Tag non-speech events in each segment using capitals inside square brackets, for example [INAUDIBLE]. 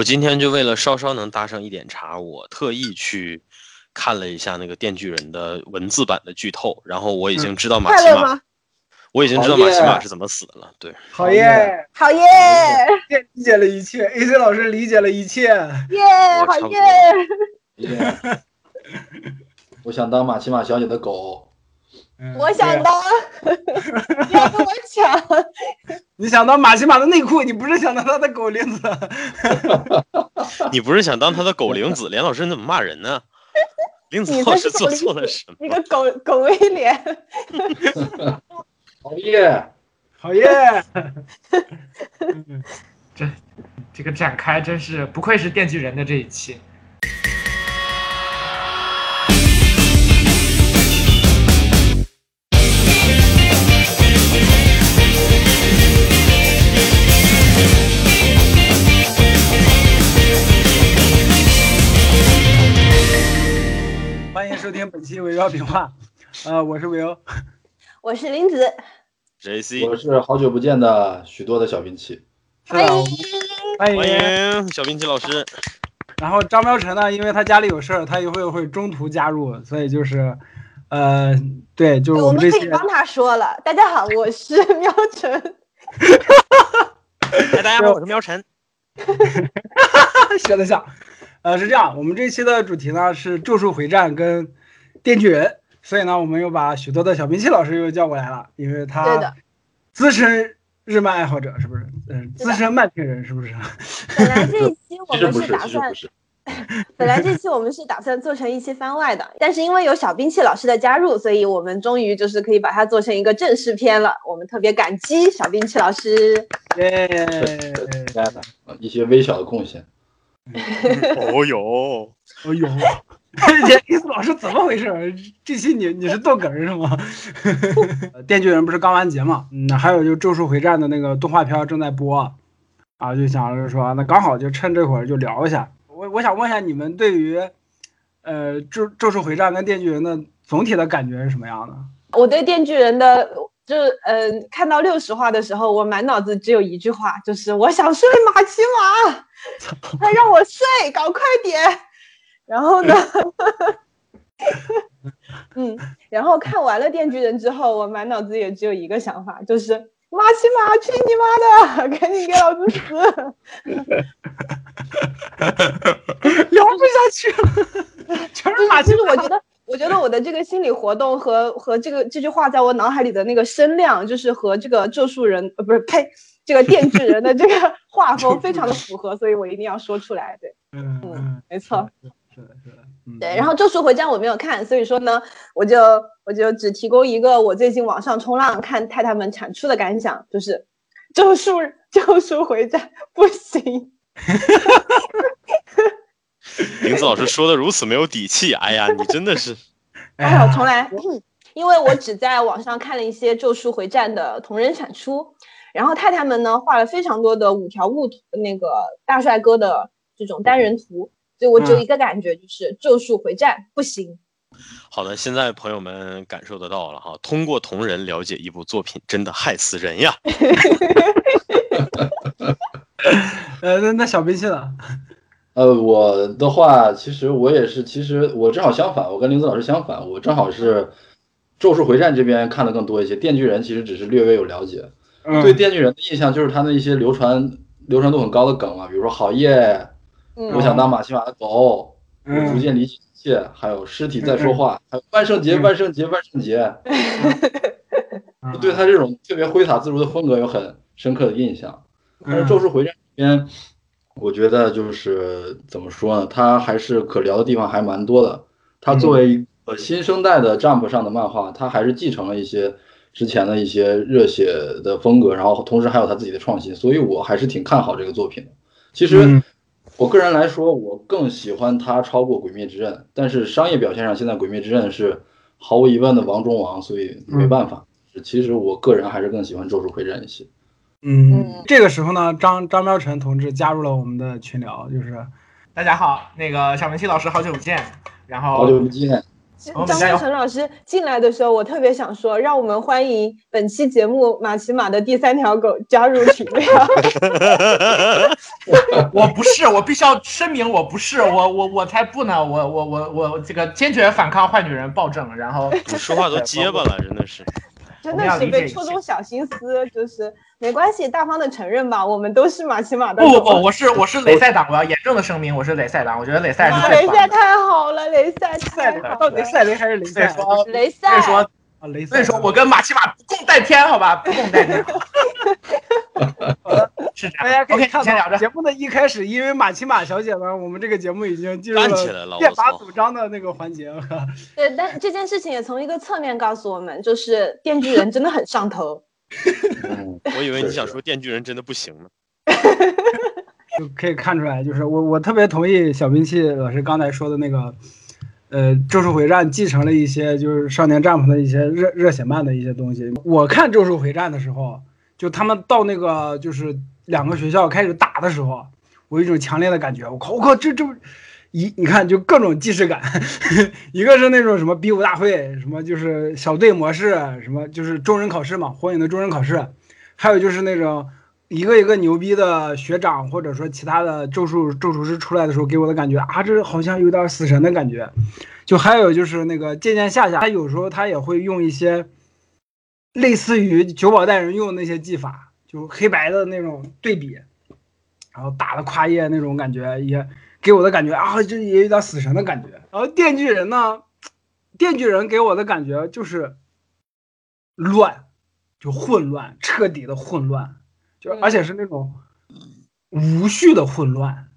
我今天就为了稍稍能搭上一点茬，我特意去看了一下那个《电锯人》的文字版的剧透，然后我已经知道马奇马，我已经知道马奇马是怎么死的了。对，好耶，好耶，理解了一切，AC 老师理解了一切，耶，好 [LAUGHS] 耶。[LAUGHS] 我想当马奇马小姐的狗。我想当，[LAUGHS] 要跟我抢。[LAUGHS] 你想当马奇马的内裤，你不是想当他的狗玲子？[LAUGHS] 你不是想当他的狗玲子？连老师你怎么骂人呢？玲子老师做错了什么？你个狗狗威廉。好耶，好耶！这这个展开真是不愧是电锯人的这一期。收听本期《围绕评话》，呃，我是维欧，[LAUGHS] 我是林子，J C，我是好久不见的许多的小兵器，欢迎欢迎小兵器老师。然后张喵晨呢，因为他家里有事儿，他一会儿会中途加入，所以就是，呃，对，就是我们这些。可以帮他说了，大家好，我是喵晨。哎，大家好，我是喵晨。[LAUGHS] 学得像。呃，是这样，我们这期的主题呢是《咒术回战》跟《电锯人》，所以呢，我们又把许多的小兵器老师又叫过来了，因为他资深日漫爱好者，是不是？嗯，资深漫评人，是不是？本来这一期我们是打算 [LAUGHS] [LAUGHS] 本来这期我们是打算做成一期番外的，但是因为有小兵器老师的加入，所以我们终于就是可以把它做成一个正式篇了。我们特别感激小兵器老师，耶，[LAUGHS] 一些微小的贡献。哦哟，哦哟，[LAUGHS] 这意思老师怎么回事？这期你你是逗哏是吗？[LAUGHS] 电锯人不是刚完结吗？嗯，还有就咒术回战的那个动画片正在播，啊，就想着说那刚好就趁这会儿就聊一下。我我想问一下你们对于呃咒咒术回战跟电锯人的总体的感觉是什么样的？我对电锯人的就是嗯，看到六十话的时候，我满脑子只有一句话，就是我想睡马奇马。[LAUGHS] 他让我睡，搞快点。然后呢？[LAUGHS] 嗯，然后看完了《电锯人》之后，我满脑子也只有一个想法，就是马奇马，去你妈的，[LAUGHS] 赶紧给老子死！聊不下去了，[LAUGHS] 全是马奇马。我觉得，我觉得我的这个心理活动和和这个这句话在我脑海里的那个声量，就是和这个咒术人呃，不是呸。这个电锯人的这个画风非常的符合，所以我一定要说出来。对，嗯嗯，没错，是的，是的，对。然后《咒术回战》我没有看，所以说呢，我就我就只提供一个我最近网上冲浪看太太们产出的感想，就是《咒术 [LAUGHS] 咒术回战》不行。[LAUGHS] 林子老师说的如此没有底气，哎呀，你真的是。[LAUGHS] 哎呀，重来，因为我只在网上看了一些《咒术回战》的同人产出。然后太太们呢画了非常多的五条悟那个大帅哥的这种单人图，所以我只有一个感觉，就是咒术回战不行。好的，现在朋友们感受得到了哈，通过同人了解一部作品，真的害死人呀。[LAUGHS] 呃，那那小兵器呢？[LAUGHS] 呃，我的话，其实我也是，其实我正好相反，我跟林子老师相反，我正好是咒术回战这边看的更多一些，电锯人其实只是略微有了解。对电锯人的印象就是他的一些流传流传度很高的梗啊，比如说好耶，我想当马戏马的狗，逐渐理解一切，还有尸体在说话，还有万圣节万圣节万圣节，[LAUGHS] 对他这种特别挥洒自如的风格有很深刻的印象。但是咒术回战里边，我觉得就是怎么说呢，他还是可聊的地方还蛮多的。他作为呃新生代的 Jump 上的漫画，他还是继承了一些。之前的一些热血的风格，然后同时还有他自己的创新，所以我还是挺看好这个作品的。其实，我个人来说，我更喜欢他超过《鬼灭之刃》，但是商业表现上，现在《鬼灭之刃》是毫无疑问的王中王，所以没办法。其实我个人还是更喜欢《咒术回战》一些。嗯，这个时候呢，张张喵晨同志加入了我们的群聊，就是大家好，那个小明七老师好久不见，然后好久不见。张思成老师进来的时候，我特别想说，让我们欢迎本期节目马奇马的第三条狗加入群聊。[LAUGHS] 我不是，我必须要声明，我不是，我我我才不呢，我我我我这个坚决反抗坏女人暴政，然后你说话都结巴了，真的是。真的是被戳中小心思，就是没关系，大方的承认吧，我们都是马奇马的。不不不，我是我是雷赛党，我要严正的声明，我是雷赛党，我觉得雷赛是雷赛太好了，雷赛太好，到底赛雷还是雷赛？雷赛。所以说啊，雷赛。所以说我跟马奇马不共戴天，好吧，不共戴天。是这样，[LAUGHS] 大家可以看到节目的一开始，因为马奇马小姐呢，我们这个节目已经进入了剑拔弩张的那个环节了。对，但这件事情也从一个侧面告诉我们，就是电锯人真的很上头。[LAUGHS] 我以为你想说电锯人真的不行呢。[LAUGHS] 就可以看出来，就是我我特别同意小兵器老师刚才说的那个，呃，咒术回战继承了一些就是少年战俘的一些热热血漫的一些东西。我看咒术回战的时候。就他们到那个就是两个学校开始打的时候，我有一种强烈的感觉，我靠我靠这这一你看就各种既视感，[LAUGHS] 一个是那种什么比武大会，什么就是小队模式，什么就是中人考试嘛，火影的中人考试，还有就是那种一个一个牛逼的学长或者说其他的咒术咒术师出来的时候给我的感觉啊，这好像有点死神的感觉，就还有就是那个渐渐下下，他有时候他也会用一些。类似于九保带人用那些技法，就黑白的那种对比，然后打的跨页那种感觉，也给我的感觉啊，这也有点死神的感觉。然后电锯人呢，电锯人给我的感觉就是乱，就混乱，彻底的混乱，就而且是那种无序的混乱，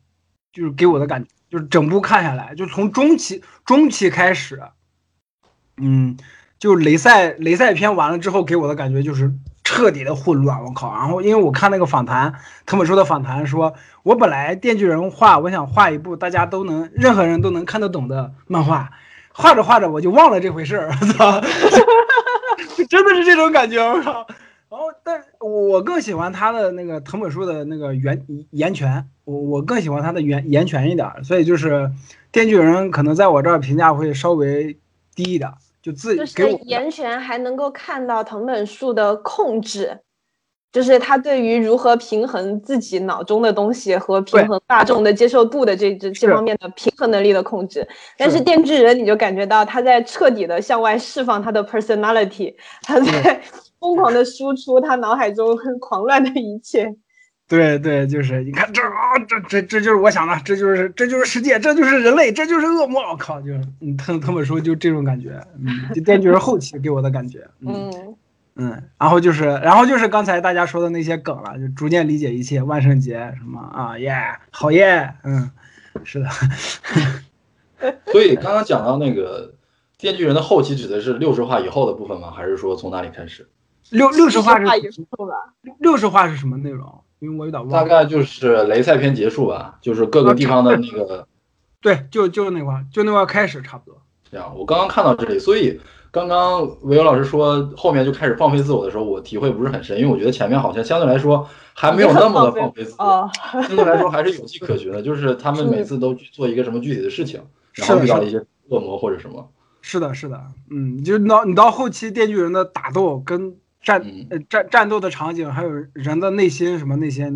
就是给我的感觉，就是整部看下来，就从中期中期开始，嗯。就雷赛雷赛篇完了之后，给我的感觉就是彻底的混乱。我靠！然后因为我看那个访谈，藤本树的访谈说，我本来电锯人画，我想画一部大家都能、任何人都能看得懂的漫画，画着画着我就忘了这回事儿。我操！[LAUGHS] 真的是这种感觉。我靠！然后，但我更喜欢他的那个藤本树的那个源岩泉，我我更喜欢他的岩岩泉一点，所以就是电锯人可能在我这儿评价会稍微低一点。就自己就是岩泉还能够看到藤本树的控制，就是他对于如何平衡自己脑中的东西和平衡大众的接受度的这这这方面的平衡能力的控制。但是电锯人你就感觉到他在彻底的向外释放他的 personality，他在 [LAUGHS] 疯狂的输出他脑海中很狂乱的一切。对对，就是你看这啊，这这这就是我想的，这就是这就是世界，这就是人类，这就是恶魔。我靠，就是嗯，他他们说就这种感觉，嗯，就电锯人后期给我的感觉，嗯嗯，然后就是然后就是刚才大家说的那些梗了，就逐渐理解一切，万圣节什么啊耶，好耶，嗯，是的。[LAUGHS] 所以刚刚讲到那个电锯人的后期指的是六十话以后的部分吗？还是说从哪里开始？六六十话是六十话是什么内容？因为我有点忘，大概就是雷赛篇结束吧，就是各个地方的那个，[LAUGHS] 对，就就那块，就那块开始差不多。这样，我刚刚看到这里，所以刚刚韦友老师说后面就开始放飞自我的时候，我体会不是很深，因为我觉得前面好像相对来说还没有 [LAUGHS] 那么的放飞自我，[LAUGHS] 相对来说还是有迹可循的，就是他们每次都去做一个什么具体的事情，然后遇到一些恶魔或者什么。是的，是的，嗯，就到你到后期电锯人的打斗跟。战呃战战斗的场景，还有人的内心什么那些。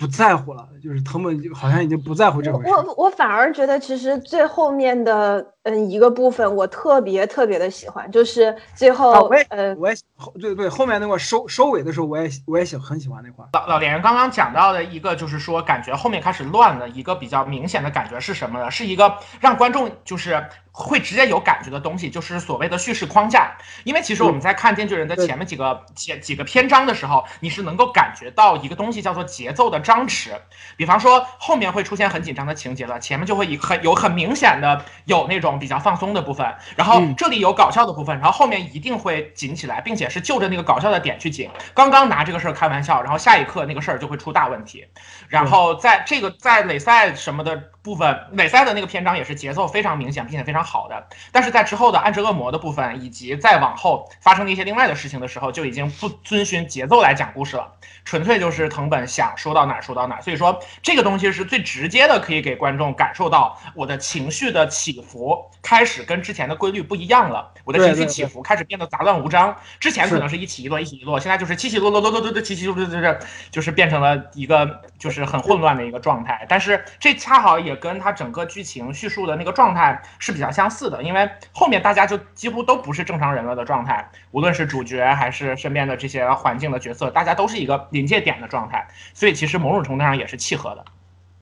不在乎了，就是他们好像已经不在乎这回事。我我反而觉得，其实最后面的嗯一个部分，我特别特别的喜欢，就是最后呃，我也对对后面那块收收尾的时候，我也我也喜很喜欢那块。老老连刚刚讲到的一个，就是说感觉后面开始乱了，一个比较明显的感觉是什么呢？是一个让观众就是会直接有感觉的东西，就是所谓的叙事框架。因为其实我们在看《电锯人》的前面几个几几个篇章的时候，你是能够感觉到一个东西叫做节奏的。张弛，比方说后面会出现很紧张的情节了，前面就会以很有很明显的有那种比较放松的部分，然后这里有搞笑的部分，然后后面一定会紧起来，并且是就着那个搞笑的点去紧。刚刚拿这个事儿开玩笑，然后下一刻那个事儿就会出大问题。然后在这个在垒赛什么的。部分，美赛的那个篇章也是节奏非常明显并且非常好的。但是在之后的暗之恶魔的部分，以及再往后发生的一些另外的事情的时候，就已经不遵循节奏来讲故事了，纯粹就是藤本想说到哪儿说到哪儿。所以说，这个东西是最直接的，可以给观众感受到我的情绪的起伏开始跟之前的规律不一样了，我的情绪起伏开始变得杂乱无章。之前可能是一起一落一起一落，现在就是起起落落落落落落起起落落落落，就是变成了一个就是很混乱的一个状态。但是这恰好也跟他整个剧情叙述的那个状态是比较相似的，因为后面大家就几乎都不是正常人了的状态，无论是主角还是身边的这些环境的角色，大家都是一个临界点的状态，所以其实某种程度上也是契合的。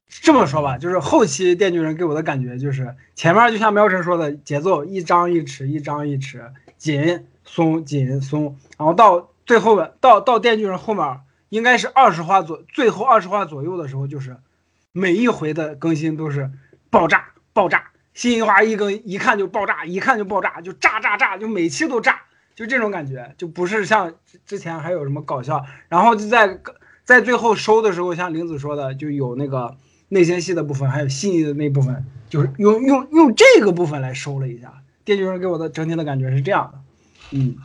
这么说吧，就是后期《电锯人》给我的感觉就是前面就像喵晨说的，节奏一张一弛，一张一弛，紧松紧松，然后到最后到到《电锯人》后面应该是二十话左最后二十话左右的时候，就是每一回的更新都是爆炸爆炸，新一花一更一看就爆炸，一看就爆炸，就炸炸炸，就每期都炸，就这种感觉，就不是像之前还有什么搞笑，然后就在在最后收的时候，像玲子说的，就有那个。内心戏的部分，还有细腻的那部分，就是用用用这个部分来收了一下。电锯人给我的整体的感觉是这样的，嗯，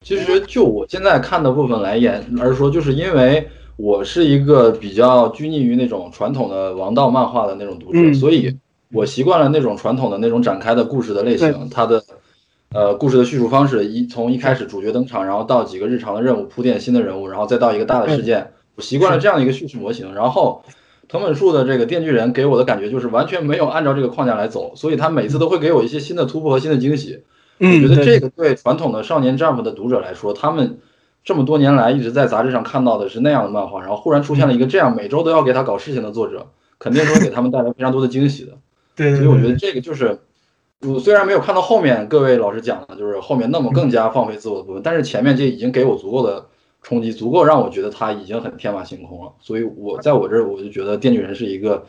其实就我现在看的部分来言而说，就是因为我是一个比较拘泥于那种传统的王道漫画的那种读者，所以我习惯了那种传统的那种展开的故事的类型，它的呃故事的叙述方式，一从一开始主角登场，然后到几个日常的任务铺垫新的人物，然后再到一个大的事件，我习惯了这样的一个叙事模型，然后。藤本树的这个电锯人给我的感觉就是完全没有按照这个框架来走，所以他每次都会给我一些新的突破和新的惊喜。我觉得这个对传统的少年 Jump 的读者来说，他们这么多年来一直在杂志上看到的是那样的漫画，然后忽然出现了一个这样每周都要给他搞事情的作者，肯定是会给他们带来非常多的惊喜的。对，所以我觉得这个就是，我虽然没有看到后面各位老师讲的，就是后面那么更加放飞自我的部分，但是前面这已经给我足够的。冲击足够让我觉得他已经很天马行空了，所以我在我这儿我就觉得《电锯人》是一个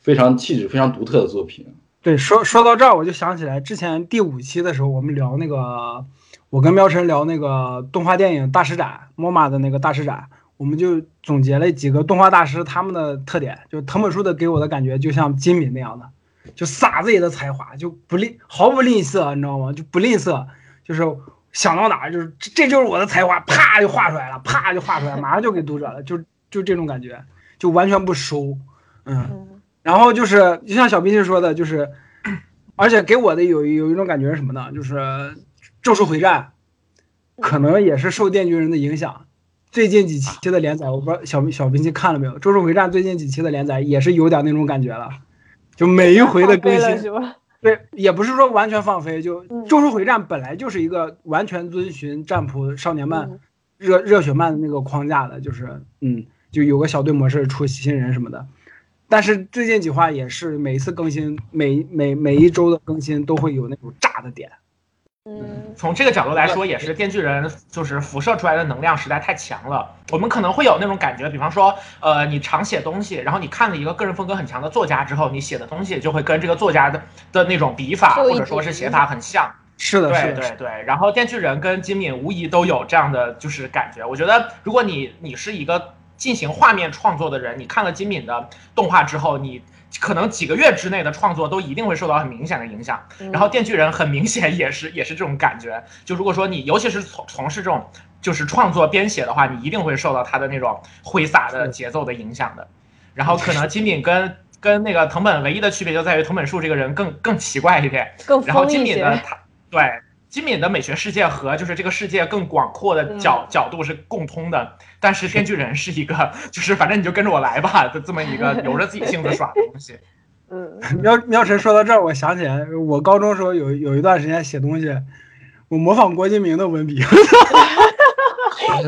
非常气质非常独特的作品。对，说说到这儿，我就想起来之前第五期的时候，我们聊那个，我跟喵晨聊那个动画电影大师展，MoMA 的那个大师展，我们就总结了几个动画大师他们的特点，就藤本树的给我的感觉就像金敏那样的，就撒自己的才华，就不吝毫不吝啬，你知道吗？就不吝啬，就是。想到哪儿就是这，就是我的才华，啪就画出来了，啪就画出来，马上就给读者了，就就这种感觉，就完全不收，嗯，然后就是就像小斌说的，就是，而且给我的有有一种感觉是什么呢？就是《咒术回战》，可能也是受《电锯人》的影响，最近几期的连载，我不知道小小斌看了没有，《咒术回战》最近几期的连载也是有点那种感觉了，就每一回的更新。对，也不是说完全放飞，就《咒术回战》本来就是一个完全遵循战普少年漫、热热血漫的那个框架的，就是嗯，就有个小队模式出新人什么的。但是最近几话也是每一次更新，每每每一周的更新都会有那种炸的点。嗯，从这个角度来说，也是电锯人就是辐射出来的能量实在太强了。我们可能会有那种感觉，比方说，呃，你常写东西，然后你看了一个个人风格很强的作家之后，你写的东西就会跟这个作家的的那种笔法或者说是写法很像。是的，对对对。然后电锯人跟金敏无疑都有这样的就是感觉。我觉得，如果你你是一个进行画面创作的人，你看了金敏的动画之后，你。可能几个月之内的创作都一定会受到很明显的影响，然后《电锯人》很明显也是也是这种感觉。就如果说你尤其是从从事这种就是创作编写的话，你一定会受到他的那种挥洒的节奏的影响的。然后可能金敏跟跟那个藤本唯一的区别就在于藤本树这个人更更奇怪一点，然后金敏呢，他对。金敏的美学世界和就是这个世界更广阔的角角度是共通的，但是编剧人是一个 [LAUGHS] 就是反正你就跟着我来吧的 [LAUGHS] 这么一个 [LAUGHS] 由着自己性子耍的东西。嗯，喵喵晨说到这儿，我想起来我高中时候有有一段时间写东西，我模仿郭敬明的文笔。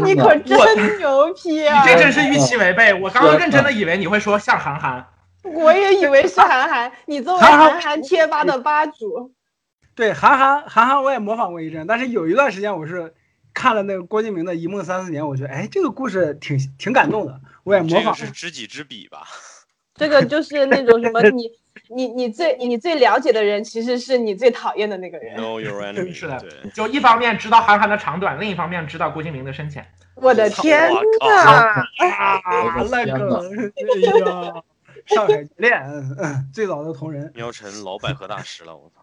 你可真牛批啊！你这真是预期违背，我刚刚认真的以为你会说像韩寒。我也以为是韩寒，你作为韩寒贴吧的吧主。对韩寒，韩寒我也模仿过一阵，但是有一段时间我是看了那个郭敬明的《一梦三四年》，我觉得哎，这个故事挺挺感动的，我也模仿。是知己知彼吧？[LAUGHS] 这个就是那种什么，你你你最你最了解的人，其实是你最讨厌的那个人。Know your enemy。[LAUGHS] 是的，就一方面知道韩寒的长短，另一方面知道郭敬明的深浅。我的天呐！[LAUGHS] 啊，那个，哎呀，上海恋，最早的同人，喵晨老百合大师了，我操！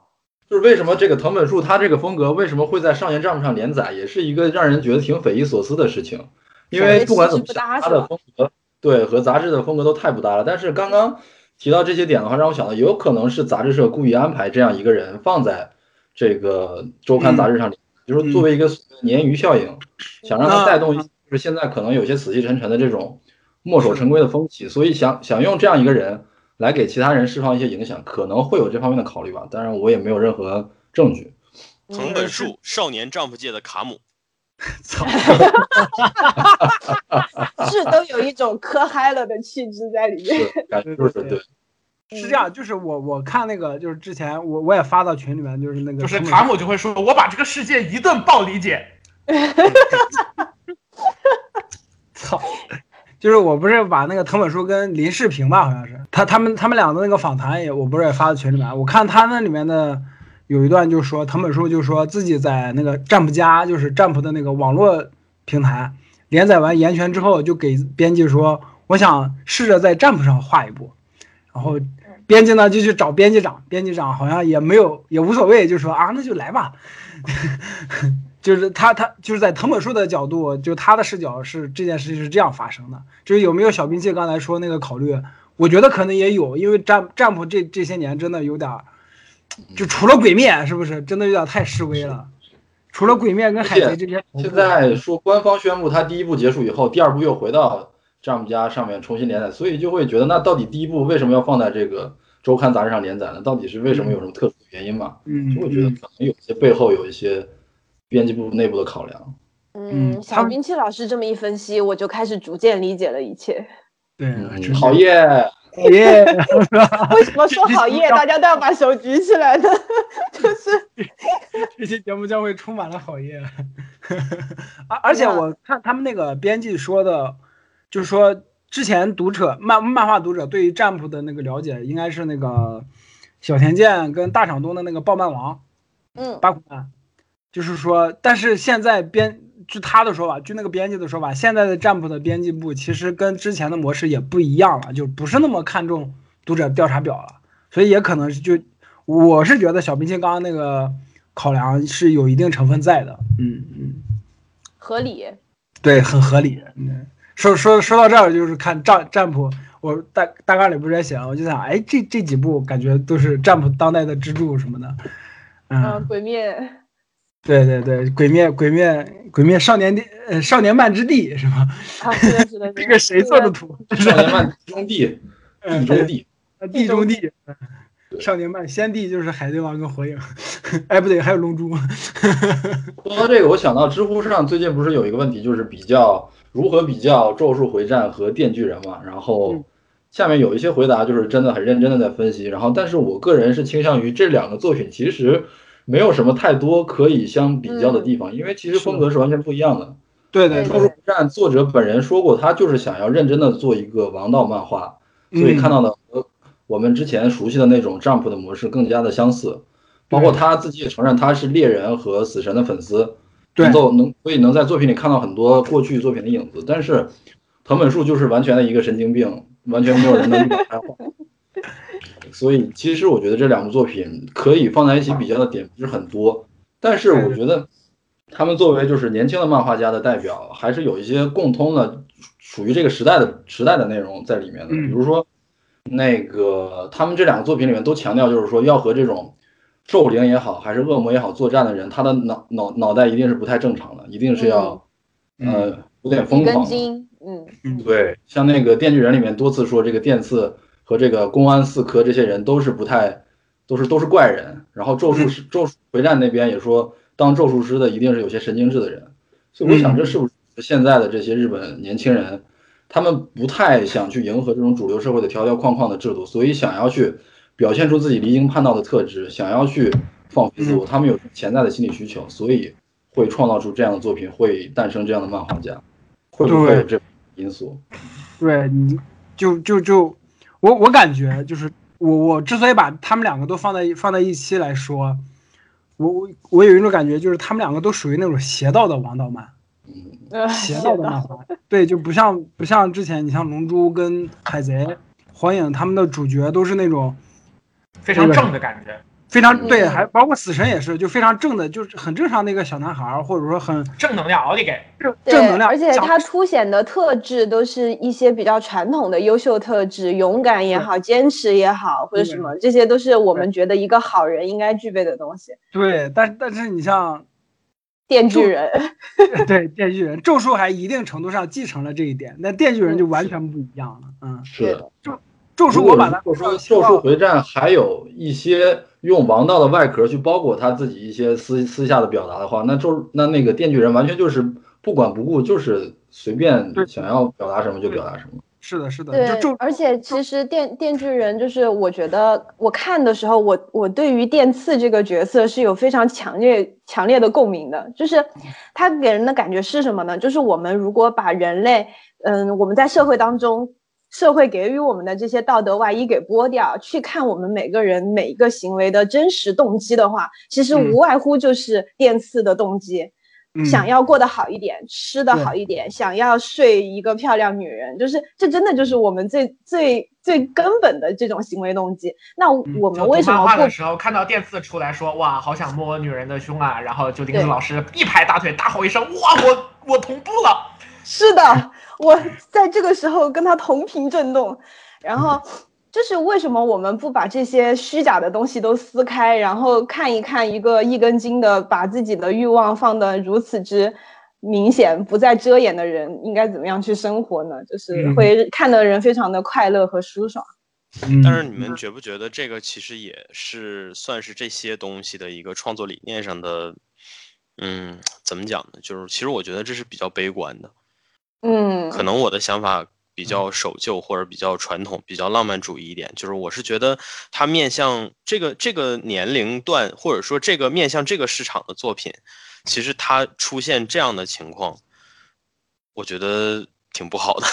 就是为什么这个藤本树他这个风格为什么会在少年 Jump 上连载，也是一个让人觉得挺匪夷所思的事情。因为不管怎么想，他的风格对和杂志的风格都太不搭了。但是刚刚提到这些点的话，让我想到有可能是杂志社故意安排这样一个人放在这个周刊杂志上，就是作为一个鲶鱼效应，想让他带动，就是现在可能有些死气沉沉的这种墨守成规的风气，所以想想用这样一个人来给其他人释放一些影响，可能会有这方面的考虑吧。当然，我也没有任何证据。藤本树，少年 Jump 界的卡姆。[LAUGHS] [LAUGHS] 操，是都有一种磕嗨了的气质在里面。对对对，[LAUGHS] 是这样，就是我我看那个，就是之前我我也发到群里面，就是那个，就是卡姆就会说，我把这个世界一顿暴理解。操，就是我不是把那个藤本树跟林世平吧，好像是他他们他们俩的那个访谈也，我不是也发到群里面，我看他那里面的。有一段就说藤本树就说自己在那个占卜家，就是占卜的那个网络平台连载完《岩泉》之后，就给编辑说，我想试着在占卜上画一部。然后编辑呢就去找编辑长，编辑长好像也没有也无所谓，就说啊那就来吧。就是他他就是在藤本树的角度，就他的视角是这件事情是这样发生的。就是有没有小兵器刚才说那个考虑？我觉得可能也有，因为占占卜这这些年真的有点。就除了鬼灭，是不是真的有点太示威了？除了鬼面跟海贼这些，现在说官方宣布他第一部结束以后，第二部又回到丈夫家上面重新连载，所以就会觉得那到底第一部为什么要放在这个周刊杂志上连载呢？到底是为什么有什么特殊的原因嘛？嗯，就会觉得可能有些背后有一些编辑部内部的考量。嗯，小冰器老师这么一分析，我就开始逐渐理解了一切。对，好耶。好耶！为什么说好耶？大家都要把手举起来呢？就是 [LAUGHS] 这期节目将会充满了好耶。[LAUGHS] 而而且我看他们那个编辑说的，就是说之前读者漫漫画读者对于占卜的那个了解，应该是那个小田健跟大场东的那个暴漫王，嗯，八股漫，就是说，但是现在编。据他的说法，据那个编辑的说法，现在的占卜的编辑部其实跟之前的模式也不一样了，就不是那么看重读者调查表了，所以也可能是就我是觉得小冰清刚刚那个考量是有一定成分在的，嗯嗯，合理，对，很合理。嗯，说说说到这儿就是看占占卜，我大大纲里不是也写了，我就想，哎，这这几部感觉都是占卜当代的支柱什么的，嗯，鬼灭。对对对，鬼灭鬼灭鬼灭少年的呃少年漫之地是吗？啊，是的，是的。[LAUGHS] 这个谁做的图？[LAUGHS] 少年漫 [LAUGHS] 中地，地中地，地中地。少年漫先帝就是海贼王跟火影，哎不对，还有龙珠。说到这个，我想到知乎上最近不是有一个问题，就是比较如何比较咒术回战和电锯人嘛？然后下面有一些回答就是真的很认真的在分析，然后但是我个人是倾向于这两个作品其实。没有什么太多可以相比较的地方，因为其实风格是完全不一样的。对对，《咒术回战》作者本人说过，他就是想要认真的做一个王道漫画，所以看到的和我们之前熟悉的那种 Jump 的模式更加的相似。包括他自己也承认他是猎人和死神的粉丝，能够能所以能在作品里看到很多过去作品的影子。但是藤本树就是完全的一个神经病，完全没有人能理解他画。所以，其实我觉得这两部作品可以放在一起比较的点不是很多，但是我觉得他们作为就是年轻的漫画家的代表，还是有一些共通的属于这个时代的时代的内容在里面的。比如说，那个他们这两个作品里面都强调，就是说要和这种兽灵也好，还是恶魔也好作战的人，他的脑脑脑袋一定是不太正常的，一定是要呃有点疯狂。嗯嗯，对，像那个电锯人里面多次说这个电刺。和这个公安四科这些人都是不太，都是都是怪人。然后咒术师咒术回战那边也说，当咒术师的一定是有些神经质的人。所以我想，这是不是现在的这些日本年轻人，他们不太想去迎合这种主流社会的条条框框的制度，所以想要去表现出自己离经叛道的特质，想要去放飞自我，他们有潜在的心理需求，所以会创造出这样的作品，会诞生这样的漫画家，会不会有这因素？对，你就就就。我我感觉就是我我之所以把他们两个都放在放在一期来说，我我我有一种感觉，就是他们两个都属于那种邪道的王道漫，嗯，邪道的漫画，对，就不像不像之前你像龙珠跟海贼，火影他们的主角都是那种非常正的感觉。非常对，还包括死神也是，就非常正的，就是很正常的一个小男孩，或者说很正能量，奥利给正正能量。而且他凸显的特质都是一些比较传统的优秀特质，勇敢也好，坚持也好，或者什么，这些都是我们觉得一个好人应该具备的东西。对，但但是你像电锯人，[LAUGHS] 对电锯人，咒术还一定程度上继承了这一点，那电锯人就完全不一样了。嗯，是的，咒咒术我把它咒术咒术回战还有一些。用王道的外壳去包裹他自己一些私私下的表达的话，那就那那个电锯人完全就是不管不顾，就是随便想要表达什么就表达什么。是的，是的。对，而且其实电电锯人就是我觉得我看的时候，我我对于电刺这个角色是有非常强烈强烈的共鸣的，就是他给人的感觉是什么呢？就是我们如果把人类，嗯，我们在社会当中。社会给予我们的这些道德外衣给剥掉，去看我们每个人每一个行为的真实动机的话，其实无外乎就是电刺的动机，想要过得好一点，吃的好一点，想要睡一个漂亮女人，就是这真的就是我们最最最根本的这种行为动机。那我们为什么不？的时候看到电刺出来说哇，好想摸女人的胸啊，然后就林子老师一拍大腿，大吼一声哇，我我同步了。是的。我在这个时候跟他同频震动，然后这是为什么我们不把这些虚假的东西都撕开，然后看一看一个一根筋的把自己的欲望放得如此之明显、不再遮掩的人，应该怎么样去生活呢？就是会看的人非常的快乐和舒爽。但是你们觉不觉得这个其实也是算是这些东西的一个创作理念上的，嗯，怎么讲呢？就是其实我觉得这是比较悲观的。嗯，可能我的想法比较守旧或者比较传统，比较浪漫主义一点。就是我是觉得它面向这个这个年龄段，或者说这个面向这个市场的作品，其实它出现这样的情况，我觉得挺不好的。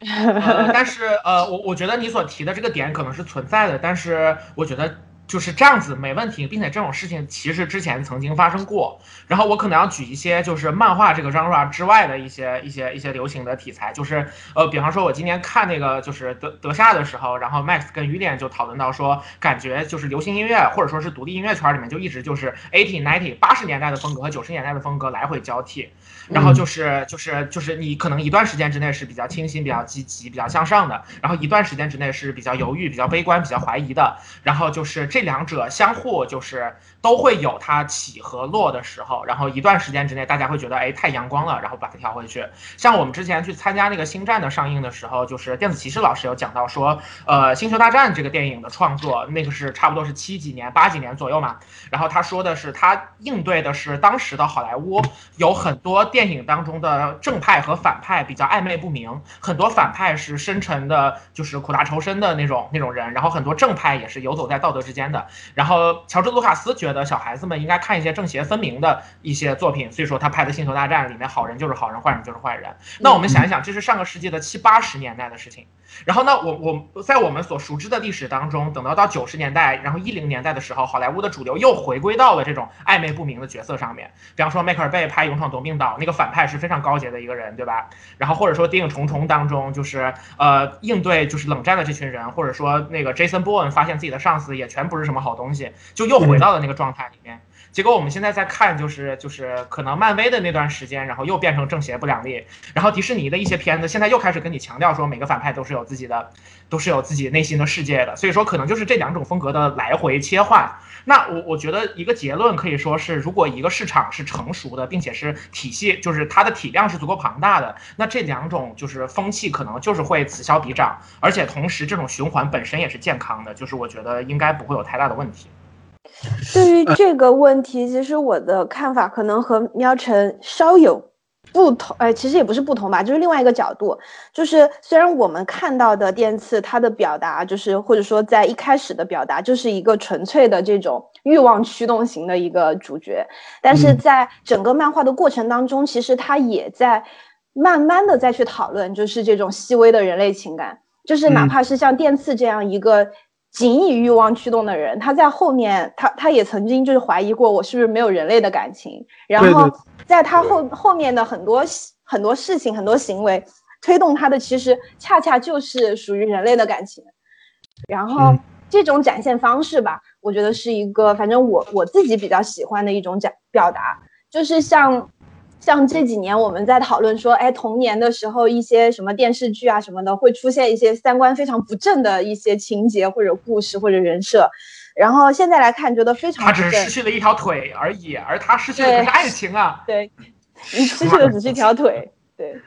[LAUGHS] 但是呃，我我觉得你所提的这个点可能是存在的，但是我觉得。就是这样子没问题，并且这种事情其实之前曾经发生过。然后我可能要举一些就是漫画这个 genre 之外的一些一些一些流行的题材，就是呃，比方说我今天看那个就是德德夏的时候，然后 Max 跟于点就讨论到说，感觉就是流行音乐或者说是独立音乐圈里面就一直就是 eighty ninety 八十年代的风格和九十年代的风格来回交替。然后就是就是就是你可能一段时间之内是比较清新、比较积极、比较向上的，然后一段时间之内是比较犹豫、比较悲观、比较怀疑的，然后就是这两者相互就是都会有它起和落的时候，然后一段时间之内大家会觉得哎太阳光了，然后把它调回去。像我们之前去参加那个星战的上映的时候，就是电子骑士老师有讲到说，呃，星球大战这个电影的创作那个是差不多是七几年、八几年左右嘛，然后他说的是他应对的是当时的好莱坞有很多。电影当中的正派和反派比较暧昧不明，很多反派是深沉的，就是苦大仇深的那种那种人，然后很多正派也是游走在道德之间的。然后乔治·卢卡斯觉得小孩子们应该看一些正邪分明的一些作品，所以说他拍的《星球大战》里面好人就是好人，坏人就是坏人。那我们想一想，这是上个世纪的七八十年代的事情。然后呢，我我在我们所熟知的历史当中，等到到九十年代，然后一零年代的时候，好莱坞的主流又回归到了这种暧昧不明的角色上面。比方说迈克尔贝拍《勇闯夺命岛》，那个反派是非常高洁的一个人，对吧？然后或者说谍影《重重》当中，就是呃应对就是冷战的这群人，或者说那个 Jason Bourne 发现自己的上司也全不是什么好东西，就又回到了那个状态里面。结果我们现在在看，就是就是可能漫威的那段时间，然后又变成正邪不两立，然后迪士尼的一些片子现在又开始跟你强调说每个反派都是有自己的，都是有自己内心的世界的，所以说可能就是这两种风格的来回切换。那我我觉得一个结论可以说是，如果一个市场是成熟的，并且是体系，就是它的体量是足够庞大的，那这两种就是风气可能就是会此消彼长，而且同时这种循环本身也是健康的，就是我觉得应该不会有太大的问题。对于这个问题，其实我的看法可能和喵晨稍有不同，哎，其实也不是不同吧，就是另外一个角度，就是虽然我们看到的电次它的表达，就是或者说在一开始的表达，就是一个纯粹的这种欲望驱动型的一个主角，但是在整个漫画的过程当中，其实他也在慢慢的再去讨论，就是这种细微的人类情感，就是哪怕是像电次这样一个。仅以欲望驱动的人，他在后面，他他也曾经就是怀疑过我是不是没有人类的感情。然后在他后后面的很多很多事情、很多行为，推动他的其实恰恰就是属于人类的感情。然后这种展现方式吧，我觉得是一个，反正我我自己比较喜欢的一种展表达，就是像。像这几年我们在讨论说，哎，童年的时候一些什么电视剧啊什么的，会出现一些三观非常不正的一些情节或者故事或者人设，然后现在来看觉得非常。他只是失去了一条腿而已，而他失去的是爱情啊。[LAUGHS] 对，你失去的只是一条腿。对，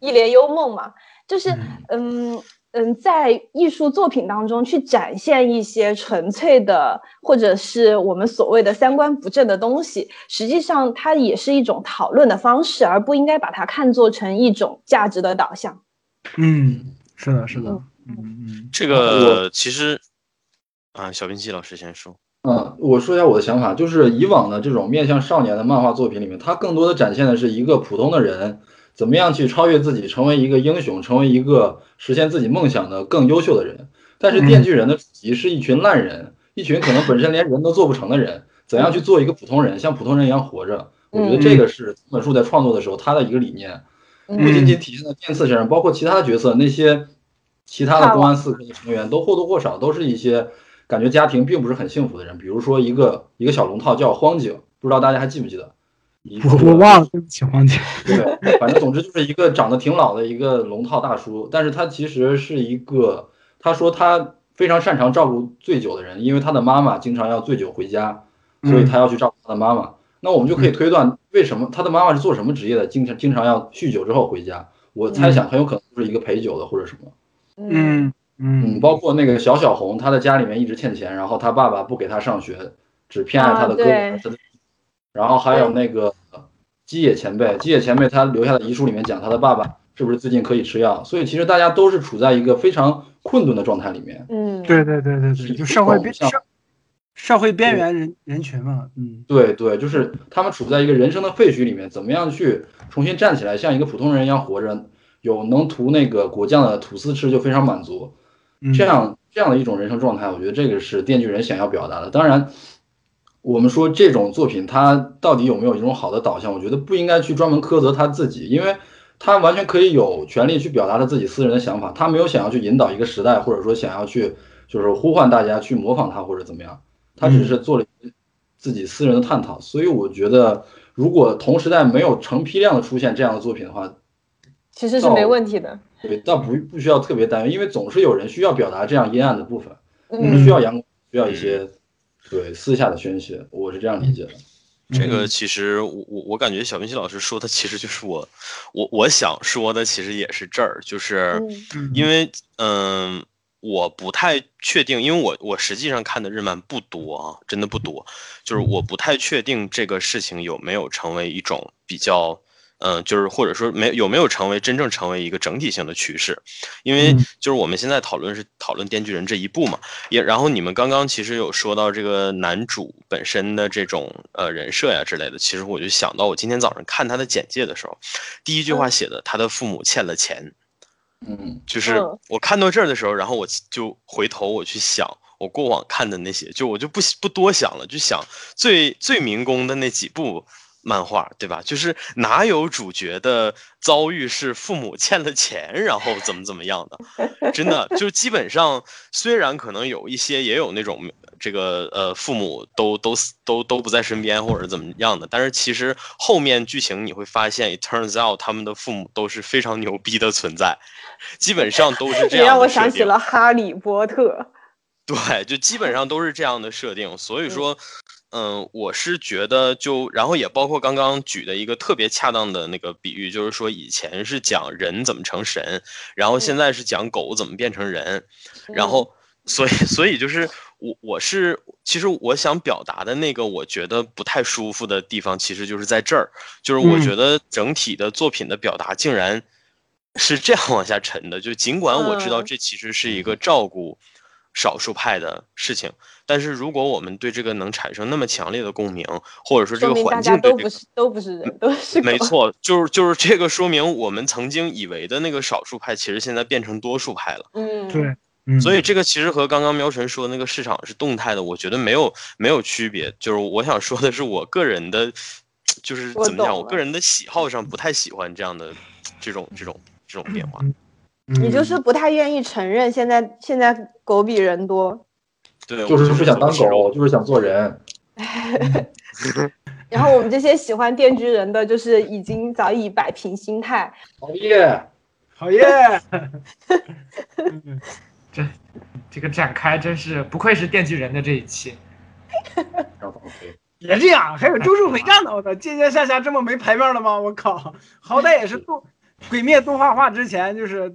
一帘幽梦嘛，就是嗯。嗯，在艺术作品当中去展现一些纯粹的，或者是我们所谓的三观不正的东西，实际上它也是一种讨论的方式，而不应该把它看作成一种价值的导向。嗯，是的，是的。嗯嗯，这个其实啊，小冰七老师先说。嗯，我说一下我的想法，就是以往的这种面向少年的漫画作品里面，它更多的展现的是一个普通的人。怎么样去超越自己，成为一个英雄，成为一个实现自己梦想的更优秀的人？但是电锯人的主题是一群烂人，一群可能本身连人都做不成的人，怎样去做一个普通人，像普通人一样活着？我觉得这个是本书在创作的时候他的一个理念，不仅仅体现在电刺身上，包括其他的角色，那些其他的公安四科的成员都或多或少都是一些感觉家庭并不是很幸福的人。比如说一个一个小龙套叫荒井，不知道大家还记不记得？我我忘了，对不起，荒井。[LAUGHS] 对，反正总之就是一个长得挺老的一个龙套大叔，但是他其实是一个，他说他非常擅长照顾醉酒的人，因为他的妈妈经常要醉酒回家，所以他要去照顾他的妈妈。那我们就可以推断，为什么他的妈妈是做什么职业的，经常经常要酗酒之后回家？我猜想很有可能就是一个陪酒的或者什么。嗯嗯，包括那个小小红，她的家里面一直欠钱，然后她爸爸不给她上学，只偏爱她的哥哥。然后还有那个基野前辈，基野前辈他留下的遗书里面讲他的爸爸是不是最近可以吃药？所以其实大家都是处在一个非常困顿的状态里面。嗯，对对对对对，就社会边社社会边缘人人群嘛。嗯，对对，就是他们处在一个人生的废墟里面，怎么样去重新站起来，像一个普通人一样活着，有能涂那个果酱的吐司吃就非常满足。这样这样的一种人生状态，我觉得这个是电锯人想要表达的。当然。我们说这种作品，它到底有没有一种好的导向？我觉得不应该去专门苛责他自己，因为他完全可以有权利去表达他自己私人的想法。他没有想要去引导一个时代，或者说想要去就是呼唤大家去模仿他或者怎么样。他只是做了自己私人的探讨。所以我觉得，如果同时代没有成批量的出现这样的作品的话，其实是没问题的。对，倒不不需要特别担忧，因为总是有人需要表达这样阴暗的部分，我们需要阳光，需要一些。对，私下的宣泄，我是这样理解的。这个其实我我我感觉小明星老师说的其实就是我我我想说的，其实也是这儿，就是因为嗯，我不太确定，因为我我实际上看的日漫不多啊，真的不多，就是我不太确定这个事情有没有成为一种比较。嗯，就是或者说没有没有成为真正成为一个整体性的趋势，因为就是我们现在讨论是讨论《电锯人》这一部嘛，也然后你们刚刚其实有说到这个男主本身的这种呃人设呀之类的，其实我就想到我今天早上看他的简介的时候，第一句话写的他的父母欠了钱，嗯，就是我看到这儿的时候，然后我就回头我去想我过往看的那些，就我就不不多想了，就想最最民工的那几部。漫画对吧？就是哪有主角的遭遇是父母欠了钱，然后怎么怎么样的？真的就基本上，虽然可能有一些也有那种这个呃父母都都都都不在身边或者怎么样的，但是其实后面剧情你会发现，it turns out 他们的父母都是非常牛逼的存在，基本上都是这样。让我想起了哈利波特。对，就基本上都是这样的设定，所以说。嗯，我是觉得就，然后也包括刚刚举的一个特别恰当的那个比喻，就是说以前是讲人怎么成神，然后现在是讲狗怎么变成人，然后所以所以就是我我是其实我想表达的那个我觉得不太舒服的地方，其实就是在这儿，就是我觉得整体的作品的表达竟然是这样往下沉的，就尽管我知道这其实是一个照顾。少数派的事情，但是如果我们对这个能产生那么强烈的共鸣，或者说这个环境都不是都不是人，都是 [LAUGHS] 没错，就是就是这个说明我们曾经以为的那个少数派，其实现在变成多数派了。嗯，对，所以这个其实和刚刚喵晨说的那个市场是动态的，我觉得没有没有区别。就是我想说的是，我个人的，就是怎么讲，我个人的喜好上不太喜欢这样的这种这种这种变化。你就是不太愿意承认现在现在狗比人多。对，就是不想当狗，就是想做人。[LAUGHS] 然后我们这些喜欢电锯人的，就是已经早已摆平心态。好耶，好耶！[LAUGHS] 这这个展开真是不愧是电锯人的这一期。别这样，还有周术回战呢！我操，接接下下这么没排面了吗？我靠，好歹也是动鬼灭动画化之前，就是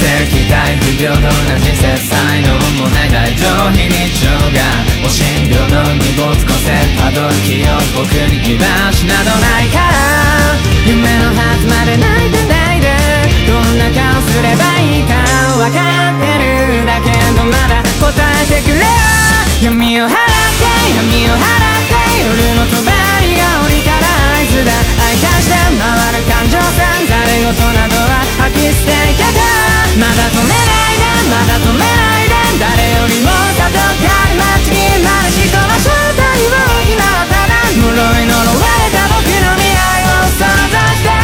寄せ期待不平等な人生才能もない大丈夫。非日常がお診療の荷物個性たどる気を僕に気しなどないから夢のはずまで泣いてないでどんな顔すればいいか分かってるだけどまだ答えてくれよ闇を払って闇を払って夜の帳が降りたら合図だ愛化して回る感情線誰事などは吐き捨てやだまだ止めないでまだ止めないで誰よりも里かり街になる人は正体を今はただ呪い呪われた僕の未来を想像して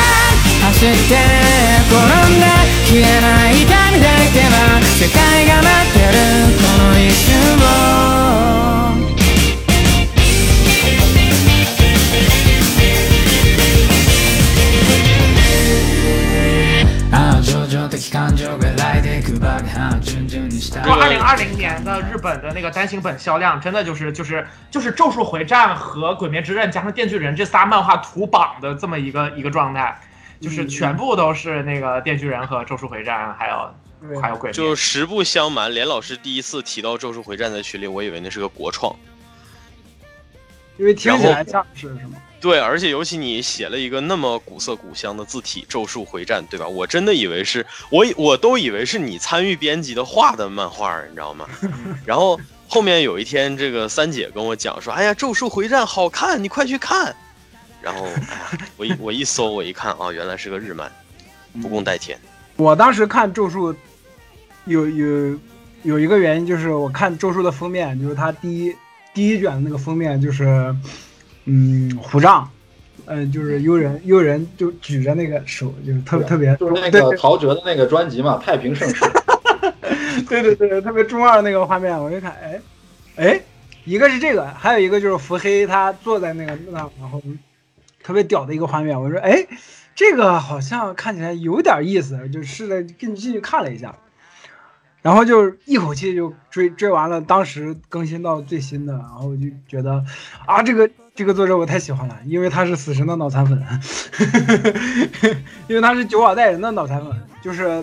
走って転んで消えない痛みでいけば世界本的那个单行本销量，真的就是就是就是《咒术回战》和《鬼灭之刃》加上《电锯人》这仨漫画图榜的这么一个一个状态，就是全部都是那个《电锯人》和《咒术回战》，还有还有鬼灭。就实不相瞒，连老师第一次提到《咒术回战》在群里，我以为那是个国创，因为听起来像是是吗？对，而且尤其你写了一个那么古色古香的字体《咒术回战》，对吧？我真的以为是我，我都以为是你参与编辑的画的漫画，你知道吗？[LAUGHS] 然后后面有一天，这个三姐跟我讲说：“哎呀，《咒术回战》好看，你快去看。”然后，哎呀，我一我一搜，我一看啊，原来是个日漫，不共戴天。我当时看《咒术》，有有有一个原因，就是我看《咒术》的封面，就是它第一第一卷的那个封面，就是。嗯，虎杖，嗯，就是悠人，悠人就举着那个手，就是特别特别，就是那个陶喆的那个专辑嘛，《太平盛世》。[LAUGHS] 对对对，特别中二那个画面，我一看，哎，哎，一个是这个，还有一个就是伏黑他坐在那个那，然后特别屌的一个画面，我说，哎，这个好像看起来有点意思，就试着进进去看了一下。然后就一口气就追追完了，当时更新到最新的，然后就觉得啊，这个这个作者我太喜欢了，因为他是死神的脑残粉，[LAUGHS] 因为他是九保带人的脑残粉，就是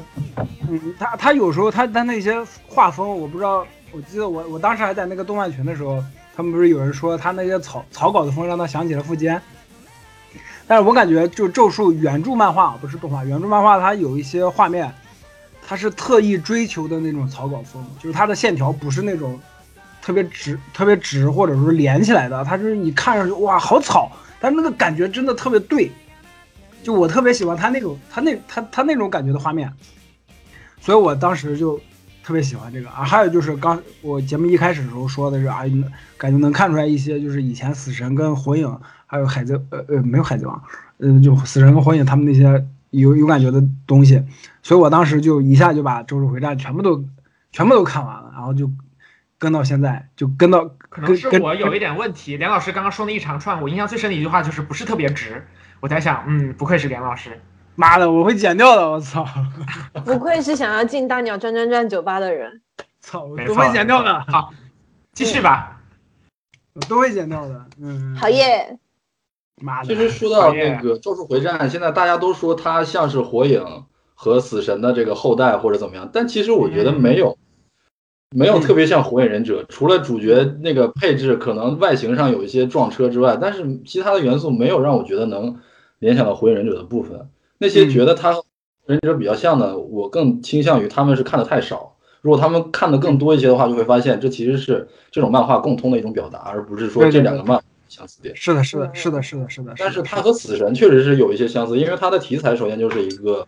嗯，他他有时候他他那些画风，我不知道，我记得我我当时还在那个动漫群的时候，他们不是有人说他那些草草稿的风让他想起了富坚，但是我感觉就咒术原著漫画不是动画，原著漫画它有一些画面。他是特意追求的那种草稿风，就是它的线条不是那种特别直、特别直，或者说连起来的。它就是你看上去哇，好草，但那个感觉真的特别对。就我特别喜欢他那种，他那他他那种感觉的画面，所以我当时就特别喜欢这个啊。还有就是刚我节目一开始的时候说的是啊，感觉能看出来一些，就是以前死神跟火影，还有海贼呃呃没有海贼王，嗯，就死神跟火影他们那些。有有感觉的东西，所以我当时就一下就把《咒术回战》全部都全部都看完了，然后就跟到现在，就跟到。可能是我有一点问题。梁老师刚刚说那一长串，我印象最深的一句话就是不是特别直。我在想，嗯，不愧是梁老师。妈的，我会剪掉的，我操！不愧是想要进大鸟转转转酒吧的人。操，我都会剪掉的。好，继续吧。我都会剪掉的。嗯。好耶。其实说到那个《咒术回战》，现在大家都说它像是火影和死神的这个后代或者怎么样，但其实我觉得没有，没有特别像火影忍者。除了主角那个配置可能外形上有一些撞车之外，但是其他的元素没有让我觉得能联想到火影忍者的部分。那些觉得他忍者比较像的，我更倾向于他们是看的太少。如果他们看的更多一些的话，就会发现这其实是这种漫画共通的一种表达，而不是说这两个漫相似点。是的，是的，是的，是的，是的。但是它和死神确实是有一些相似，因为它的题材首先就是一个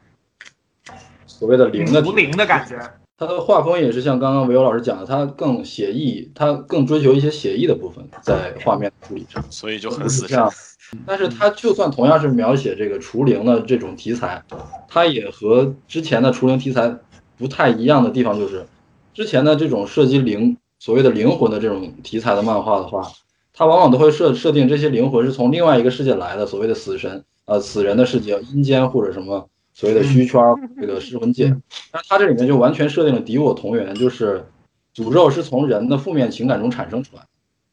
所谓的灵的灵的感觉。它的画风也是像刚刚维欧老师讲的，他更写意，他更追求一些写意的部分在画面处理上，所以就很死神。但是他就算同样是描写这个除灵的这种题材，他也和之前的除灵题材不太一样的地方就是，之前的这种涉及灵所谓的灵魂的这种题材的漫画的话，它往往都会设设定这些灵魂是从另外一个世界来的，所谓的死神，呃，死人的世界，阴间或者什么。所谓的虚圈，这个失魂界，但它这里面就完全设定了敌我同源，就是诅咒是从人的负面情感中产生出来。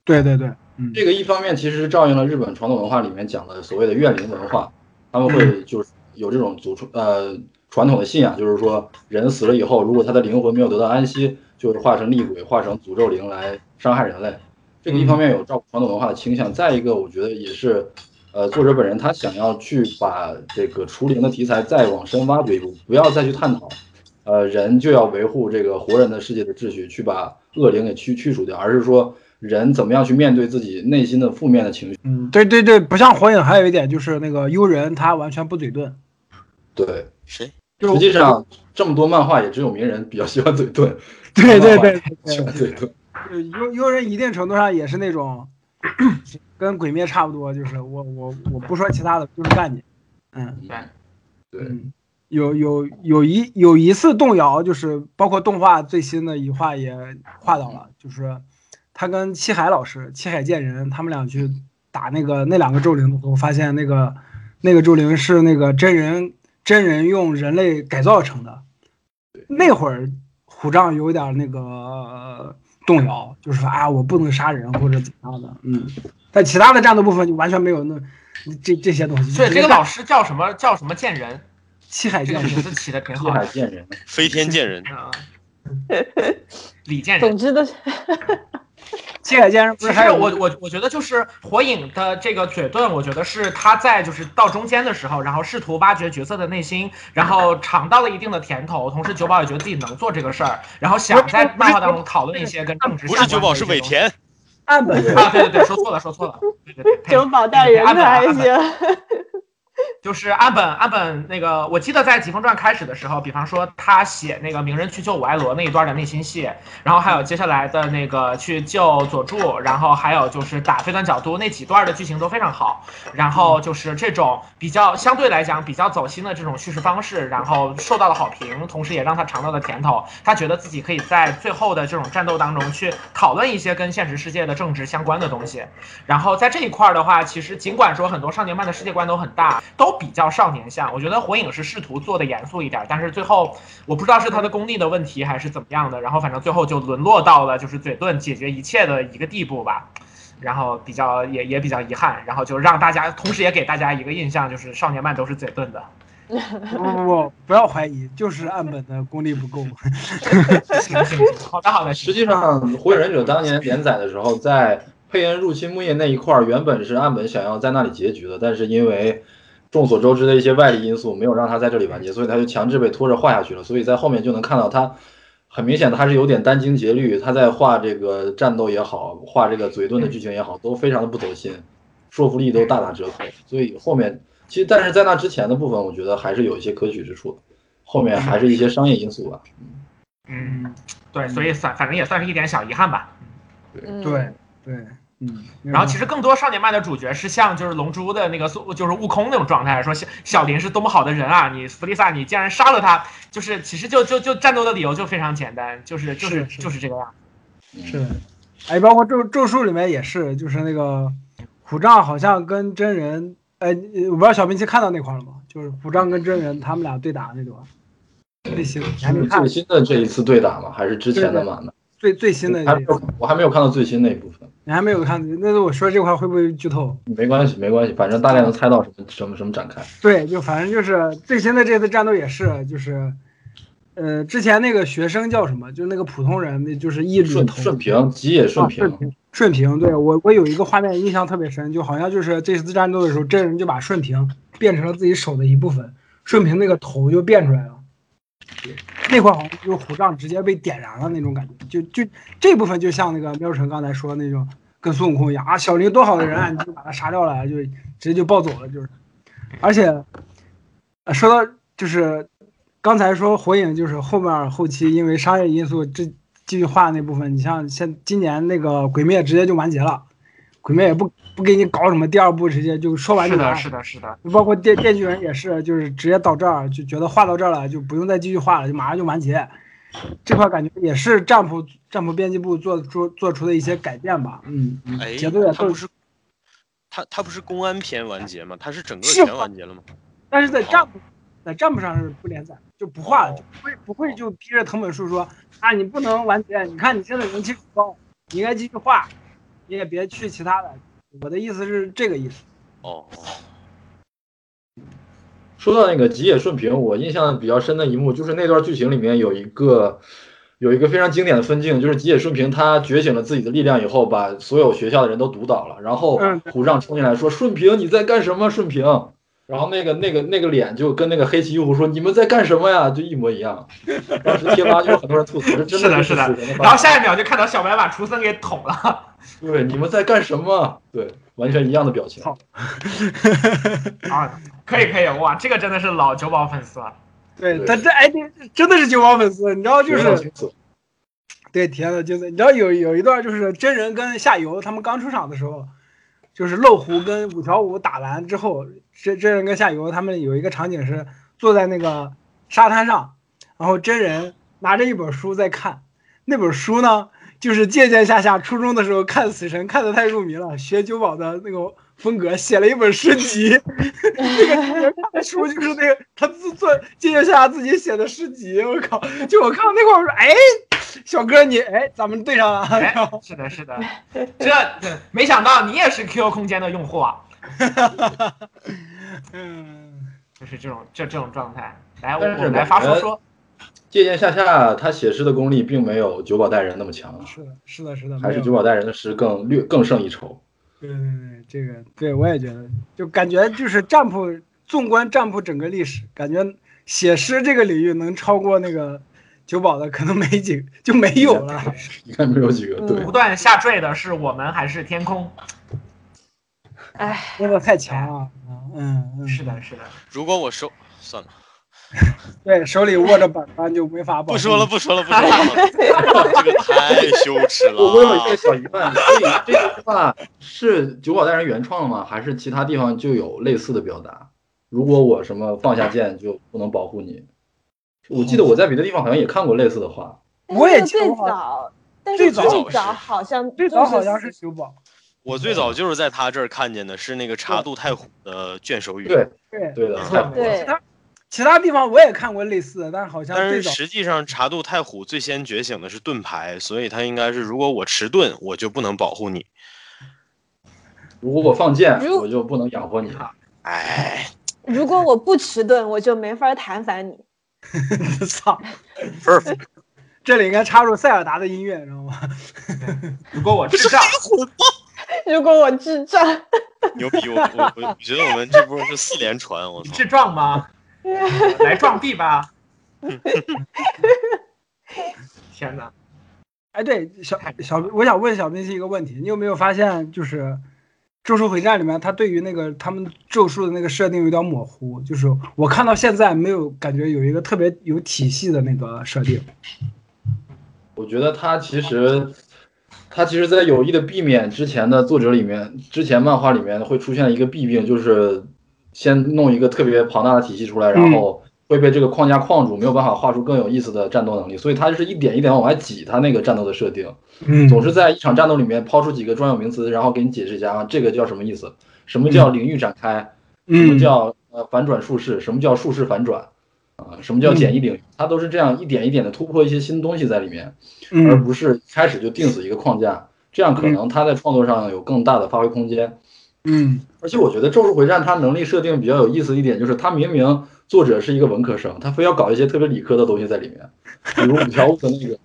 对对对，这个一方面其实照应了日本传统文化里面讲的所谓的怨灵文化，他们会就是有这种祖传呃传统的信仰，就是说人死了以后，如果他的灵魂没有得到安息，就是化成厉鬼，化成诅咒灵来伤害人类。这个一方面有照顾传统文化的倾向，再一个我觉得也是。呃，作者本人他想要去把这个除灵的题材再往深挖掘一步，不要再去探讨，呃，人就要维护这个活人的世界的秩序，去把恶灵给去去除掉，而是说人怎么样去面对自己内心的负面的情绪。嗯，对对对，不像火影，还有一点就是那个幽人他完全不嘴遁。对，谁？实际上这么多漫画也只有鸣人比较喜欢嘴遁。[LAUGHS] 对对对，[LAUGHS] 喜欢嘴遁。幽幽人一定程度上也是那种。[LAUGHS] 跟鬼灭差不多，就是我我我不说其他的，就是干你，嗯，对，有有有一有一次动摇，就是包括动画最新的一画也画到了，就是他跟七海老师七海剑人他们俩去打那个那两个咒灵的时候，发现那个那个咒灵是那个真人真人用人类改造成的，那会儿虎杖有点那个。动摇，就是说啊，我不能杀人或者怎样的，嗯，但其他的战斗部分就完全没有那这这些东西。所以这个老师叫什么？叫什么剑人？七海剑人，名字起的挺好。七海剑人，飞天剑人啊，李剑人。总之都是。七海先生不是还有我我我觉得就是火影的这个嘴遁，我觉得是他在就是到中间的时候，然后试图挖掘角色的内心，然后尝到了一定的甜头，同时九保也觉得自己能做这个事儿，然后想在漫画当中讨论一些跟政治不是九保是尾田，岸本啊对对对说错了说错了，对对对 [LAUGHS] 九保带人的还行。就是安本安本那个，我记得在《疾风传》开始的时候，比方说他写那个鸣人去救五爱罗那一段的内心戏，然后还有接下来的那个去救佐助，然后还有就是打飞段角度那几段的剧情都非常好。然后就是这种比较相对来讲比较走心的这种叙事方式，然后受到了好评，同时也让他尝到了甜头。他觉得自己可以在最后的这种战斗当中去讨论一些跟现实世界的政治相关的东西。然后在这一块的话，其实尽管说很多少年漫的世界观都很大，都。比较少年向，我觉得火影是试图做的严肃一点，但是最后我不知道是他的功力的问题还是怎么样的，然后反正最后就沦落到了就是嘴遁解决一切的一个地步吧，然后比较也也比较遗憾，然后就让大家同时也给大家一个印象，就是少年漫都是嘴遁的。不不不，不要怀疑，就是岸本的功力不够。[LAUGHS] 行行行，好的好的。实际上，火影忍者当年连载的时候，在佩恩入侵木叶那一块儿，原本是岸本想要在那里结局的，但是因为众所周知的一些外力因素没有让他在这里完结，所以他就强制被拖着画下去了。所以在后面就能看到他，很明显的他是有点殚精竭虑，他在画这个战斗也好，画这个嘴遁的剧情也好，都非常的不走心，说服力都大打折扣。所以后面其实，但是在那之前的部分，我觉得还是有一些可取之处的。后面还是一些商业因素吧。嗯，对，所以反反正也算是一点小遗憾吧。对对对。嗯，然后其实更多少年漫的主角是像就是龙珠的那个就是悟空那种状态，说小小林是多么好的人啊，你弗利萨你竟然杀了他，就是其实就就就战斗的理由就非常简单，就是就是就是这个样子。是，哎，包括咒咒术里面也是，就是那个虎杖好像跟真人，哎，我不知道小兵器看到那块了吗？就是虎杖跟真人他们俩对打那段，最新还没看最新的这一次对打吗？还是之前的吗？最最新的，我还没有看到最新那一部分。你还没有看，那我说这块会不会剧透？没关系，没关系，反正大概能猜到什么什么什么展开。对，就反正就是最新的这次战斗也是，就是，呃，之前那个学生叫什么？就那个普通人，那就是一顺顺平，吉野顺平。顺平，对我我有一个画面印象特别深，就好像就是这次战斗的时候，真人就把顺平变成了自己手的一部分，顺平那个头就变出来了，那块好像就是虎杖直接被点燃了那种感觉，就就这部分就像那个喵晨刚才说的那种，跟孙悟空一样啊，小林多好的人啊，你就把他杀掉了，就直接就暴走了，就是，而且，说到就是刚才说火影就是后面后期因为商业因素这继续画那部分，你像现今年那个鬼灭直接就完结了，鬼灭也不。不给你搞什么第二部，直接就说完就完。是的，是的，是的。包括电电锯人也是，就是直接到这儿就觉得画到这儿了，就不用再继续画了，就马上就完结。这块感觉也是战普战普编辑部做做做出的一些改变吧。嗯，节奏也不是。他他不是公安篇完结吗？他是整个全完结了吗？但是在战普在战普上是不连载，就不画了，就不会不会就逼着藤本树说啊，你不能完结，你看你现在人气高，你应该继续画，你也别去其他的。我的意思是这个意思。哦。说到那个吉野顺平，我印象比较深的一幕就是那段剧情里面有一个有一个非常经典的分镜，就是吉野顺平他觉醒了自己的力量以后，把所有学校的人都毒倒了，然后虎杖冲进来说：“顺平你在干什么？”顺平，然后那个那个那个脸就跟那个黑崎一护说：“你们在干什么呀？”就一模一样。当时贴吧就有很多人吐槽，真的是的。然后下一秒就看到小白把厨森给捅了。对，你们在干什么？对，完全一样的表情。啊，可以可以，哇，这个真的是老九保粉丝了。对他这哎，真的是九保粉丝，你知道就是。对，体验的精彩。你知道有有一段就是真人跟夏油他们刚出场的时候，就是漏壶跟五条悟打完之后，真真人跟夏油他们有一个场景是坐在那个沙滩上，然后真人拿着一本书在看，那本书呢。就是渐渐下下初中的时候看死神看的太入迷了，学九保的那个风格，写了一本诗集。[LAUGHS] 那个书就是那个他自做借鉴下下自己写的诗集。我靠！就我看到那块儿，我说：“哎，小哥你哎，咱们对上了。”是的，是的，这没想到你也是 QQ 空间的用户啊！嗯，[LAUGHS] 就是这种这这种状态。来，我我来发说说。借鉴下下，他写诗的功力并没有九保带人那么强。是的，是的，是的，还是九保带人的诗更略更胜一筹。对对对，这个对我也觉得，就感觉就是占卜，纵观占卜整个历史，感觉写诗这个领域能超过那个九保的，可能没几就没有了。[LAUGHS] 应该没有几个。对，不断下坠的是我们还是天空？哎，真的太强了。嗯嗯，是的，是的。如果我收，算了。[LAUGHS] 对，手里握着板砖就没法保不说了，不说了，不说了，这个太羞耻了。我有一个小疑问，所以这句话是九保大人原创的吗？还是其他地方就有类似的表达？如果我什么放下剑就不能保护你？我记得我在别的地方好像也看过类似的话。我也最早，最早最早好像最早好像是九保。我最早就是在他这儿看见的，是那个茶渡太虎的卷首语。对对对的，对。其他地方我也看过类似的，但是好像但是实际上茶渡太虎最先觉醒的是盾牌，所以他应该是如果我迟钝，我就不能保护你；如果我放箭，我就不能养活你。哎，[LAUGHS] 如果我不迟钝，我就没法弹反你。[LAUGHS] [LAUGHS] 操！这里应该插入塞尔达的音乐，知道吗？如果我智障，如果我智障，牛逼！我我我觉得我们这波是四连传，我操！智障吗？[LAUGHS] 来撞壁吧！[LAUGHS] 天哪！哎，对，小小，我想问小冰心一个问题：你有没有发现，就是《咒术回战》里面，他对于那个他们咒术的那个设定有点模糊？就是我看到现在没有感觉有一个特别有体系的那个设定。我觉得他其实，他其实在有意的避免之前的作者里面，之前漫画里面会出现一个弊病，就是。先弄一个特别庞大的体系出来，然后会被这个框架框住，没有办法画出更有意思的战斗能力。所以它就是一点一点往外挤，它那个战斗的设定，嗯总是在一场战斗里面抛出几个专有名词，然后给你解释一下啊，这个叫什么意思？什么叫领域展开？什么叫呃反转术式？什么叫术式反转？啊，什么叫简易领域？它都是这样一点一点的突破一些新东西在里面，而不是开始就定死一个框架，这样可能它在创作上有更大的发挥空间。嗯，而且我觉得《咒术回战》它能力设定比较有意思一点，就是它明明作者是一个文科生，他非要搞一些特别理科的东西在里面，比如五条悟的那个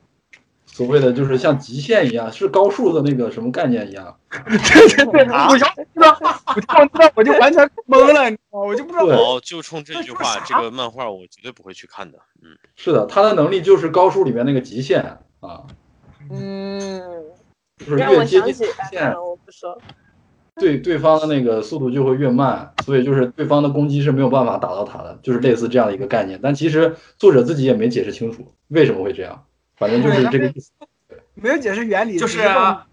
所谓的就是像极限一样，是高数的那个什么概念一样。[LAUGHS] 对对对，我就知道，我就知道，我就完全懵了，你知道吗？我就不知道。哦，就冲这句话，这个漫画我绝对不会去看的。嗯，是的，他的能力就是高数里面那个极限啊。嗯，就是越接近极限，我不说。对对方的那个速度就会越慢，所以就是对方的攻击是没有办法打到他的，就是类似这样的一个概念。但其实作者自己也没解释清楚为什么会这样。反正就是这个意思，没有解释原理，就是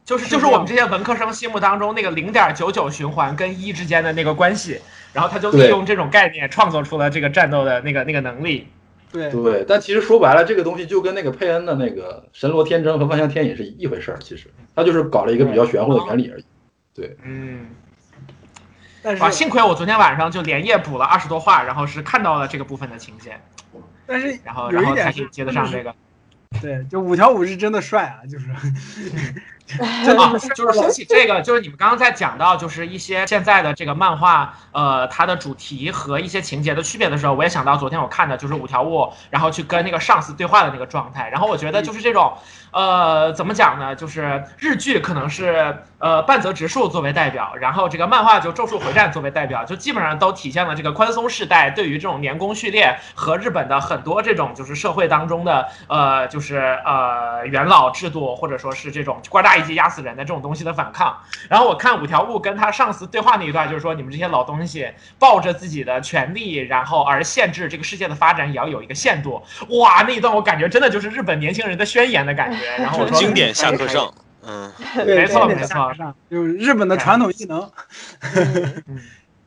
就是就是我们这些文科生心目当中那个零点九九循环跟一之间的那个关系，然后他就利用这种概念创作出了这个战斗的那个那个能力。对对，但其实说白了，这个东西就跟那个佩恩的那个神罗天征和万象天也是一回事儿，其实他就是搞了一个比较玄乎的原理而已。对，嗯。但是幸亏我昨天晚上就连夜补了二十多话，然后是看到了这个部分的情节。但是然后然后才是接得上这个。对，就五条悟是真的帅啊，就是，真 [LAUGHS] 的，就是说起这个，就是你们刚刚在讲到就是一些现在的这个漫画，呃，它的主题和一些情节的区别的时候，我也想到昨天我看的就是五条悟，然后去跟那个上司对话的那个状态，然后我觉得就是这种。呃，怎么讲呢？就是日剧可能是呃半泽直树作为代表，然后这个漫画就《咒术回战》作为代表，就基本上都体现了这个宽松世代对于这种年功序列和日本的很多这种就是社会当中的呃就是呃元老制度或者说是这种官大一级压死人的这种东西的反抗。然后我看五条悟跟他上司对话那一段，就是说你们这些老东西抱着自己的权利，然后而限制这个世界的发展也要有一个限度。哇，那一段我感觉真的就是日本年轻人的宣言的感觉。然后经典下课上，嗯，没错没错，就是日本的传统技能。[LAUGHS]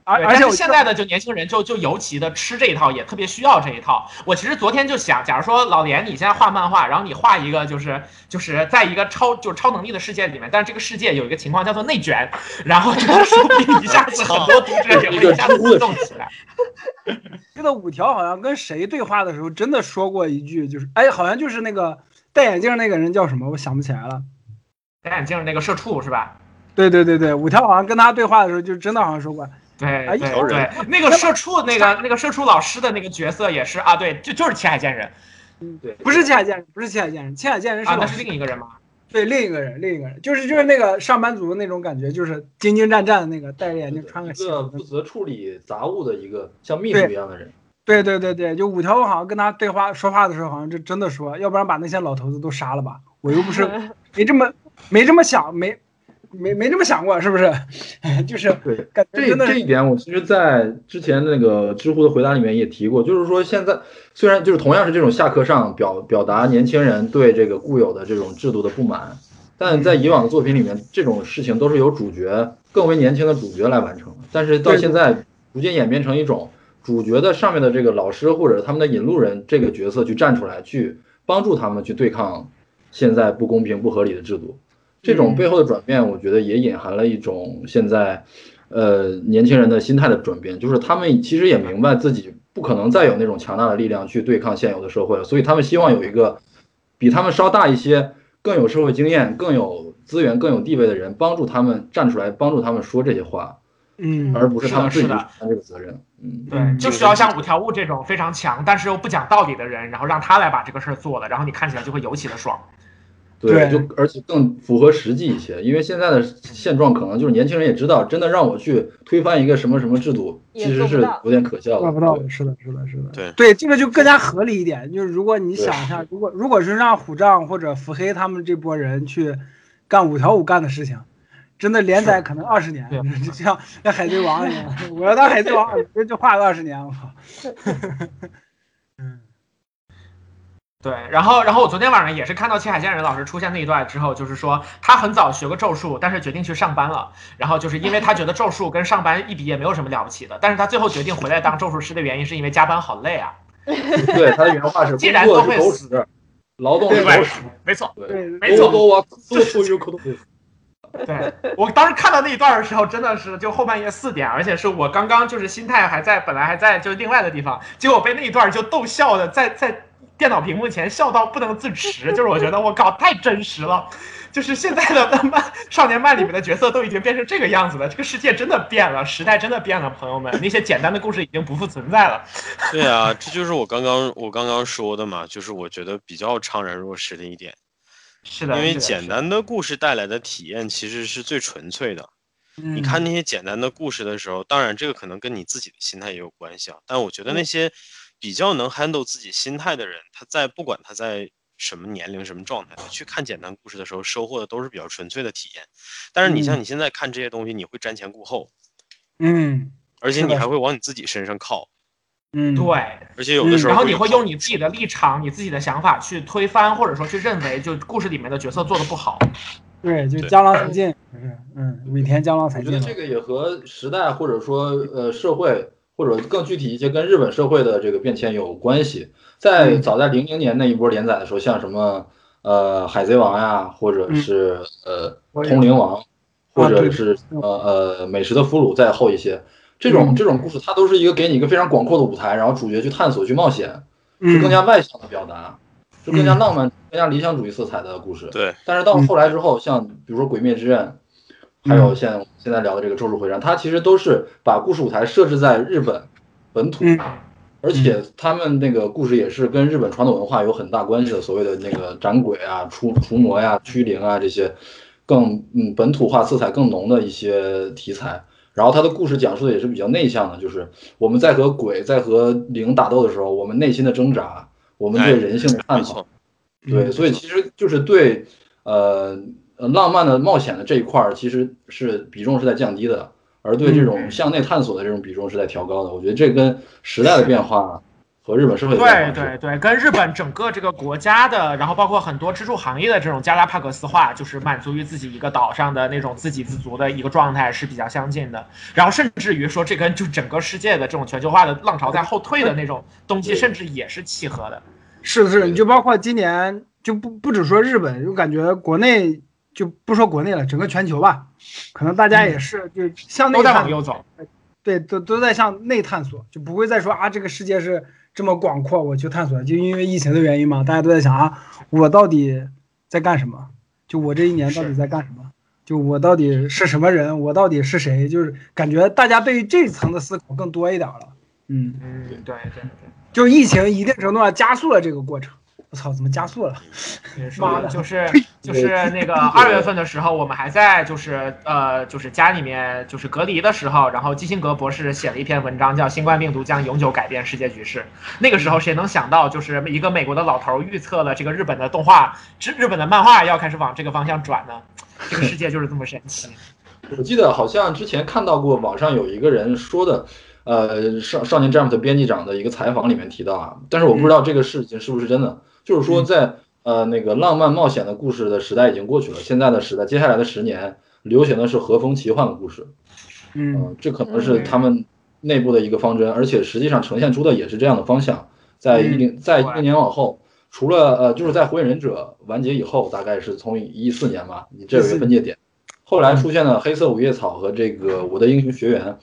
而而且现在的就年轻人就就尤其的吃这一套，也特别需要这一套。我其实昨天就想，假如说老连你现在画漫画，然后你画一个就是就是在一个超就是超能力的世界里面，但是这个世界有一个情况叫做内卷，然后这个说 [LAUGHS] 不定一下子很多读者也会一下子互动起来。[LAUGHS] 这个五条好像跟谁对话的时候，真的说过一句，就是哎，好像就是那个。戴眼镜那个人叫什么？我想不起来了。戴眼镜那个社畜是吧？对对对对，五条好像跟他对话的时候，就真的好像说过。对对对，[LAUGHS] 那个社畜那个那个社畜老师的那个角色也是啊，对，就就是七海剑人。嗯，对，不是七海剑人，不是七海剑人，七海剑人是啊，那是另一个人吗？对，另一个人，另一个人，就是就是那个上班族的那种感觉，就是兢兢战战的那个，戴着眼镜，穿个西服，负责处理杂物的一个像秘书一样的人。对对对对，就五条悟好像跟他对话说话的时候，好像就真的说，要不然把那些老头子都杀了吧？我又不是 [LAUGHS] 没这么没这么想，没没没这么想过，是不是？[LAUGHS] 就是对，这这一点我其实，在之前那个知乎的回答里面也提过，就是说现在虽然就是同样是这种下课上表表达年轻人对这个固有的这种制度的不满，但在以往的作品里面，这种事情都是由主角更为年轻的主角来完成，但是到现在逐渐演变成一种。主角的上面的这个老师或者他们的引路人这个角色去站出来，去帮助他们去对抗现在不公平不合理的制度，这种背后的转变，我觉得也隐含了一种现在，呃，年轻人的心态的转变，就是他们其实也明白自己不可能再有那种强大的力量去对抗现有的社会了，所以他们希望有一个比他们稍大一些、更有社会经验、更有资源、更有地位的人帮助他们站出来，帮助他们说这些话。嗯，而不是他们自己担这个责任。嗯，对，就需要像五条悟这种非常强，但是又不讲道理的人，然后让他来把这个事儿做了，然后你看起来就会尤其的爽。对，就而且更符合实际一些，因为现在的现状可能就是年轻人也知道，真的让我去推翻一个什么什么制度，其实是有点可笑的。做不到，是的，是的，是的。对对，这个就更加合理一点。就是如果你想一下，如果如果是让虎杖或者伏黑他们这波人去干五条悟干的事情。真的连载可能二十年，[LAUGHS] 就像那海贼王一样。我要当海贼王，就就画个二十年，我靠。[LAUGHS] 嗯，对。然后，然后我昨天晚上也是看到青海剑人老师出现那一段之后，就是说他很早学过咒术，但是决定去上班了。然后就是因为他觉得咒术跟上班一比也没有什么了不起的，但是他最后决定回来当咒术师的原因是因为加班好累啊。[LAUGHS] 对，他的原话是：既然都会死，劳动是狗屎。没错，对，没错。对我当时看到那一段的时候，真的是就后半夜四点，而且是我刚刚就是心态还在，本来还在就是另外的地方，结果被那一段就逗笑的，在在电脑屏幕前笑到不能自持。就是我觉得我靠，太真实了，就是现在的漫少年漫里面的角色都已经变成这个样子了，这个世界真的变了，时代真的变了，朋友们，那些简单的故事已经不复存在了。对啊，这就是我刚刚我刚刚说的嘛，就是我觉得比较怅然若失的一点。是的，因为简单的故事带来的体验其实是最纯粹的。嗯你看那些简单的故事的时候，当然这个可能跟你自己的心态也有关系啊。但我觉得那些比较能 handle 自己心态的人，他在不管他在什么年龄、什么状态，他去看简单故事的时候，收获的都是比较纯粹的体验。但是你像嗯你现在看这些东西，你会瞻前顾后，嗯而且你还会往你自己身上靠，嗯，对，而且有的时候然后你会用你自己的立场、你自己的想法去推翻，或者说去认为就故事里面的角色做的不好。对，就对江郎才尽，嗯嗯，尾田江郎才尽我觉得这。个也和时代或者说呃社会或者更具体一些跟日本社会的这个变迁有关系。在嗯早在零零年那一波连载的时候，像什么呃海贼王呀，或者嗯是呃通灵王，或者是呃呃美食的俘虏再后一些，这种嗯。这种故事它都是一个给你一个非常广阔的舞台，然后主角去探索去冒险，是嗯更加外向的表达，是更加嗯。浪漫、更加理想主义色彩的故事。对，但是到嗯。后来之后，像比如说《鬼灭之刃》，还有现现在聊的这个《咒术回战》，它其实都是把故事舞台设置在日本本土，嗯而且他们那个故事也是跟日本传统文化有很大关系的，所谓的那个斩鬼啊、除除魔呀、驱灵啊这些更嗯本土化色彩更浓的一些题材。然后他的故事讲述的也是比较内向的，就是我们在和鬼在和灵打斗的时候，我们内心的挣扎，我们对哎人性的探讨。对，嗯所以其实就是对呃呃浪漫的冒险的这一块儿，其实是比重是在降低的，而对这种向内探索的这种比重是在调高的。我觉得这跟时代的变化和日本社会的对对对，跟日本整个这个国家的，然后包括很多支柱行业的这种加拉帕戈斯化，就是满足于自己一个岛上的那种自给自足的一个状态是比较相近的。然后甚至于说，这跟就整个世界的这种全球化的浪潮在后退的那种东西，甚至也是契合的。是的，是，你就包括今年就不不只说日本，就感觉国内就不说国内了，整个全球吧，可能大家也是就向内都在往探，右走。对，都都在向内探索，就不会再说啊这个世界是这么广阔，我去探索。就因为疫情的原因嘛，大家都在想啊，我到底在干什么？就我这一年到底在干什么？就我到底是什么人？我到底是谁？就是感觉大家对于这一层的思考更多一点了。嗯，嗯，对对对。就是疫情一定程度上加速了这个过程。我操，怎么加速了？[LAUGHS] 妈的就是 [LAUGHS] 就是那个二月份的时候，我们还在就是呃就是家里面就是隔离的时候，然后基辛格博士写了一篇文章，叫《新冠病毒将永久改变世界局势》。那个时候谁能想到，就是一个美国的老头预测了这个日本的动画，日日本的漫画要开始往这个方向转呢？这个世界就是这么神奇。[LAUGHS] 我记得好像之前看到过网上有一个人说的，呃，少少年 Jump 的编辑长的一个采访里面提到啊，但是我不知道这个事情是不是真的，就是说在呃那个浪漫冒险的故事的时代已经过去了，现在的时代，接下来的十年流行的是和风奇幻的故事，嗯嗯，这可能是他们内部的一个方针，而且实际上呈现出的也是这样的方向。在一零在一零年往后，除了呃就是在火影忍者完结以后，大概是从一四年吧，你这有一个分界点。后来出现了黑色五叶草和这个我的英雄学园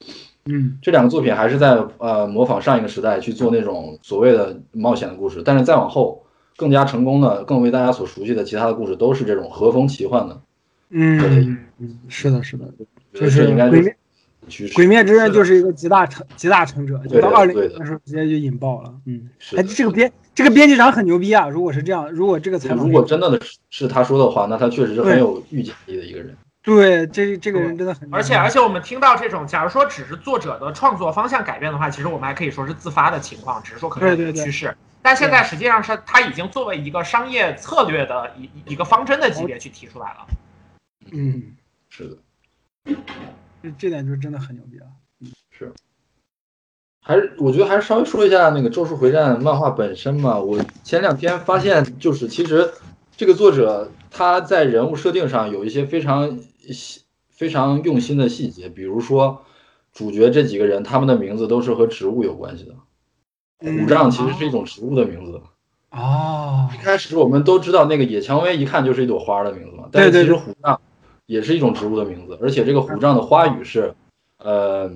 嗯。这两个作品，还是在呃模仿上一个时代去做那种所谓的冒险的故事，但是再往后更加成功的、更为大家所熟悉的其他的故事，都是这种和风奇幻的。嗯，嗯是的，是的，就是应该是鬼灭。鬼灭之刃就是一个集大成集大成者，就到二零对的时候直接就引爆了。嗯，是哎，这个编这个编辑长很牛逼啊！如果是这样，如果这个采访，如果真的是是他说的话，那他确实是很有预见力的一个人。对这这个人真的很，而且而且我们听到这种，假如说只是作者的创作方向改变的话，其实我们还可以说是自发的情况，只是说可能有对对对这个趋势。但现在实际上是它已经作为一个商业策略的一一个方针的级别去提出来了。嗯，是的，这这点就真的很牛逼了。是。还是我觉得还是稍微说一下那个《咒术回战》漫画本身嘛。我前两天发现，就是其实这个作者他在人物设定上有一些非常细非常用心的细节，比如说主角这几个人他们的名字都是和植物有关系的。虎杖其实是一种植物的名字。哦，一开始我们都知道那个野蔷薇一看就是一朵花的名字嘛，但是其实虎杖也是一种植物的名字，而且这个虎杖的花语是，呃，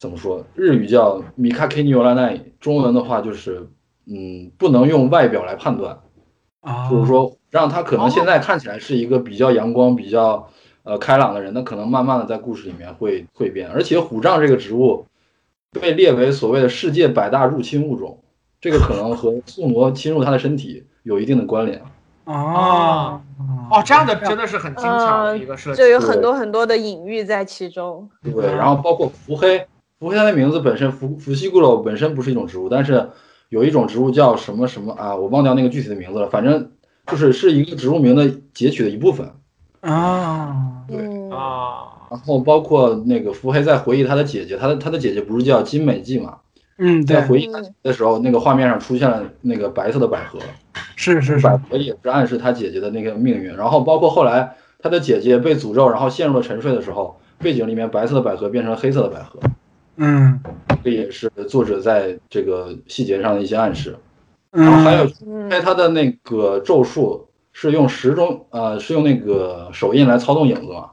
怎么说？日语叫米卡 k 尼 o 拉奈，中文的话就是，嗯，不能用外表来判断，啊，就是说让他可能现在看起来是一个比较阳光、比较呃开朗的人，那可能慢慢的在故事里面会蜕变，而且虎杖这个植物被列为所谓的世界百大入侵物种，这个可能和宿傩侵入他的身体有一定的关联。啊，哦，这样的真的是很精巧的一个设计，就有很多很多的隐喻在其中。对，然后包括伏黑，伏黑它的名字本身，伏伏羲固楼本身不是一种植物，但是有一种植物叫什么什么啊，我忘掉那个具体的名字了，反正就是是一个植物名的截取的一部分啊。对啊。然后包括那个伏黑在回忆他的姐姐，他的他的姐姐不是叫金美纪嘛？嗯，在回忆他的时候，那个画面上出现了那个白色的百合，是是百合也是暗示他姐姐的那个命运。然后包括后来他的姐姐被诅咒，然后陷入了沉睡的时候，背景里面白色的百合变成了黑色的百合。嗯，这也是作者在这个细节上的一些暗示。然后还有在他的那个咒术是用时钟呃是用那个手印来操纵影子嘛？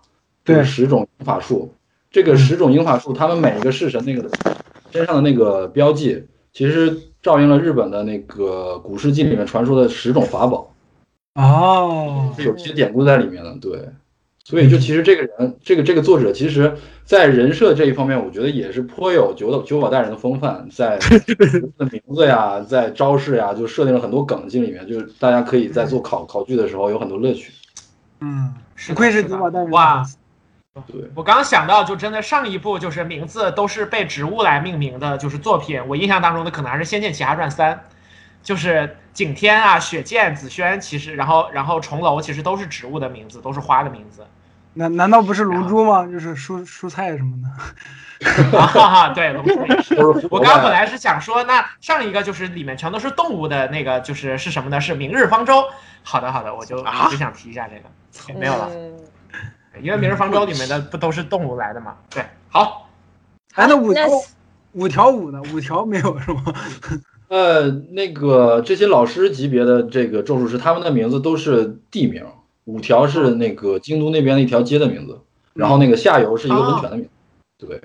对，十种法术。这个十种英法术，他们每一个式神那个。身上的那个标记，其实照应了日本的那个古世纪里面传说的十种法宝，哦，是有些典故在里面的。对，所以就其实这个人，这个这个作者，其实在人设这一方面，我觉得也是颇有九岛九保大人的风范，在 [LAUGHS] 的名字呀，在招式呀，就设定了很多梗进里面，就是大家可以在做考考据的时候有很多乐趣。嗯，不愧是九保大人哇。对我刚想到，就真的上一部就是名字都是被植物来命名的，就是作品。我印象当中的可能还是《仙剑奇侠传三》，就是景天啊、雪见、紫萱，其实然后然后重楼其实都是植物的名字，都是花的名字。难难道不是龙珠吗？就是蔬蔬菜什么的。[LAUGHS] 哈哈，对，龙珠也是。我刚本来是想说，那上一个就是里面全都是动物的那个，就是是什么呢？是明日方舟。好的好的，我就我就想提一下这个，没有了。因为《明日方舟》里面的不都是动物来的吗？对，好。哎，那五条五条五呢？五条没有是吗？[LAUGHS] 呃，那个这些老师级别的这个咒术师，他们的名字都是地名。五条是那个京都那边的一条街的名字，然后那个下游是一个温泉的名字。对，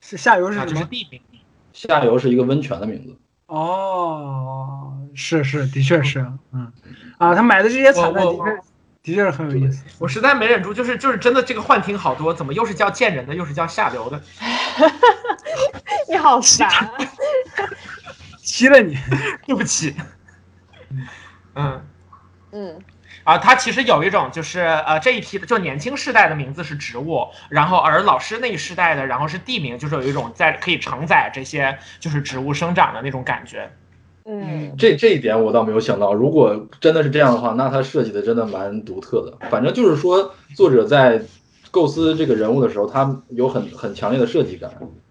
是下游是什么？地名。下游是一个温泉的名字。哦，是是，的确是，嗯，啊，他买的这些彩蛋的确。的确是很有意思，我实在没忍住，就是就是真的这个幻听好多，怎么又是叫贱人的，又是叫下流的？[LAUGHS] 你好烦，[LAUGHS] 气了你，对不起。嗯嗯啊，他其实有一种就是呃这一批的就年轻世代的名字是植物，然后而老师那一世代的然后是地名，就是有一种在可以承载这些就是植物生长的那种感觉。嗯，这这一点我倒没有想到。如果真的是这样的话，那他设计的真的蛮独特的。反正就是说，作者在构思这个人物的时候，他有很很强烈的设计感，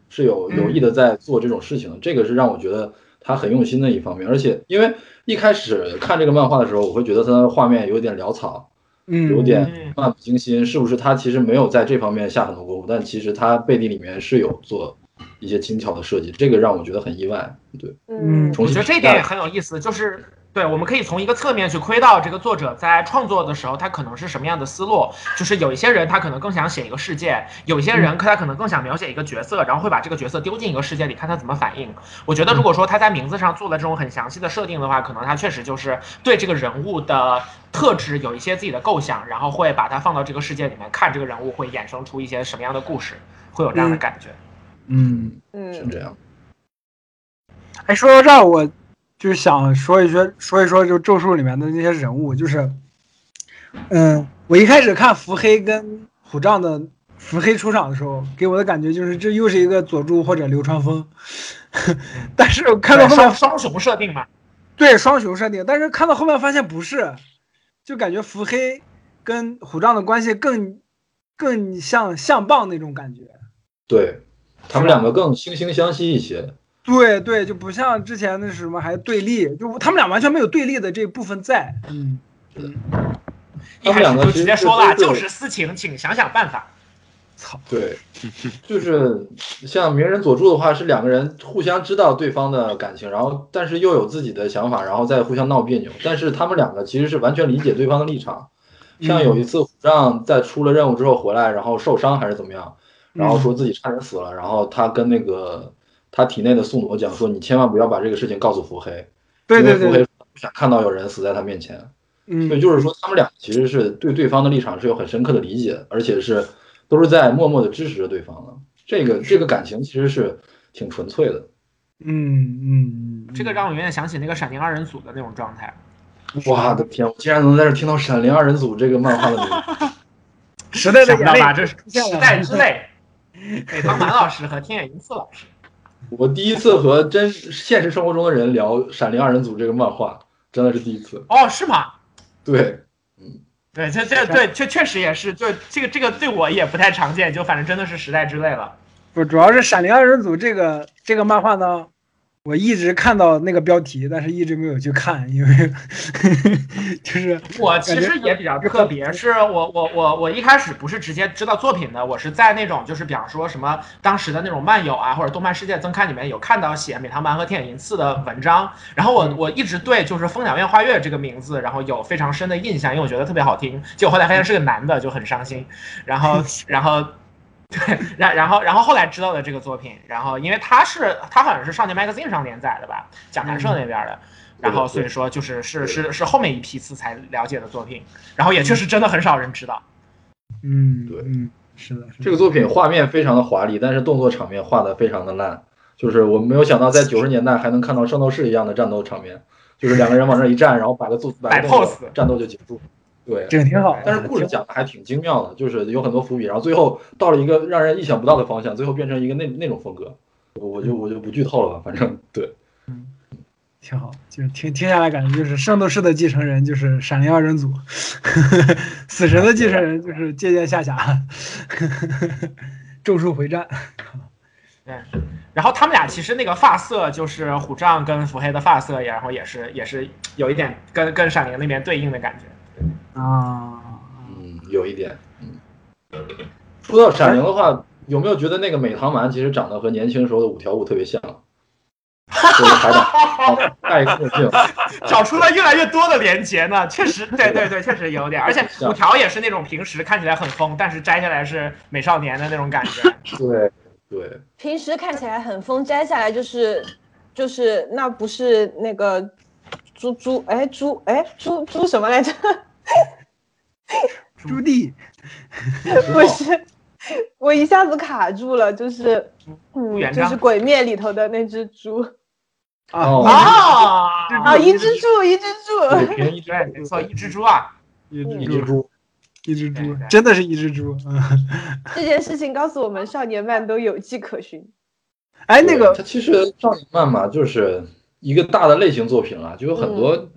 是有有意的在做这种事情。这个是让我觉得他很用心的一方面。而且，因为一开始看这个漫画的时候，我会觉得他的画面有点潦草，嗯，有点漫不经心。是不是他其实没有在这方面下很多功夫？但其实他背地里面是有做。一些精巧的设计，这个让我觉得很意外。对，嗯，我觉得这一点也很有意思，就是对，我们可以从一个侧面去窥到这个作者在创作的时候，他可能是什么样的思路。就是有一些人他可能更想写一个世界，有一些人他可能更想描写一个角色，然后会把这个角色丢进一个世界里，看他怎么反应。我觉得如果说他在名字上做了这种很详细的设定的话，可能他确实就是对这个人物的特质有一些自己的构想，然后会把它放到这个世界里面，看这个人物会衍生出一些什么样的故事，会有这样的感觉。嗯嗯嗯，是这样。哎，说到这儿，我就想说一说，说一说，就咒术里面的那些人物，就是，嗯，我一开始看伏黑跟虎杖的伏黑出场的时候，给我的感觉就是这又是一个佐助或者流川枫，[LAUGHS] 但是我看到后面双雄设定嘛，对双雄设定，但是看到后面发现不是，就感觉伏黑跟虎杖的关系更更像相棒那种感觉，对。他们两个更惺惺相惜一些，对对，就不像之前那什么还对立，就他们俩完全没有对立的这部分在。嗯，一开始就直接说了，就是私情，请想想办法。操，对，就是像鸣人佐助的话，是两个人互相知道对方的感情，然后但是又有自己的想法，然后再互相闹别扭。但是他们两个其实是完全理解对方的立场。像有一次虎杖在出了任务之后回来，然后受伤还是怎么样？然后说自己差点死了，然后他跟那个他体内的宿傩讲说：“你千万不要把这个事情告诉伏黑，对对对，伏黑不想看到有人死在他面前。”嗯，所以就是说，他们俩其实是对对方的立场是有很深刻的理解，而且是都是在默默的支持着对方的。这个这个感情其实是挺纯粹的。嗯嗯，这个让我有点想起那个闪灵二人组的那种状态。我的天！我竟然能在这听到《闪灵二人组》这个漫画的名字，[LAUGHS] 时代的眼泪吧？这是时代之泪，北方满老师和天野银次老师。[LAUGHS] 我第一次和真现实生活中的人聊《闪灵二人组》这个漫画，真的是第一次。哦，是吗？对，嗯，对，这这对确确实也是，就这个这个对我也不太常见，就反正真的是时代之泪了。不，主要是《闪灵二人组》这个这个漫画呢。我一直看到那个标题，但是一直没有去看，因为 [LAUGHS] 就是我其实也比较特别，是我我我我一开始不是直接知道作品的，我是在那种就是比方说什么当时的那种漫友啊，或者动漫世界增刊里面有看到写美堂蛮和天野银次的文章，然后我我一直对就是风鸟院花月这个名字，然后有非常深的印象，因为我觉得特别好听，结果后来发现是个男的，就很伤心，然后 [LAUGHS] 然后。[LAUGHS] 对，然然后然后后来知道的这个作品，然后因为他是他好像是少年 magazine 上连载的吧，讲谈社那边的，然后所以说就是是是是后面一批次才了解的作品，然后也确实真的很少人知道。嗯，对，嗯，是的，这个作品画面非常的华丽，但是动作场面画的非常的烂，就是我没有想到在九十年代还能看到圣斗士一样的战斗场面，就是两个人往那一站，然后摆个做摆 pose，战斗就结束。对，这个挺好。但是故事讲的还挺精妙的，就是有很多伏笔，然后最后到了一个让人意想不到的方向，最后变成一个那那种风格。我就我就不剧透了吧，反正对，嗯，挺好。就是听听下来感觉就是圣斗士的继承人就是闪灵二人组，[LAUGHS] 死神的继承人就是借鉴下辖，咒术回战。对，然后他们俩其实那个发色就是虎杖跟伏黑的发色，然后也是也是有一点跟跟闪灵那边对应的感觉。啊，嗯，有一点，嗯。说到闪灵的话，有没有觉得那个美堂蛮其实长得和年轻时候的五条悟特别像？就是海胆戴墨镜，找 [LAUGHS] 出了越来越多的连接呢。确实，对对对，确实有点。而且五条也是那种平时看起来很疯，但是摘下来是美少年的那种感觉。对对，平时看起来很疯，摘下来就是就是那不是那个猪猪哎猪哎猪猪什么来着？[LAUGHS] 朱棣，[LAUGHS] 不是，我一下子卡住了，就是，嗯，就是《鬼灭》里头的那只猪。啊啊啊！一只猪，一只猪，一只没错，一只猪啊，一只猪，一只猪，真的是一只猪。这件事情告诉我们，少年漫都有迹可循。[LAUGHS] 哎，那个，它其实少年漫嘛，就是一个大的类型作品了，就有很多。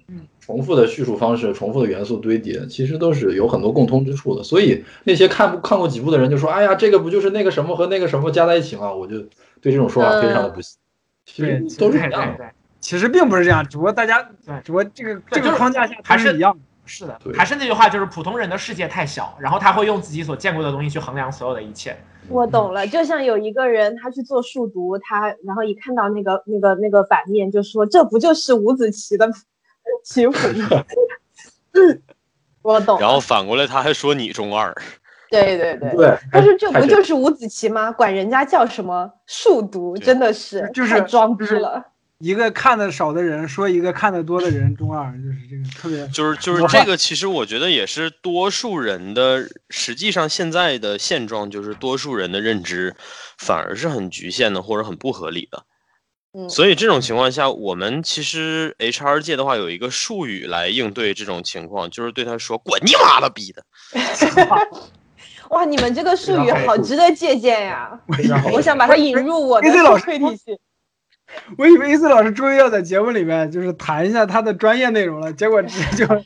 重复的叙述方式，重复的元素堆叠，其实都是有很多共通之处的。所以那些看不看过几部的人就说：“哎呀，这个不就是那个什么和那个什么加在一起吗？”我就对这种说法非常的不信。其实都是一样的。其实并不是这样，只不过大家，只不过这个这个框架下还是一样。是的，还是那句话，就是普通人的世界太小，然后他会用自己所见过的东西去衡量所有的一切。我懂了，就像有一个人他去做数独，他然后一看到那个那个那个反面，就说：“这不就是五子棋的？”欺负你，我懂。然后反过来他还说你中二，对对对对。但是这不就是五子棋吗？管人家叫什么数独，真的是就是装逼了。一个看的少的人说一个看的多的人中二，就是这个特别。就是就是这个，其实我觉得也是多数人的。实际上现在的现状就是多数人的认知反而是很局限的，或者很不合理的。所以这种情况下，我们其实 HR 界的话有一个术语来应对这种情况，就是对他说：“滚你妈了逼的！[LAUGHS] ”哇，你们这个术语好值得借鉴呀！[LAUGHS] 我想把它引入我的老师体系。我以为 AC 老师终于要在节目里面就是谈一下他的专业内容了，结果直接就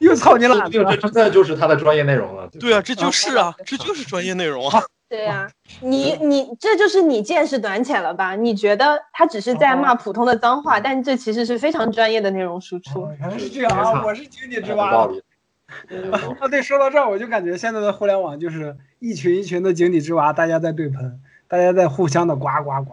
[LAUGHS] 又操你老子了。这真的就是他的专业内容了。对啊，这就是啊，这就是专业内容啊。对呀，你你这就是你见识短浅了吧？你觉得他只是在骂普通的脏话，但这其实是非常专业的内容输出。原来是这样啊！我是井底之蛙。啊，[LAUGHS] 对，说到这儿，我就感觉现在的互联网就是一群一群的井底之蛙，大家在对喷，大家在互相的呱呱呱。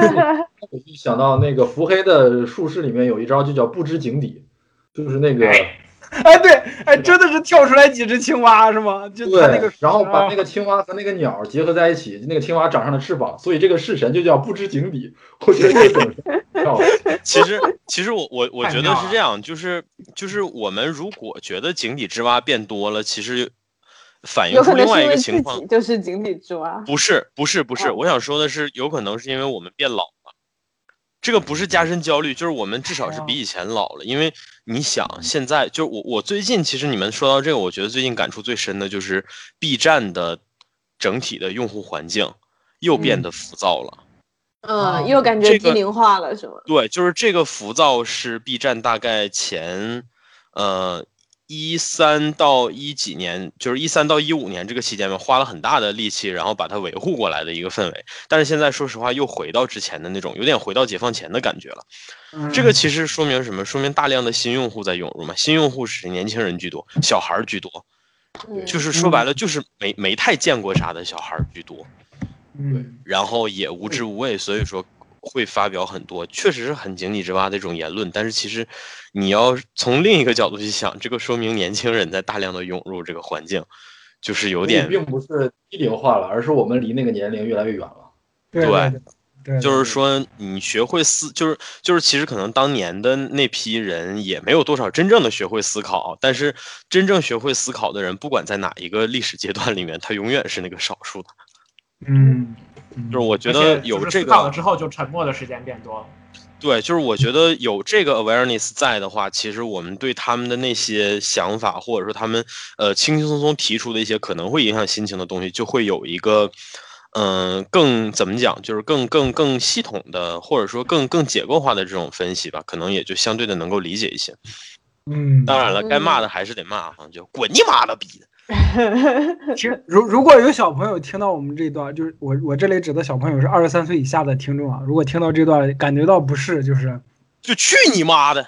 [LAUGHS] 我就想到那个伏黑的术士里面有一招，就叫不知井底，就是那个。哎，[LAUGHS] 对，哎，真的是跳出来几只青蛙是吗？就他那个，然后把那个青蛙和那个鸟结合在一起，那个青蛙长上了翅膀，所以这个式神就叫不知井底。我觉得这种 [LAUGHS] 其实，其实我我我觉得是这样，就是就是我们如果觉得井底之蛙变多了，其实反映出另外一个情况，就是井底之蛙。不是，不是，不是，我想说的是，有可能是因为我们变老了。这个不是加深焦虑，就是我们至少是比以前老了。因为你想，现在就我我最近其实你们说到这个，我觉得最近感触最深的就是 B 站的整体的用户环境又变得浮躁了。嗯，又感觉低龄化了，是吗？对，就是这个浮躁是 B 站大概前呃。一三到一几年，就是一三到一五年这个期间吧，花了很大的力气，然后把它维护过来的一个氛围。但是现在说实话，又回到之前的那种，有点回到解放前的感觉了。这个其实说明什么？说明大量的新用户在涌入嘛。新用户是年轻人居多，小孩居多，就是说白了，就是没没太见过啥的小孩居多。嗯，然后也无知无畏，所以说。会发表很多，确实是很井底之蛙的一种言论。但是其实，你要从另一个角度去想，这个说明年轻人在大量的涌入这个环境，就是有点，并不是低龄化了，而是我们离那个年龄越来越远了。对对，就是说你学会思，就是就是其实可能当年的那批人也没有多少真正的学会思考，但是真正学会思考的人，不管在哪一个历史阶段里面，他永远是那个少数的。嗯。就是我觉得有这个到了之后，就沉默的时间变多了。对，就是我觉得有这个 awareness 在的话，其实我们对他们的那些想法，或者说他们呃轻轻松松提出的一些可能会影响心情的东西，就会有一个嗯更怎么讲，就是更更更系统的，或者说更更结构化的这种分析吧，可能也就相对的能够理解一些。嗯，当然了，该骂的还是得骂哈，就滚你妈了逼的。[LAUGHS] 听，如如果有小朋友听到我们这一段，就是我我这里指的小朋友是二十三岁以下的听众啊。如果听到这段感觉到不适，就是就去你妈的，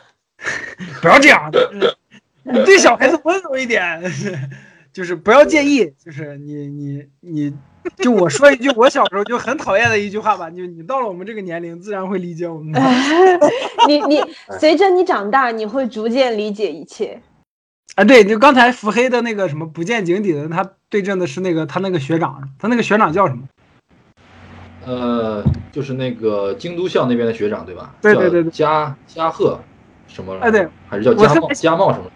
不要这样，你对小孩子温柔一点，[LAUGHS] 就是不要介意，就是你你你。就我说一句我小时候就很讨厌的一句话吧，就你到了我们这个年龄，自然会理解我们的。[LAUGHS] 你你随着你长大，你会逐渐理解一切。啊，对，就刚才腹黑的那个什么不见井底的，他对阵的是那个他那个学长，他那个学长叫什么？呃，就是那个京都校那边的学长，对吧？对对对对，加加贺什么？哎，对，还是叫加茂加茂什么？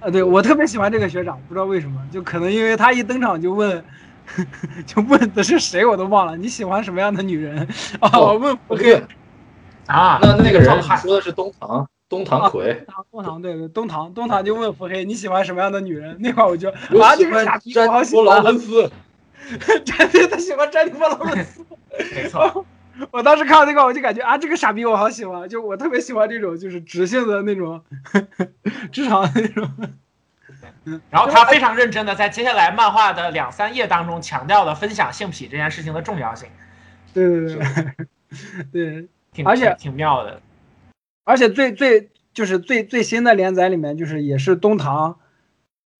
啊，对我特别喜欢这个学长，不知道为什么，就可能因为他一登场就问。[LAUGHS] 就问的是谁我都忘了，你喜欢什么样的女人 [LAUGHS] 啊？我问伏黑啊，那那个人说的是东堂东堂葵，东堂对对东堂东堂就问腹黑你喜欢什么样的女人？那块我就啊这个傻逼我好喜欢劳伦斯，[LAUGHS] 对，他喜欢詹妮弗劳伦斯，[LAUGHS] 没错。[LAUGHS] 我当时看到那个我就感觉啊这个傻逼我好喜欢，就我特别喜欢这种就是直性的那种职场那种。然后他非常认真的在接下来漫画的两三页当中强调了分享性癖这件事情的重要性。对对对，对，挺而且挺妙的。而且最最就是最最新的连载里面，就是也是东堂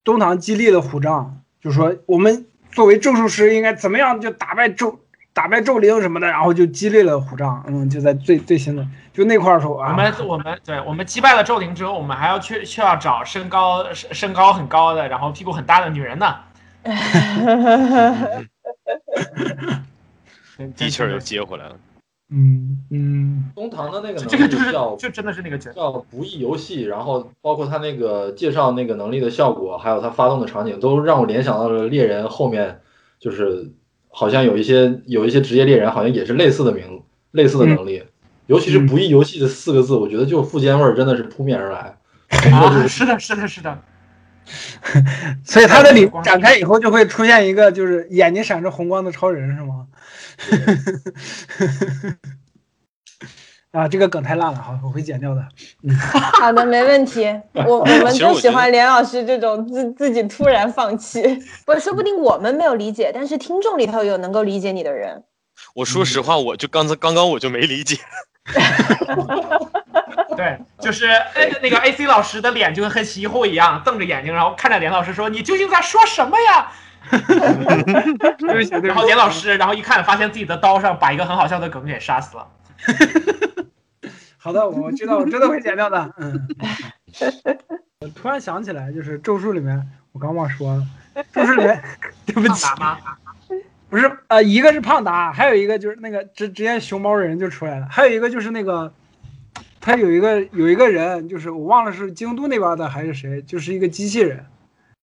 东堂激励了虎杖，就是说我们作为咒术师应该怎么样就打败咒。打败咒灵什么的，然后就激励了虎杖。嗯，就在最最新的就那块儿说，我们我们对我们击败了咒灵之后，我们还要去去要找身高身身高很高的，然后屁股很大的女人呢。[LAUGHS] 的确又接回来了。嗯嗯，东堂的那个这个就是叫就真的是那个叫不义游戏，然后包括他那个介绍那个能力的效果，还有他发动的场景，都让我联想到了猎人后面就是。好像有一些有一些职业猎人，好像也是类似的名类似的能力，尤其是不义游戏的四个字，我觉得就富坚味儿真的是扑面而来。啊，[LAUGHS] 是的，是的，是的。[LAUGHS] 所以他的里展开以后就会出现一个就是眼睛闪着红光的超人，是吗？[LAUGHS] 啊，这个梗太烂了，好，我会剪掉的。嗯，[LAUGHS] 好的，没问题。我我们就喜欢连老师这种自自己突然放弃，不，说不定我们没有理解，但是听众里头有能够理解你的人。我说实话，我就刚才刚刚我就没理解。[LAUGHS] 对，就是那个 AC 老师的脸就跟黑崎一护一样，瞪着眼睛，然后看着连老师说：“你究竟在说什么呀？[LAUGHS] ”然后连老师，然后一看，发现自己的刀上把一个很好笑的梗给杀死了。[LAUGHS] 好的，我知道，我真的会剪掉的。嗯，我突然想起来，就是咒术里面，我刚忘说了，咒术里面，对不起，不是，呃，一个是胖达，还有一个就是那个直直接熊猫人就出来了，还有一个就是那个，他有一个有一个人，就是我忘了是京都那边的还是谁，就是一个机器人。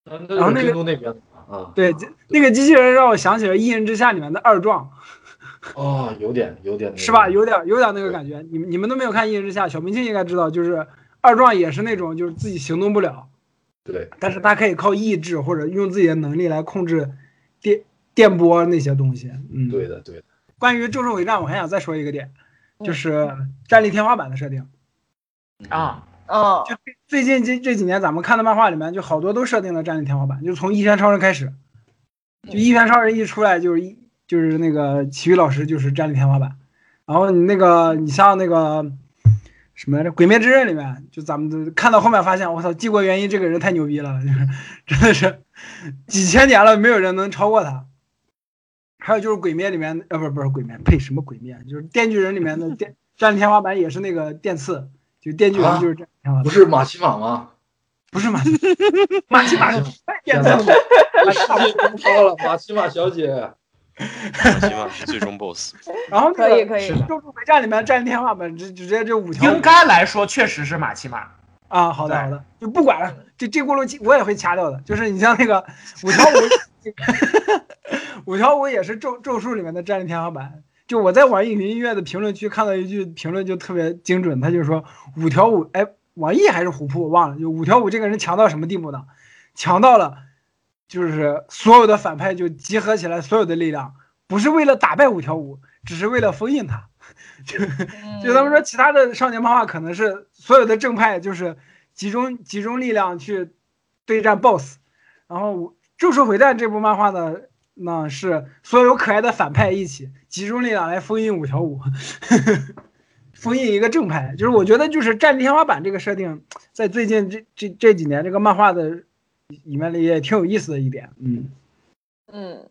然后那个京都那边啊，对，那个机器人让我想起了《一人之下》里面的二壮。哦，有点有点是吧？有点有点那个感觉。你们你们都没有看《一人之下》，小明星应该知道，就是二壮也是那种就是自己行动不了，对，但是他可以靠意志或者用自己的能力来控制电电波那些东西。嗯，对的对的。关于《咒术回战》，我还想再说一个点，就是战力天花板的设定啊。哦，就最近这这几年咱们看的漫画里面，就好多都设定了战力天花板，就从一拳超人开始，就一拳超人一出来就是一就是那个奇遇老师就是战力天花板，然后你那个你像那个什么来着《鬼灭之刃》里面，就咱们都看到后面发现，我操，纪国原因这个人太牛逼了，就是真的是几千年了没有人能超过他。还有就是《鬼灭》里面，呃，不是不是《鬼灭》，呸，什么《鬼灭》？就是《电锯人》里面的电战天花板也是那个电刺。就电锯人就是这样，不是马奇马吗？不是马 [LAUGHS] 马奇马是电刺吗？[LAUGHS] 超了马奇马小姐，马奇马是最终 BOSS。[LAUGHS] 然后可以可以，咒术回战里面战天花板直直接就五条。应该来说确实是马奇马啊。好的好的，就不管了，这这轱辘我也会掐掉的。就是你像那个五条悟，[LAUGHS] 五条悟也是咒咒术里面的战力天花板。就我在网易云音乐的评论区看到一句评论就特别精准，他就说五条悟，哎，网易还是虎扑我忘了，就五条悟这个人强到什么地步呢？强到了，就是所有的反派就集合起来所有的力量，不是为了打败五条悟，只是为了封印他。[LAUGHS] 就就他们说其他的少年漫画可能是所有的正派就是集中集中力量去对战 BOSS，然后咒术回战这部漫画呢？那是所有可爱的反派一起集中力量来封印五条悟，[LAUGHS] 封印一个正派。就是我觉得，就是战力天花板这个设定，在最近这这这几年这个漫画的里面里也挺有意思的一点。嗯嗯，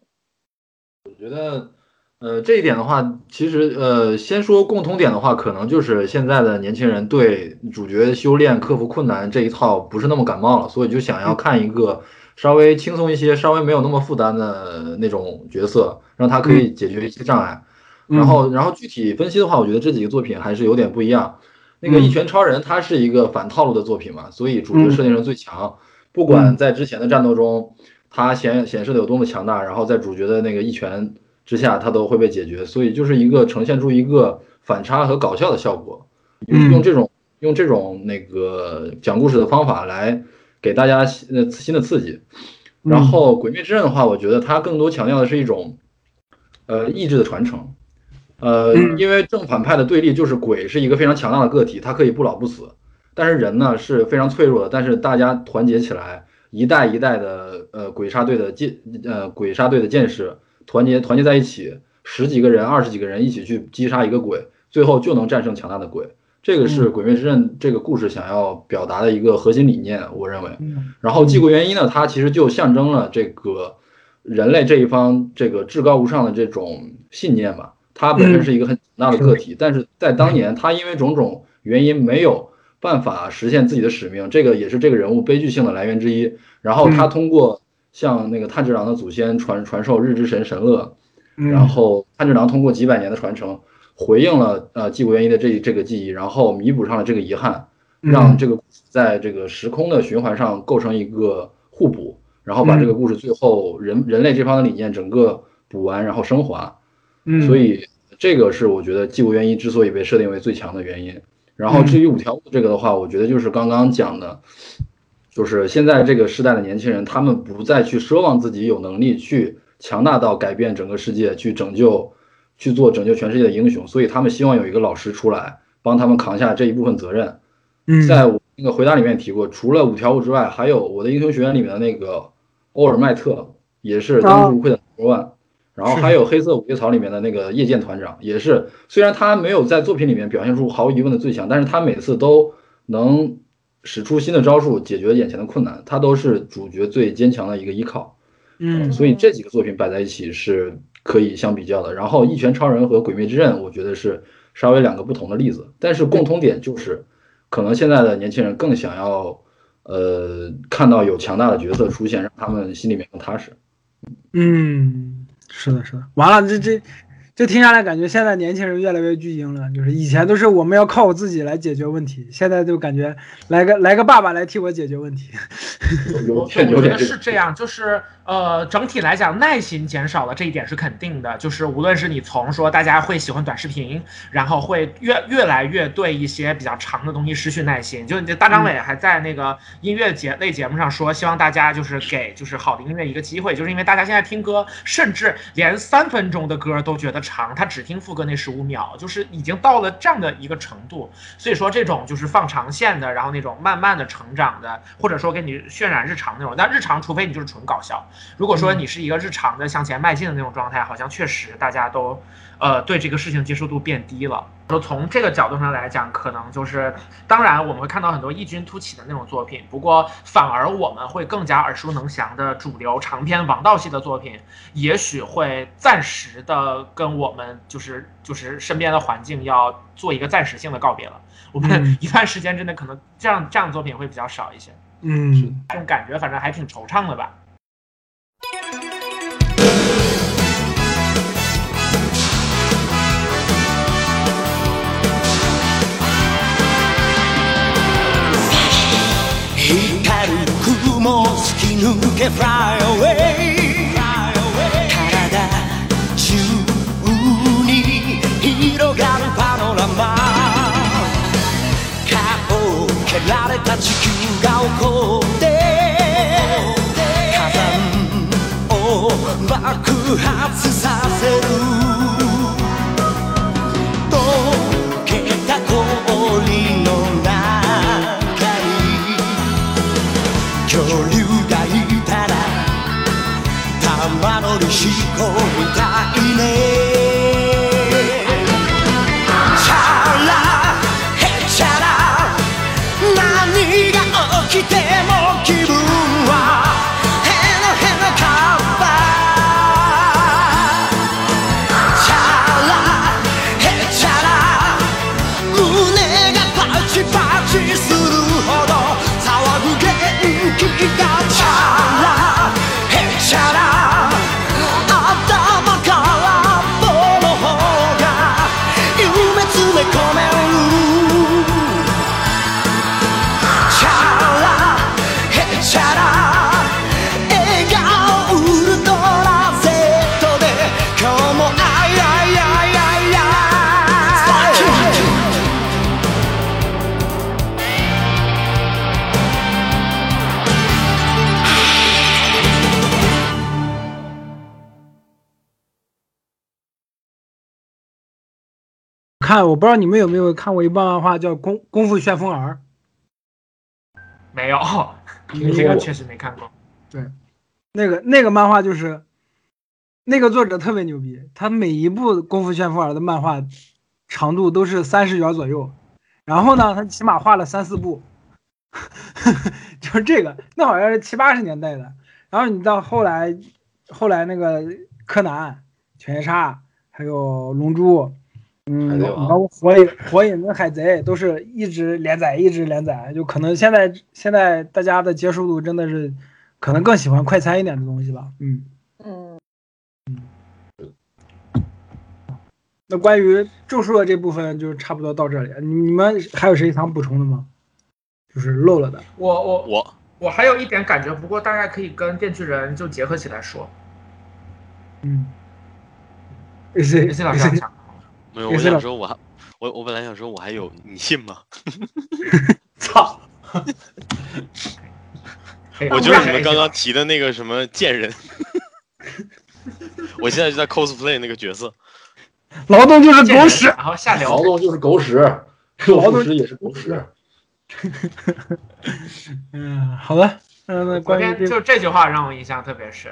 我觉得，呃，这一点的话，其实呃，先说共同点的话，可能就是现在的年轻人对主角修炼、克服困难这一套不是那么感冒了，所以就想要看一个。稍微轻松一些，稍微没有那么负担的那种角色，让他可以解决一些障碍。然后，然后具体分析的话，我觉得这几个作品还是有点不一样。那个《一拳超人》它是一个反套路的作品嘛，所以主角设定成最强，不管在之前的战斗中他显显示的有多么强大，然后在主角的那个一拳之下，他都会被解决。所以就是一个呈现出一个反差和搞笑的效果，用这种用这种那个讲故事的方法来。给大家新呃新的刺激，然后《鬼灭之刃》的话，我觉得它更多强调的是一种，呃意志的传承，呃，因为正反派的对立就是鬼是一个非常强大的个体，它可以不老不死，但是人呢是非常脆弱的，但是大家团结起来，一代一代的呃鬼杀队的剑呃鬼杀队的剑士团结团结在一起，十几个人二十几个人一起去击杀一个鬼，最后就能战胜强大的鬼。这个是《鬼灭之刃》这个故事想要表达的一个核心理念，我认为。然后，继国原因呢，它其实就象征了这个人类这一方这个至高无上的这种信念吧。它本身是一个很强大的个体，但是在当年，他因为种种原因没有办法实现自己的使命，这个也是这个人物悲剧性的来源之一。然后他通过向那个炭治郎的祖先传传授日之神神乐，然后炭治郎通过几百年的传承。回应了呃继国原因的这这个记忆，然后弥补上了这个遗憾，让这个在这个时空的循环上构成一个互补，然后把这个故事最后人人类这方的理念整个补完，然后升华。嗯，所以这个是我觉得继国原因之所以被设定为最强的原因。然后至于五条悟这个的话，我觉得就是刚刚讲的，就是现在这个时代的年轻人，他们不再去奢望自己有能力去强大到改变整个世界，去拯救。去做拯救全世界的英雄，所以他们希望有一个老师出来帮他们扛下这一部分责任。嗯，在我那个回答里面提过，除了五条悟之外，还有我的英雄学院里面的那个欧尔麦特，也是当之无愧的 number one。然后还有黑色五叶草里面的那个夜剑团长，也是虽然他没有在作品里面表现出毫无疑问的最强，但是他每次都能使出新的招数解决眼前的困难，他都是主角最坚强的一个依靠。嗯，所以这几个作品摆在一起是。可以相比较的，然后《一拳超人》和《鬼灭之刃》，我觉得是稍微两个不同的例子，但是共同点就是，可能现在的年轻人更想要，呃，看到有强大的角色出现，让他们心里面更踏实。嗯，是的，是的。完了，这这这听下来，感觉现在年轻人越来越巨婴了。就是以前都是我们要靠我自己来解决问题，现在就感觉来个来个爸爸来替我解决问题。[LAUGHS] 有有点是这样，就是。呃，整体来讲，耐心减少了，这一点是肯定的。就是无论是你从说大家会喜欢短视频，然后会越越来越对一些比较长的东西失去耐心。就大张伟还在那个音乐节类节目上说，希望大家就是给就是好的音乐一个机会，就是因为大家现在听歌，甚至连三分钟的歌都觉得长，他只听副歌那十五秒，就是已经到了这样的一个程度。所以说，这种就是放长线的，然后那种慢慢的成长的，或者说给你渲染日常那种，但日常除非你就是纯搞笑。如果说你是一个日常的向前迈进的那种状态，好像确实大家都，呃，对这个事情接受度变低了。说从这个角度上来讲，可能就是，当然我们会看到很多异军突起的那种作品，不过反而我们会更加耳熟能详的主流长篇王道系的作品，也许会暂时的跟我们就是就是身边的环境要做一个暂时性的告别了。我们一段时间之内可能这样这样的作品会比较少一些。嗯，这种感觉反正还挺惆怅的吧。る雲突き抜け Fly away 体中に広がるパノラマ顔を蹴られた地球が起こって火山を爆発させる。溶けた氷。恐竜がいたら玉乗りしこみたいね。看，我不知道你们有没有看过一部漫画叫《功功夫旋风儿。没有，没这个确实没看过。》，对。那个那个漫画就是那个作者特别牛逼，他每一部《功夫旋风儿》的漫画长度都是三十卷左右，然后呢，他起码画了三四部，[LAUGHS] 就是这个，那好像是七八十年代的。然后你到后来，后来那个柯南、犬夜叉，还有龙珠，嗯，海贼王包括火影、火影跟海贼都是一直连载，一直连载。就可能现在现在大家的接受度真的是，可能更喜欢快餐一点的东西吧。嗯，嗯嗯，那关于咒术的这部分就差不多到这里。你你们还有谁想补充的吗？就是漏了的。我我我我还有一点感觉，不过大概可以跟电锯人就结合起来说。嗯，AC AC 老师没有，我想说我还我我本来想说我还有，你信吗？[LAUGHS] 操，我就是你们刚刚提的那个什么贱人，我现在就在 cosplay 那个角色。劳动就是狗屎。然后下聊劳动就是狗屎，劳动术师也是狗屎。[LAUGHS] 嗯，好的。嗯，那关于 OK，这就这句话让我印象特别深。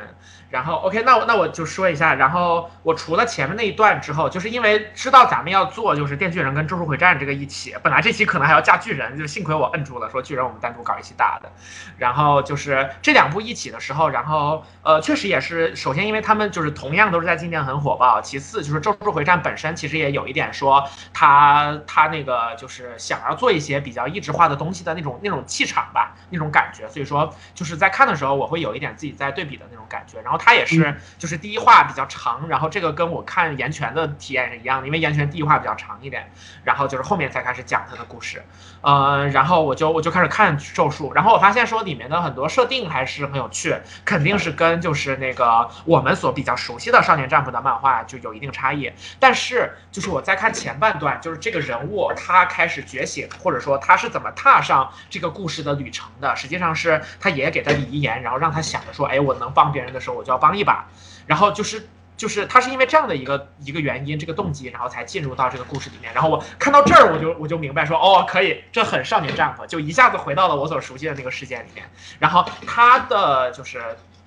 然后 OK，那我那我就说一下。然后我除了前面那一段之后，就是因为知道咱们要做就是电锯人跟咒术回战这个一起，本来这期可能还要加巨人，就幸亏我摁住了，说巨人我们单独搞一期大的。然后就是这两部一起的时候，然后呃，确实也是，首先因为他们就是同样都是在今年很火爆，其次就是咒术回战本身其实也有一点说他他那个就是想要做一些比较异质化的东西的那种那种气场吧，那种感觉。所以说就是在看的时候，我会有一点自己在对比的那种感觉。然后它也是，就是第一话比较长，然后这个跟我看岩泉的体验是一样的，因为岩泉第一话比较长一点，然后就是后面才开始讲他的故事。呃，然后我就我就开始看咒术，然后我发现说里面的很多设定还是很有趣，肯定是跟就是那个我们所比较熟悉的少年战部的漫画就有一定差异。但是就是我在看前半段，就是这个人物他开始觉醒，或者说他是怎么踏上这个故事的旅程的，实际上是他也给他遗言，然后让他想着说，哎，我能帮别人的时候我就要帮一把，然后就是。就是他是因为这样的一个一个原因，这个动机，然后才进入到这个故事里面。然后我看到这儿，我就我就明白说，哦，可以，这很少年战火就一下子回到了我所熟悉的那个世界里面。然后他的就是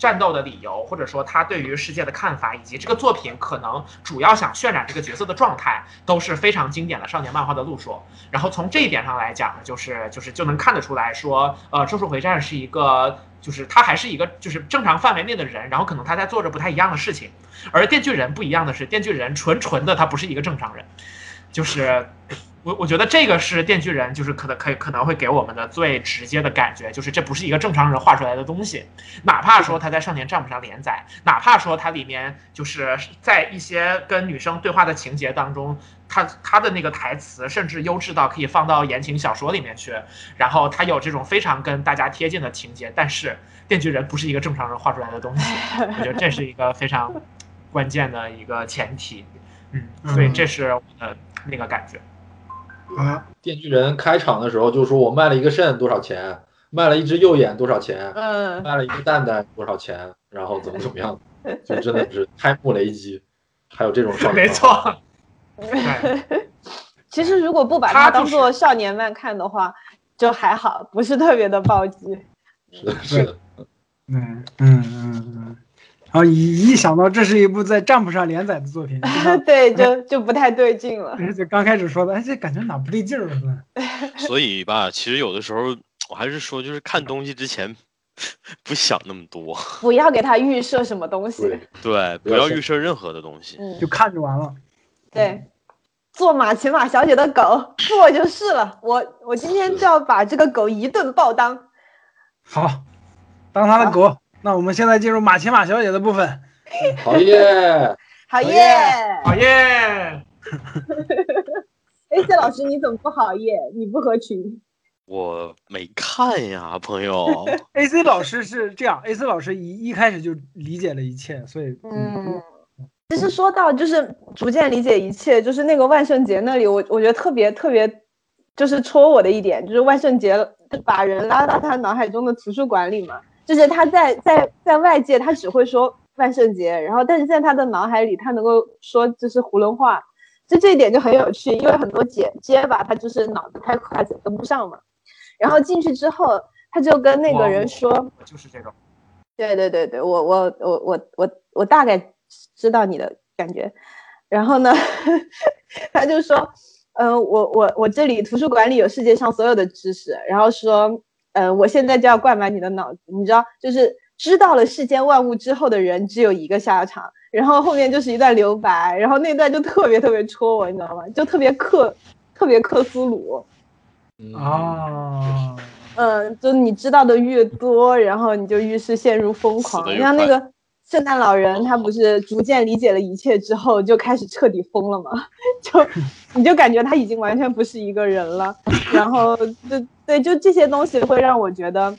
战斗的理由，或者说他对于世界的看法，以及这个作品可能主要想渲染这个角色的状态，都是非常经典的少年漫画的路数。然后从这一点上来讲，就是就是就能看得出来说，呃，《咒术回战》是一个。就是他还是一个就是正常范围内的人，然后可能他在做着不太一样的事情，而电锯人不一样的是，电锯人纯纯的他不是一个正常人，就是我我觉得这个是电锯人就是可能可以可能会给我们的最直接的感觉，就是这不是一个正常人画出来的东西，哪怕说他在少年战部上连载，哪怕说它里面就是在一些跟女生对话的情节当中。他他的那个台词甚至优质到可以放到言情小说里面去，然后他有这种非常跟大家贴近的情节，但是电锯人不是一个正常人画出来的东西，[LAUGHS] 我觉得这是一个非常关键的一个前提，嗯，所以这是我的那个感觉。啊，电锯人开场的时候就说我卖了一个肾多少钱，卖了一只右眼多少钱，嗯，卖了一个蛋蛋多少钱，然后怎么怎么样，就真的是 [LAUGHS] 开幕雷击，还有这种没错。[LAUGHS] 其实如果不把它当做少年漫看的话，就还好，不是特别的暴击。是的，是的。嗯嗯嗯嗯。然后一一想到这是一部在账簿上连载的作品，[LAUGHS] 对，就就不太对劲了。就刚开始说的，哎，这感觉哪不对劲儿了？[LAUGHS] 所以吧，其实有的时候我还是说，就是看东西之前 [LAUGHS] 不想那么多，不要给他预设什么东西。对，不要预设任何的东西，就看就完了。对，做马骑马小姐的狗，做就是了。我我今天就要把这个狗一顿暴当。好，当他的狗。那我们现在进入马奇马小姐的部分。好耶！[LAUGHS] 好耶！好耶！[LAUGHS] A C 老师，你怎么不好耶？你不合群。我没看呀，朋友。[LAUGHS] A C 老师是这样，A C 老师一一开始就理解了一切，所以嗯。其实说到就是逐渐理解一切，就是那个万圣节那里，我我觉得特别特别，就是戳我的一点，就是万圣节把人拉到他脑海中的图书馆里嘛，就是他在在在外界他只会说万圣节，然后但是在他的脑海里他能够说就是囫囵话，就这一点就很有趣，因为很多结结巴他就是脑子太快跟不上嘛，然后进去之后他就跟那个人说，就是这种，对对对对，我我我我我我大概。知道你的感觉，然后呢，[LAUGHS] 他就说，嗯，我我我这里图书馆里有世界上所有的知识，然后说，嗯，我现在就要灌满你的脑子，你知道，就是知道了世间万物之后的人只有一个下场，然后后面就是一段留白，然后那段就特别特别戳我，你知道吗？就特别克，特别克苏鲁。啊，嗯，就你知道的越多，然后你就越是陷入疯狂，你像那个。圣诞老人他不是逐渐理解了一切之后就开始彻底疯了吗？[LAUGHS] 就你就感觉他已经完全不是一个人了。然后就对，就这些东西会让我觉得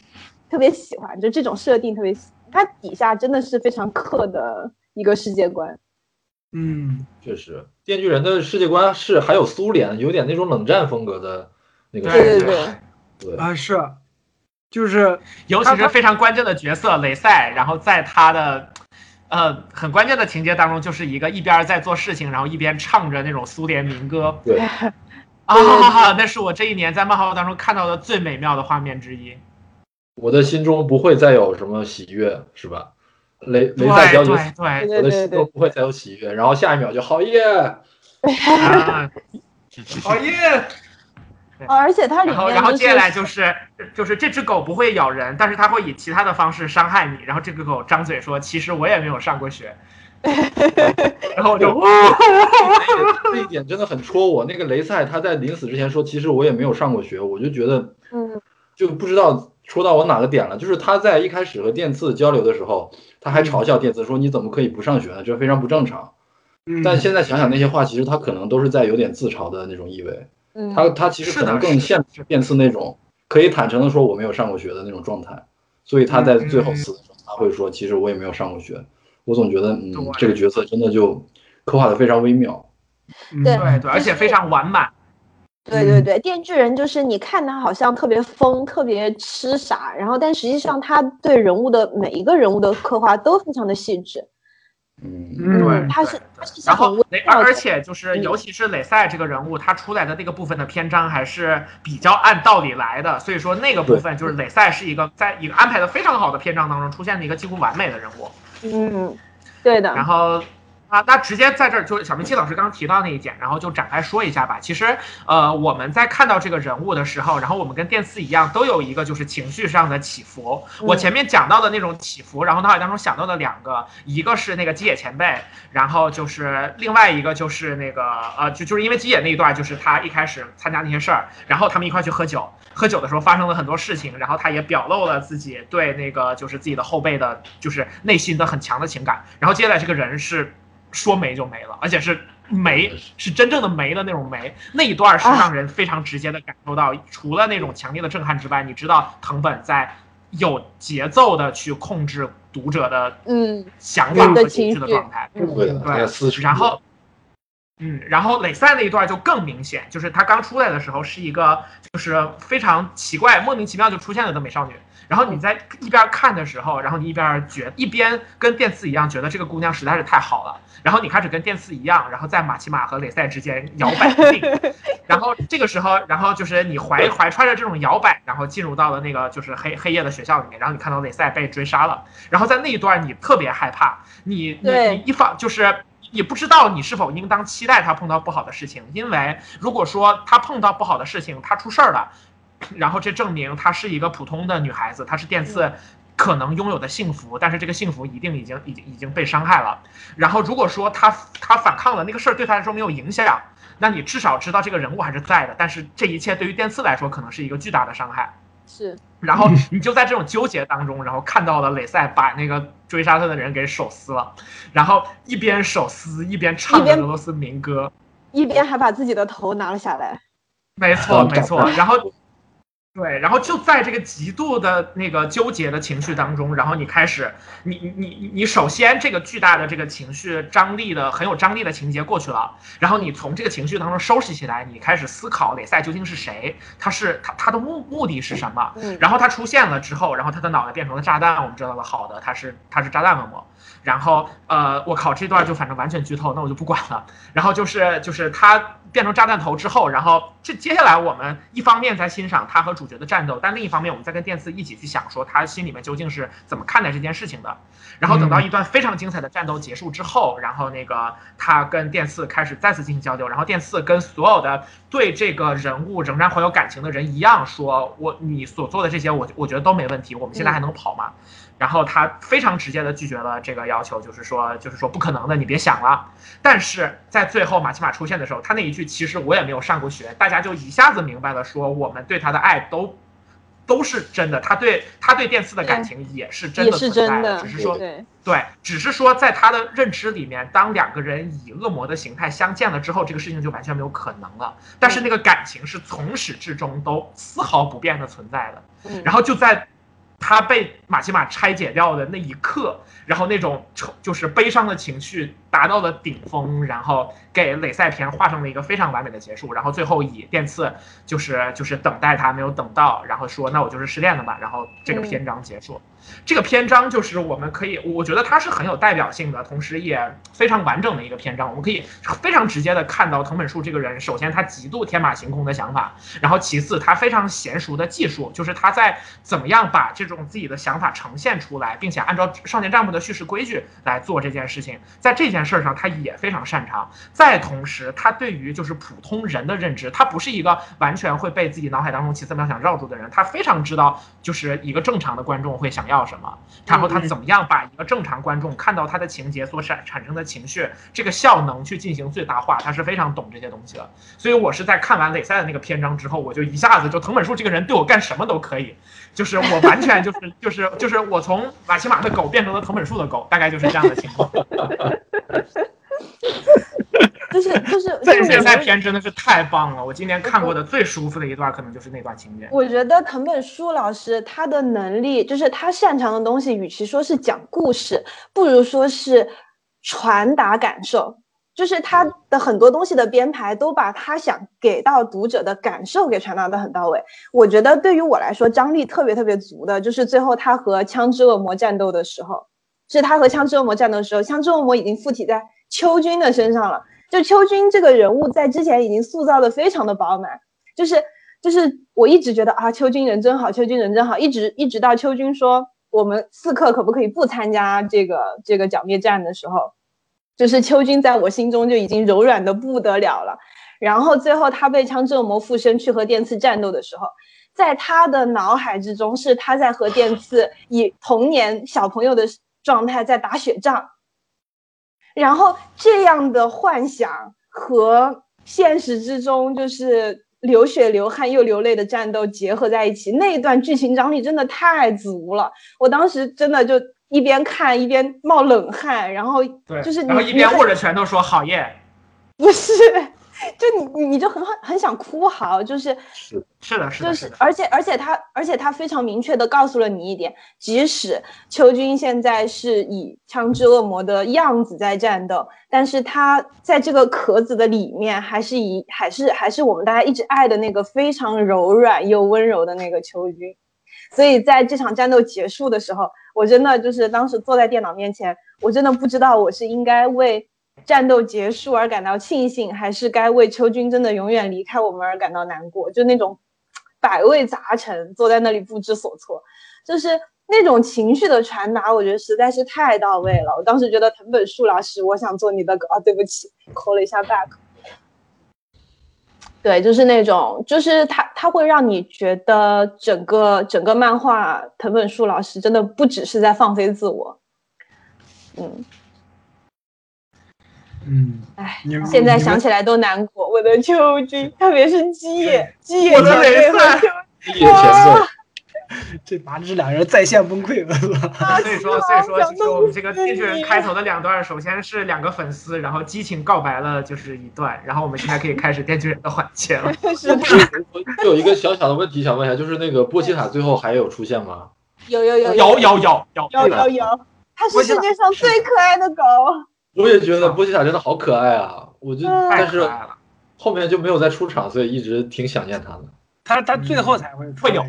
特别喜欢，就这种设定特别。它底下真的是非常刻的一个世界观。嗯，确实，电锯人的世界观是还有苏联，有点那种冷战风格的那个。对对对对啊，是，就是尤其是非常关键的角色雷赛，然后在他的。呃，很关键的情节当中，就是一个一边在做事情，然后一边唱着那种苏联民歌。对，啊，那是我这一年在漫画当中看到的最美妙的画面之一。我的心中不会再有什么喜悦，是吧？雷雷赛小姐，对，我的心中不会再有喜悦。然后下一秒就好耶，[LAUGHS] [LAUGHS] [LAUGHS] 好耶。而且它里面，然后然后接下来就是就是这只狗不会咬人，但是它会以其他的方式伤害你。然后这个狗张嘴说：“其实我也没有上过学。”然后我就，这一点真的很戳我。那个雷赛他在临死之前说：“其实我也没有上过学。”我就觉得，嗯，就不知道戳到我哪个点了，就是他在一开始和电次交流的时候，他还嘲笑电次说你怎么可以不上学呢？这非常不正常。但现在想想那些话，其实他可能都是在有点自嘲的那种意味。他他其实可能更羡慕电次那种可以坦诚的说我没有上过学的那种状态，所以他在最后死的时候他会说其实我也没有上过学。我总觉得嗯这个角色真的就刻画的非常微妙。对对对，而且非常完满。对对对，电锯人就是你看他好像特别疯，特别痴傻，然后但实际上他对人物的每一个人物的刻画都非常的细致。嗯，对，他是，他是然后而而且就是尤其是雷赛这个人物，他出来的那个部分的篇章还是比较按道理来的，所以说那个部分就是雷赛是一个在一个安排的非常好的篇章当中出现的一个几乎完美的人物。嗯，对的。然后。啊，那直接在这儿就小明七老师刚刚提到那一点，然后就展开说一下吧。其实，呃，我们在看到这个人物的时候，然后我们跟电次一样，都有一个就是情绪上的起伏。我前面讲到的那种起伏，然后脑海当中想到的两个，一个是那个基野前辈，然后就是另外一个就是那个呃，就就是因为基野那一段，就是他一开始参加那些事儿，然后他们一块去喝酒，喝酒的时候发生了很多事情，然后他也表露了自己对那个就是自己的后辈的，就是内心的很强的情感。然后接下来这个人是。说没就没了，而且是没，是真正的没的那种没。那一段是让人非常直接的感受到，除了那种强烈的震撼之外，你知道藤本在有节奏的去控制读者的嗯想法和情绪的状态。对对，然后嗯，然后磊赛那一段就更明显，就是他刚出来的时候是一个就是非常奇怪、莫名其妙就出现了的美少女。然后你在一边看的时候，然后你一边觉一边跟电次一样，觉得这个姑娘实在是太好了。然后你开始跟电次一样，然后在马奇马和雷赛之间摇摆不定。[LAUGHS] 然后这个时候，然后就是你怀怀揣着这种摇摆，然后进入到了那个就是黑黑夜的学校里面。然后你看到雷赛被追杀了。然后在那一段你特别害怕，你你你一方就是你不知道你是否应当期待他碰到不好的事情，因为如果说他碰到不好的事情，他出事儿了。然后这证明她是一个普通的女孩子，她是电次可能拥有的幸福，但是这个幸福一定已经已经已经被伤害了。然后如果说他他反抗了，那个事儿对他来说没有影响，那你至少知道这个人物还是在的。但是这一切对于电次来说可能是一个巨大的伤害。是。然后你就在这种纠结当中，然后看到了雷赛把那个追杀他的人给手撕了，然后一边手撕一边唱着俄罗斯民歌，一边还把自己的头拿了下来。没错 [LAUGHS] 没错，然后。对，然后就在这个极度的那个纠结的情绪当中，然后你开始，你你你你首先这个巨大的这个情绪张力的很有张力的情节过去了，然后你从这个情绪当中收拾起来，你开始思考雷赛究竟是谁，他是他他的目目的是什么？然后他出现了之后，然后他的脑袋变成了炸弹，我们知道了，好的，他是他是炸弹恶魔。然后，呃，我靠，这段就反正完全剧透，那我就不管了。然后就是，就是他变成炸弹头之后，然后这接下来我们一方面在欣赏他和主角的战斗，但另一方面我们在跟电次一起去想说他心里面究竟是怎么看待这件事情的。然后等到一段非常精彩的战斗结束之后，然后那个他跟电次开始再次进行交流，然后电次跟所有的对这个人物仍然怀有感情的人一样，说我你所做的这些，我我觉得都没问题，我们现在还能跑吗？然后他非常直接的拒绝了这个要求，就是说，就是说不可能的，你别想了。但是在最后马奇马出现的时候，他那一句其实我也没有上过学，大家就一下子明白了，说我们对他的爱都都是真的，他对他对电次的感情也是真的存在的，只是说对，只是说在他的认知里面，当两个人以恶魔的形态相见了之后，这个事情就完全没有可能了。但是那个感情是从始至终都丝毫不变的存在的，然后就在。他被马奇马拆解掉的那一刻，然后那种就是悲伤的情绪达到了顶峰，然后给雷赛篇画上了一个非常完美的结束。然后最后以电次就是就是等待他没有等到，然后说那我就是失恋了吧。然后这个篇章结束。这个篇章就是我们可以，我觉得它是很有代表性的，同时也非常完整的一个篇章。我们可以非常直接的看到藤本树这个人，首先他极度天马行空的想法，然后其次他非常娴熟的技术，就是他在怎么样把这种。自己的想法呈现出来，并且按照少年战部的叙事规矩来做这件事情，在这件事儿上他也非常擅长。再同时，他对于就是普通人的认知，他不是一个完全会被自己脑海当中奇思妙想绕住的人，他非常知道就是一个正常的观众会想要什么，然后他怎么样把一个正常观众看到他的情节所产产生的情绪这个效能去进行最大化，他是非常懂这些东西的。所以我是在看完磊赛的那个篇章之后，我就一下子就藤本树这个人对我干什么都可以，就是我完全就是就是就是我从马奇马的狗变成了藤本树的狗，大概就是这样的情况。[LAUGHS] 就是就是这磊赛片真的是太棒了，我今年看过的最舒服的一段可能就是那段情节。我觉得藤本树老师他的能力，就是他擅长的东西，与其说是讲故事，不如说是传达感受。就是他的很多东西的编排，都把他想给到读者的感受给传达的很到位。我觉得对于我来说，张力特别特别足的，就是最后他和枪支恶魔战斗的时候，是他和枪之恶魔战斗的时候，枪之恶魔已经附体在秋君的身上了。就秋君这个人物，在之前已经塑造的非常的饱满，就是就是我一直觉得啊，秋君人真好，秋君人真好，一直一直到秋君说我们刺客可不可以不参加这个这个剿灭战的时候。就是秋君在我心中就已经柔软的不得了了，然后最后他被枪之恶魔附身去和电刺战斗的时候，在他的脑海之中是他在和电刺以童年小朋友的状态在打雪仗，然后这样的幻想和现实之中就是流血流汗又流泪的战斗结合在一起，那一段剧情张力真的太足了，我当时真的就。一边看一边冒冷汗，然后就是然后一边握着拳头说好耶，不是，就你你就很很想哭嚎，就是是是的，是的，就是而且而且他而且他非常明确的告诉了你一点，即使秋君现在是以枪支恶魔的样子在战斗，但是他在这个壳子的里面还是以还是还是我们大家一直爱的那个非常柔软又温柔的那个秋君。所以在这场战斗结束的时候，我真的就是当时坐在电脑面前，我真的不知道我是应该为战斗结束而感到庆幸，还是该为秋君真的永远离开我们而感到难过。就那种百味杂陈，坐在那里不知所措，就是那种情绪的传达，我觉得实在是太到位了。我当时觉得藤本树老师，我想做你的狗啊，对不起，扣了一下 back。对，就是那种，就是他，他会让你觉得整个整个漫画，藤本树老师真的不只是在放飞自我，嗯，嗯，哎，现在想起来都难过。我的秋君，特别是基野，基野的雷色，哇。[LAUGHS] 这把这两人在线崩溃了，所以说，所以说，就是我们这个电锯人开头的两段，首先是两个粉丝，然后激情告白了，就是一段，然后我们现在可以开始电锯人的环节了。[LAUGHS] 是的。有一个小小的问题想问一下，就是那个波西塔最后还有出现吗？有有有有有有有有有有，它是世界上最可爱的狗。我也觉得波奇塔真的好可爱啊，我就但是了。后面就没有再出场，所以一直挺想念他的。他他最后才会会有。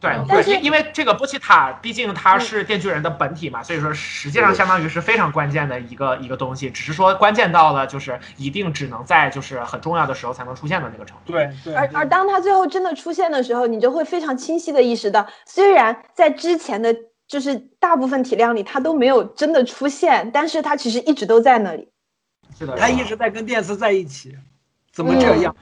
对，因因为这个波奇塔毕竟他是电锯人的本体嘛，所以说实际上相当于是非常关键的一个一个东西，只是说关键到了就是一定只能在就是很重要的时候才能出现的那个程度。对对。而而当他最后真的出现的时候，你就会非常清晰的意识到，虽然在之前的就是大部分体量里它都没有真的出现，但是它其实一直都在那里。是的，他一直在跟电磁在一起，怎么这样？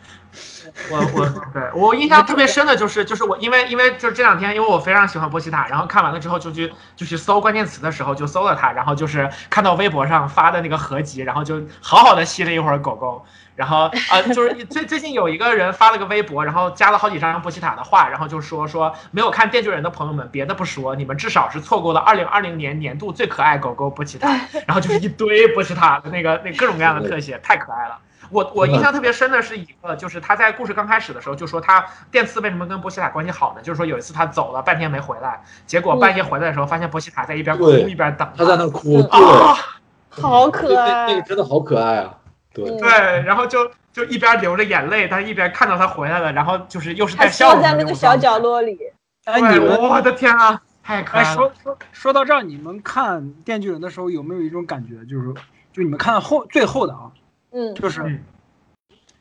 我我对我印象特别深的就是，就是我因为因为就是这两天，因为我非常喜欢波西塔，然后看完了之后就去就去搜关键词的时候就搜了它，然后就是看到微博上发的那个合集，然后就好好的吸了一会儿狗狗，然后啊就是最最近有一个人发了个微博，然后加了好几张波奇塔的话，然后就说说没有看电锯人的朋友们，别的不说，你们至少是错过了二零二零年年度最可爱狗狗波奇塔，[LAUGHS] 然后就是一堆波奇塔的那个那各种各样的特写，太可爱了。我我印象特别深的是一个，就是他在故事刚开始的时候就说他电刺为什么跟波西塔关系好呢？就是说有一次他走了半天没回来，结果半夜回来的时候发现波西塔在一边哭一边等，他在那哭啊，[LAUGHS] 好可爱，那个真的好可爱啊，对对，然后就就一边流着眼泪，但是一边看到他回来了，然后就是又是在笑在那个小角落里，哎，你们我的天啊，太可爱了！说说说到这儿，你们看电锯人的时候有没有一种感觉，就是就你们看后最后的啊？嗯，就是《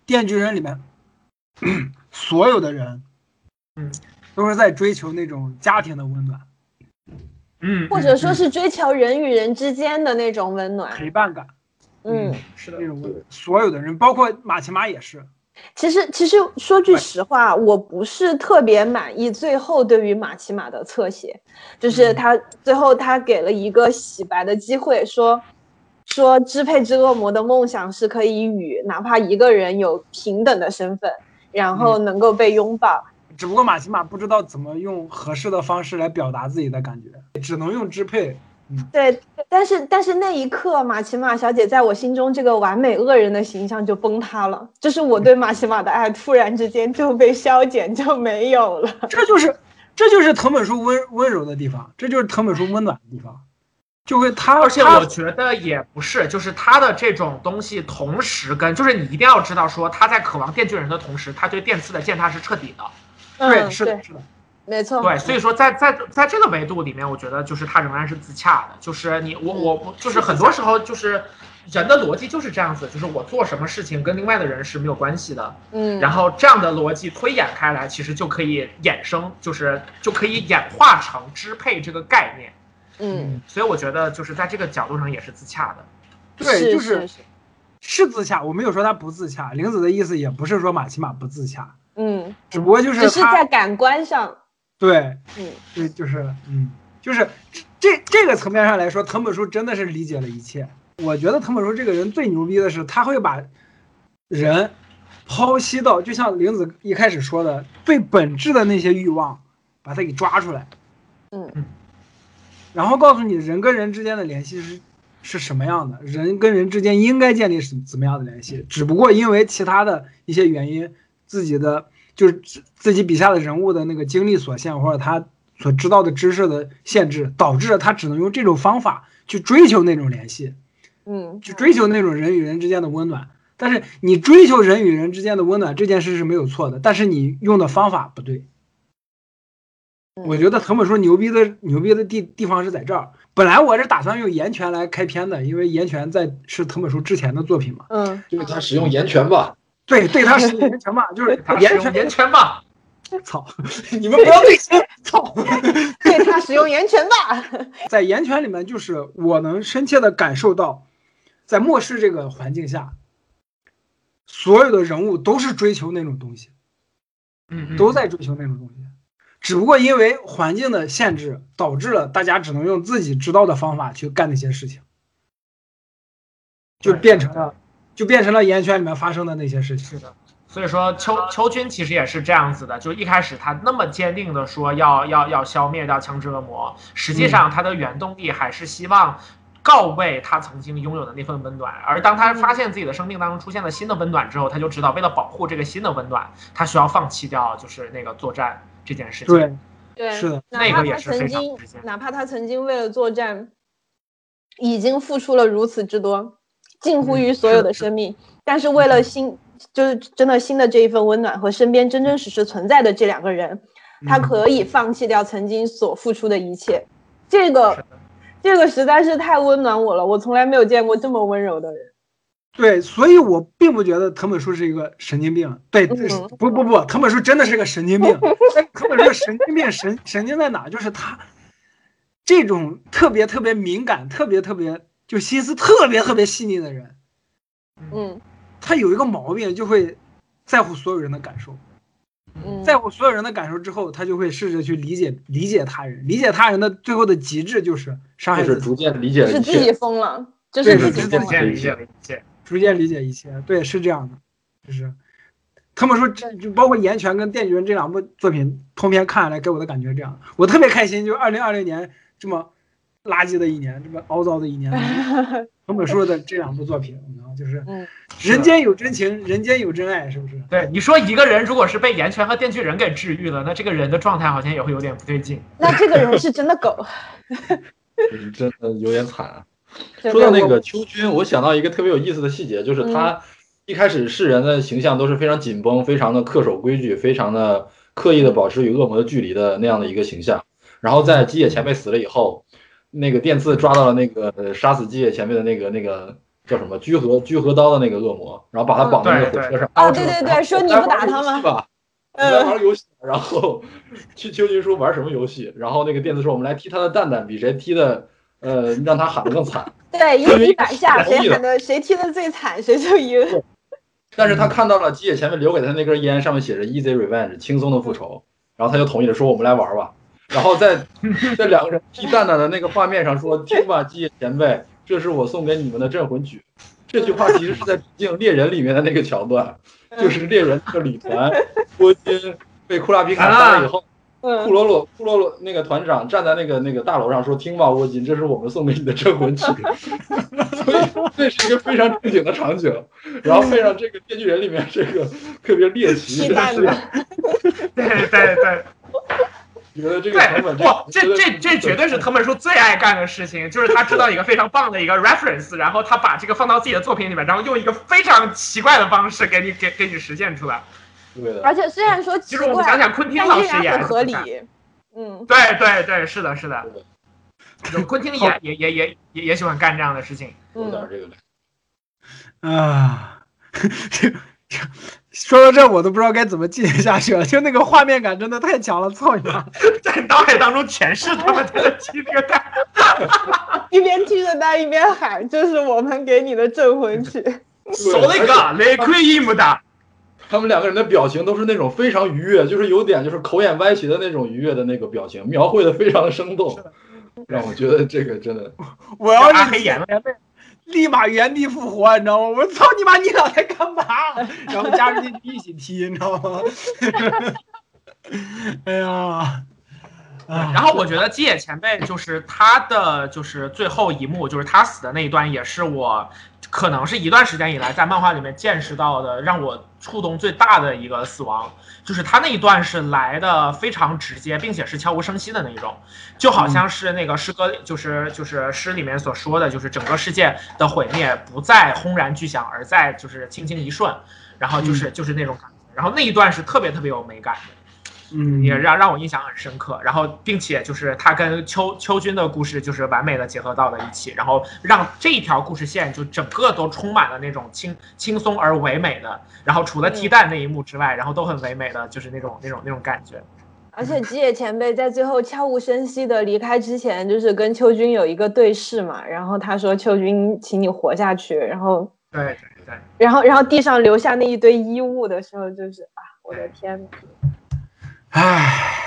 电锯人》里面 [CLEARS THROAT] 所有的人，嗯，都是在追求那种家庭的温暖。嗯，或者说是追求人与人之间的那种温暖、陪伴感。嗯，是的那，种，所有的人，包括马奇马也是。其实，其实说句实话，我不是特别满意最后对于马奇马的侧写，就是他最后他给了一个洗白的机会，说说支配之恶魔的梦想是可以与哪怕一个人有平等的身份，然后能够被拥抱。只不过马奇马不知道怎么用合适的方式来表达自己的感觉，只能用支配。对，但是但是那一刻，马奇马小姐在我心中这个完美恶人的形象就崩塌了，就是我对马奇马的爱突然之间就被消减就没有了。这就是这就是藤本树温温柔的地方，这就是藤本树温暖的地方，就会他而且我觉得也不是，就是他的这种东西，同时跟就是你一定要知道说他在渴望电锯人的同时，他对电刺的践踏是彻底的。对嗯，是的是的，没错，对，所以说在在在这个维度里面，我觉得就是它仍然是自洽的，就是你我我我就是很多时候就是人的逻辑就是这样子，就是我做什么事情跟另外的人是没有关系的，嗯，然后这样的逻辑推演开来，其实就可以衍生，就是就可以演化成支配这个概念，嗯，所以我觉得就是在这个角度上也是自洽的。对，就是是，自洽，我没有说他不自洽，玲子的意思也不是说马奇马不自洽，嗯，只不过就只是他在感官上，对嗯。对，就是嗯，就是这这个层面上来说，藤本树真的是理解了一切。我觉得藤本树这个人最牛逼的是，他会把人剖析到，就像玲子一开始说的，最本质的那些欲望，把它给抓出来，嗯。然后告诉你人跟人之间的联系是是什么样的，人跟人之间应该建立什怎么样的联系，只不过因为其他的一些原因，自己的就是自自己笔下的人物的那个经历所限，或者他所知道的知识的限制，导致了他只能用这种方法去追求那种联系，嗯去追求那种人与人之间的温暖。但是你追求人与人之间的温暖这件事是没有错的，但是你用的方法不对。嗯我觉得藤本树牛逼的牛逼的地地方是在这儿。本来我是打算用岩泉来开篇的，因为岩泉在是藤本树之前的作品嘛。嗯，就是他使用岩泉吧，对，对他使用岩泉嘛，就是他使用岩泉。吧，[LAUGHS] 操，[LAUGHS] 你们不要对心，[LAUGHS] 操！对他使用源泉吧，在岩泉里面，就是我能深切的感受到，在末世这个环境下，所有的人物都是追求那种东西，嗯，嗯都在追求那种东西，只不过因为环境的限制，导致了大家只能用自己知道的方法去干那些事情，就变成了，就变成了岩圈里面发生的那些事情。是的，所以说秋秋军其实也是这样子的，就一开始他那么坚定的说要要要消灭掉枪支恶魔，实际上他的原动力还是希望告慰他曾经拥有的那份温暖。而当他发现自己的生命当中出现了新的温暖之后，他就知道为了保护这个新的温暖，他需要放弃掉就是那个作战这件事情。对，对，是的，那个也是曾经非常，哪怕他曾经为了作战，已经付出了如此之多，近乎于所有的生命，但是为了新，就是真的新的这一份温暖和身边真真实实存在的这两个人，他嗯可以放弃掉曾经所付出的一切。这个这个实在是太温暖我了，我从来没有见过这么温柔的人。对，所以我并不觉得藤本树是一个神经病。对，嗯不不不，藤本树真的是个神经病。[LAUGHS] 但藤本树神经病神神经在哪？就是他这种特别特别敏感、特别特别就心思特别特别细腻的人，嗯他有一个毛病，就会在乎所有人的感受。嗯，在乎所有人的感受之后，他就会试着去理解理解他人。理解他人的最后的极致就是伤害自己，就是逐渐理解是自己。疯了，就是。逐渐理解了一切。逐渐理解一切。对，是这样的，就是他们说这就包括《岩泉》跟《电锯人》这两部作品通篇看下来，给我的感觉这样，我特别开心。就二零二零年这么垃圾的一年，这么凹糟的一年，[LAUGHS] 藤本树的这两部作品，然后就是嗯人间有真情，人间有真爱，是不是？对你说，一个人如果是被岩泉和电锯人给治愈了，那这个人的状态好像也会有点不对劲。那这个人是真的狗。[LAUGHS] 就是真的有点惨啊。[LAUGHS] 说到那个秋君，我想到一个特别有意思的细节，就是嗯他一开始世人的形象都是非常紧绷、非常的恪守规矩、非常的刻意的保持与恶魔的距离的那样的一个形象。然后在基野前辈死了以后，那个电刺抓到了那个呃杀死基野前面的那个那个叫什么居合居合刀的那个恶魔，然后把他绑在那个火车上。啊，对对对，说你不打他吗？[LAUGHS] 吧？来玩游戏。[LAUGHS] 然后，去秋菊说玩什么游戏？然后那个电子说我们来踢他的蛋蛋，比谁踢的呃让他喊的更惨。[LAUGHS] 对，一比打下，谁喊的谁踢的最惨，谁就赢。但是他看到了基野前面留给他那根烟，上面写着 “easy revenge”，轻松的复仇。然后他就同意了，说我们来玩吧。然后在在两个人踢蛋蛋的那个画面上说：“听吧，基野前辈，这是我送给你们的镇魂曲。”这句话其实是在致敬猎人里面的那个桥段，就是猎人这个旅团波金被库拉皮卡杀了以后，库罗罗库罗罗那个团长站在那个那个大楼上说：“听吧，沃金，这是我们送给你的镇魂曲。[LAUGHS] ”所以这是一个非常正经的场景，然后配上这个《电锯人》里面这个特别猎奇的事情，对对对。觉得这个成本，不，这这这绝对是藤本树最爱干的事情，就是他知道一个非常棒的一个 reference，然后他把这个放到自己的作品里面，然后用一个非常奇怪的方式给你给给你实现出来。对的。而且虽然说其实我们想想昆汀老师也很合理。嗯，对对对，是的，是的。昆汀也也也也也也喜欢干这样的事情。有点这个。啊，这这。说到这，我都不知道该怎么进行下去了。[LAUGHS] 就那个画面感真的太强了，操你妈！[LAUGHS] 在脑海当中全是他们在踢那个蛋，[LAUGHS] 一边踢着蛋一边喊：“这是我们给你的镇魂曲。”说那个雷奎伊姆的，他们两个人的表情都是那种非常愉悦，就是有点就是口眼歪斜的那种愉悦的那个表情，描绘的非常的生动，让我觉得这个真的。我要是黑眼了。立马原地复活，你知道吗？我说操你妈！你俩在干嘛？然后加入进去一起踢，你知道吗？[LAUGHS] 哎呀！然后我觉得基野前辈就是他的，就是最后一幕，就是他死的那一段，也是我可能是一段时间以来在漫画里面见识到的，让我触动最大的一个死亡。就是他那一段是来的非常直接，并且是悄无声息的那一种，就好像是那个诗歌，就是就是诗里面所说的，就是整个世界的毁灭不再轰然巨响，而在就是轻轻一瞬，然后就是就是那种感觉，然后那一段是特别特别有美感的。嗯，也让让我印象很深刻。然后，并且就是他跟秋秋君的故事就是完美的结合到了一起，然后让这一条故事线就整个都充满了那种轻轻松而唯美的。然后除了踢蛋那一幕之外，然后都很唯美的，就是那种那种那种感觉。而且吉野前辈在最后悄无声息的离开之前，就是跟秋君有一个对视嘛。然后他说：“秋君，请你活下去。”然后对对对。然后然后地上留下那一堆衣物的时候，就是啊，我的天呐。唉，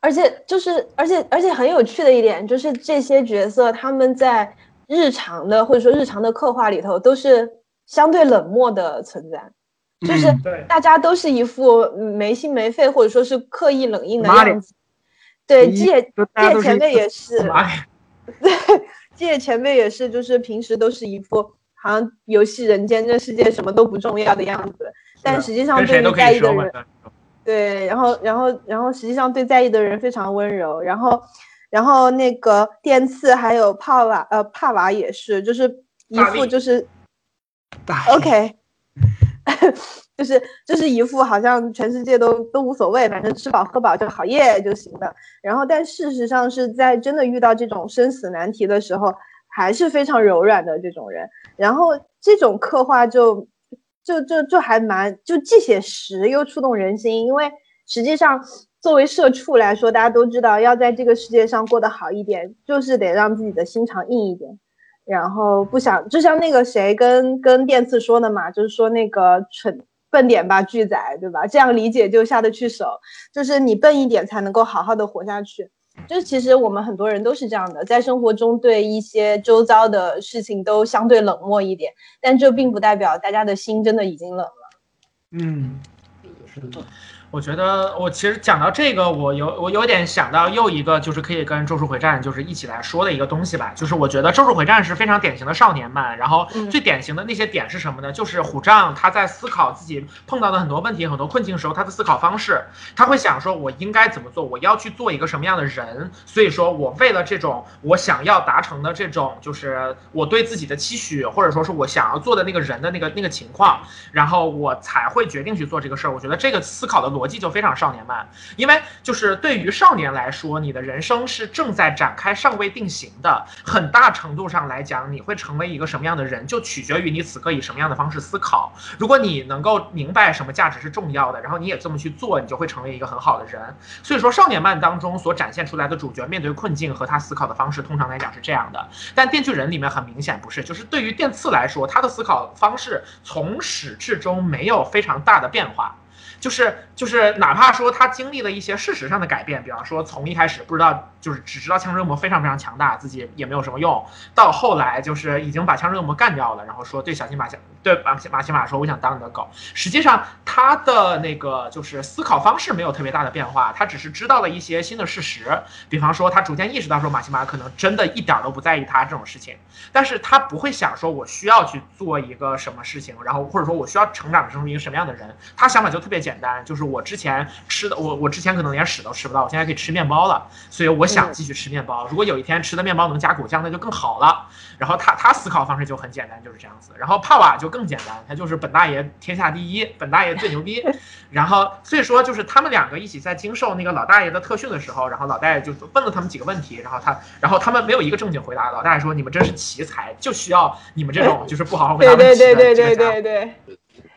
而且就是，而且而且很有趣的一点就是，这些角色他们在日常的或者说日常的刻画里头都是相对冷漠的存在，就是大家都是一副没心没肺或者说是刻意冷硬的样子。对，借借前辈也 [LAUGHS] 是，对，借前辈也是，就是平时都是一副好像游戏人间这世界什么都不重要的样子，但实际上对于在意的人。对，然后，然后，然后，实际上对在意的人非常温柔。然后，然后那个电刺还有帕瓦，呃，帕瓦也是，就是一副就是，[LAUGHS] OK，[LAUGHS] 就是就是一副好像全世界都都无所谓，反正吃饱喝饱就好耶就行了。然后，但事实上是在真的遇到这种生死难题的时候，还是非常柔软的这种人。然后这种刻画就。就就就还蛮就既写实又触动人心，因为实际上作为社畜来说，大家都知道要在这个世界上过得好一点，就是得让自己的心肠硬一点，然后不想就像那个谁跟跟电次说的嘛，就是说那个蠢笨点吧巨仔，对吧？这样理解就下得去手，就是你笨一点才能够好好的活下去。就是其实我们很多人都是这样的，在生活中对一些周遭的事情都相对冷漠一点，但这并不代表大家的心真的已经冷了。嗯，是的。我觉得我其实讲到这个，我有我有点想到又一个，就是可以跟《咒术回战》就是一起来说的一个东西吧。就是我觉得《咒术回战》是非常典型的少年漫，然后最典型的那些点是什么呢？就是虎杖他在思考自己碰到的很多问题、很多困境时候，他的思考方式，他会想说，我应该怎么做？我要去做一个什么样的人？所以说我为了这种我想要达成的这种，就是我对自己的期许，或者说是我想要做的那个人的那个那个情况，然后我才会决定去做这个事儿。我觉得这个思考的逻逻辑就非常少年漫，因为就是对于少年来说，你的人生是正在展开、尚未定型的，很大程度上来讲，你会成为一个什么样的人，就取决于你此刻以什么样的方式思考。如果你能够明白什么价值是重要的，然后你也这么去做，你就会成为一个很好的人。所以说，少年漫当中所展现出来的主角面对困境和他思考的方式，通常来讲是这样的。但《电锯人》里面很明显不是，就是对于电次来说，他的思考方式从始至终没有非常大的变化。就是就是，哪怕说他经历了一些事实上的改变，比方说从一开始不知道，就是只知道枪之恶魔非常非常强大，自己也没有什么用，到后来就是已经把枪之恶魔干掉了，然后说对小新把枪对马马奇马说我想当你的狗。实际上他的那个就是思考方式没有特别大的变化，他只是知道了一些新的事实，比方说他逐渐意识到说马奇马可能真的一点都不在意他这种事情，但是他不会想说我需要去做一个什么事情，然后或者说我需要成长成为一个什么样的人，他想法就特别简。简单就是我之前吃的，我我之前可能连屎都吃不到，我现在可以吃面包了，所以我想继续吃面包。如果有一天吃的面包能加果酱，那就更好了。然后他他思考方式就很简单，就是这样子。然后帕瓦就更简单，他就是本大爷天下第一，本大爷最牛逼。然后所以说就是他们两个一起在经受那个老大爷的特训的时候，然后老大爷就问了他们几个问题，然后他然后他们没有一个正经回答。老大爷说：“你们真是奇才，就需要你们这种就是不好好回答问题的对对对对。”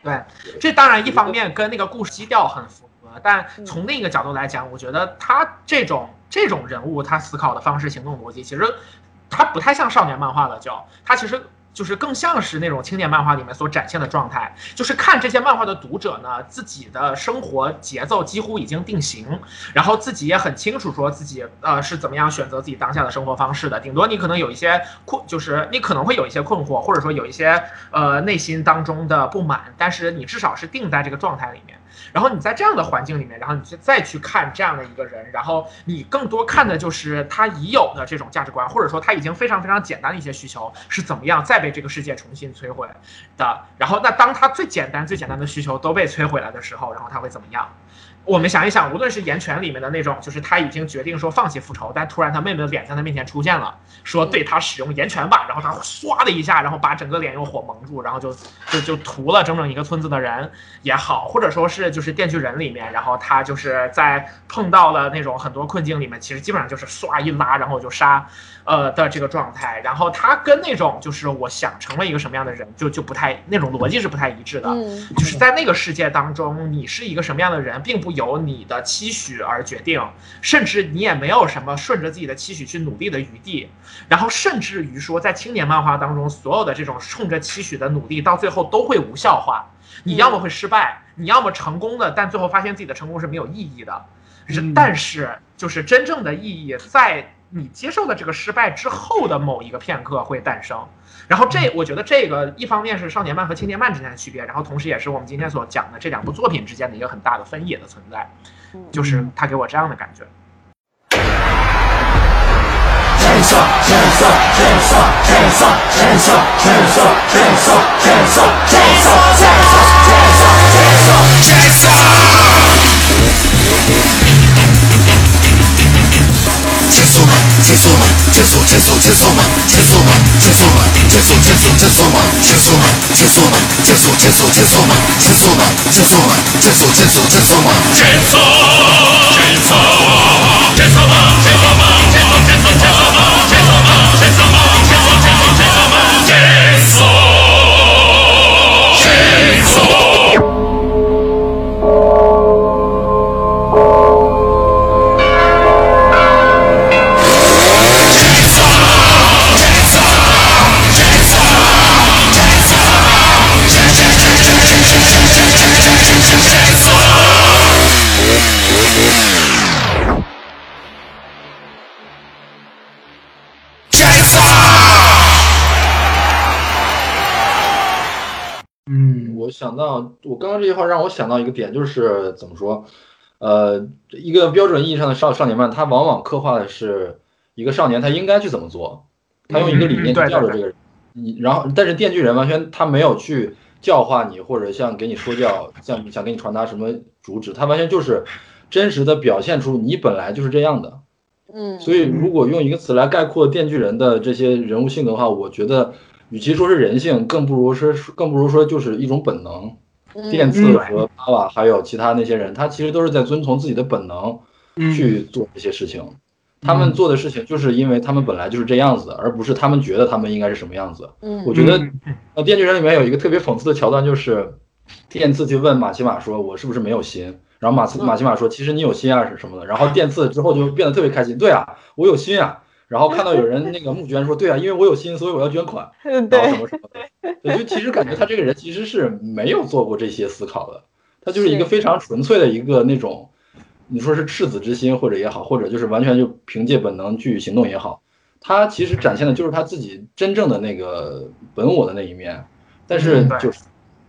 对，这当然一方面跟那个故事基调很符合，但从另一个角度来讲，我觉得他这种这种人物，他思考的方式、行动逻辑，其实他不太像少年漫画了，就他其实。就是更像是那种青年漫画里面所展现的状态，就是看这些漫画的读者呢，自己的生活节奏几乎已经定型，然后自己也很清楚说自己呃是怎么样选择自己当下的生活方式的，顶多你可能有一些困，就是你可能会有一些困惑，或者说有一些呃内心当中的不满，但是你至少是定在这个状态里面。然后你在这样的环境里面，然后你去再去看这样的一个人，然后你更多看的就是他已有的这种价值观，或者说他已经非常非常简单的一些需求是怎么样再被这个世界重新摧毁的。然后那当他最简单最简单的需求都被摧毁了的时候，然后他会怎么样？我们想一想，无论是《岩泉》里面的那种，就是他已经决定说放弃复仇，但突然他妹妹的脸在他面前出现了，说对他使用岩泉吧，然后他唰的一下，然后把整个脸用火蒙住，然后就就就屠了整整一个村子的人也好，或者说是就是《电锯人》里面，然后他就是在碰到了那种很多困境里面，其实基本上就是唰一拉，然后就杀。呃的这个状态，然后他跟那种就是我想成为一个什么样的人，就就不太那种逻辑是不太一致的。就是在那个世界当中，你是一个什么样的人，并不由你的期许而决定，甚至你也没有什么顺着自己的期许去努力的余地。然后甚至于说，在青年漫画当中，所有的这种冲着期许的努力，到最后都会无效化。你要么会失败，你要么成功的，但最后发现自己的成功是没有意义的。但是就是真正的意义在。你接受了这个失败之后的某一个片刻会诞生，然后这我觉得这个一方面是少年漫和青年漫之间的区别，然后同时也是我们今天所讲的这两部作品之间的一个很大的分野的存在，就是他给我这样的感觉。减速吗？减速吗？解锁解锁解锁吗？解锁吗？解锁吗？解锁解锁解锁吗？解锁吗？减速吗？减速减速减速吗？解锁吗？减速吗？减速减速减速吗？减速减速减速吗？解锁吗？想到我刚刚这句话让我想到一个点，就是怎么说，呃，一个标准意义上的少少年漫，它往往刻画的是一个少年他应该去怎么做，他用一个理念去教着这个人，你然后但是电锯人完全他没有去教化你，或者像给你说教，像想给你传达什么主旨，他完全就是真实的表现出你本来就是这样的，嗯，所以如果用一个词来概括电锯人的这些人物性格的话，我觉得。与其说是人性，更不如说，更不如说就是一种本能。电次和巴瓦还有其他那些人，他其实都是在遵从自己的本能去做这些事情。他们做的事情就是因为他们本来就是这样子的，而不是他们觉得他们应该是什么样子。嗯，我觉得呃，电锯人里面有一个特别讽刺的桥段，就是电次去问马奇马说：“我是不是没有心？”然后马次马奇马说：“其实你有心啊，是什么的？”然后电次之后就变得特别开心：“对啊，我有心啊。”然后看到有人那个募捐说：“对啊，因为我有心，所以我要捐款。[LAUGHS] ”然后什么什么的，对，就其实感觉他这个人其实是没有做过这些思考的，他就是一个非常纯粹的一个那种。你说是赤子之心或者也好，或者就是完全就凭借本能去行动也好，他其实展现的就是他自己真正的那个本我的那一面。但是就是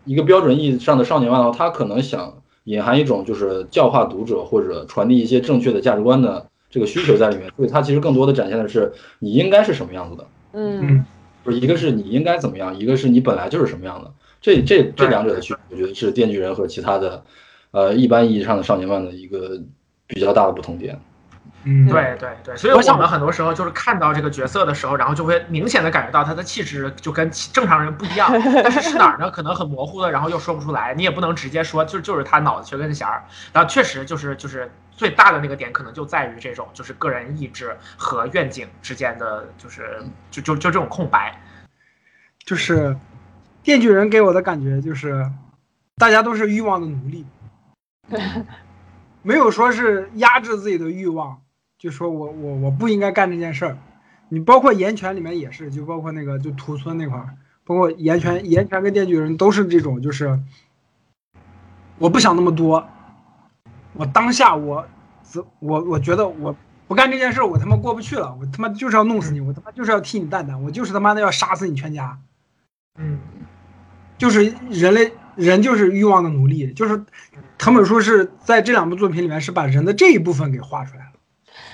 一个标准意义上的少年漫画，他可能想隐含一种就是教化读者或者传递一些正确的价值观的这个需求在里面，所以它其实更多的展现的是你应该是什么样子的。嗯，不是一个是你应该怎么样，一个是你本来就是什么样的。这这这两者的区别，我觉得是电锯人和其他的。呃，一般意义上的少年漫的一个比较大的不同点。嗯，对对对，所以我们很多时候就是看到这个角色的时候，然后就会明显的感觉到他的气质就跟正常人不一样，[LAUGHS] 但是是哪儿呢？可能很模糊的，然后又说不出来，你也不能直接说，就就是他脑子缺根弦儿。然后确实就是就是最大的那个点，可能就在于这种就是个人意志和愿景之间的就是就就就这种空白。就是电锯人给我的感觉就是大家都是欲望的奴隶。[LAUGHS] 没有说是压制自己的欲望，就说我我我不应该干这件事儿。你包括岩泉里面也是，就包括那个就屠村那块儿，包括岩泉岩泉跟电锯人都是这种，就是我不想那么多，我当下我我我觉得我不干这件事儿，我他妈过不去了，我他妈就是要弄死你，我他妈就是要替你蛋蛋，我就是他妈的要杀死你全家。嗯，就是人类人就是欲望的奴隶，就是藤本树是在这两部作品里面是把人的这一部分给画出来了。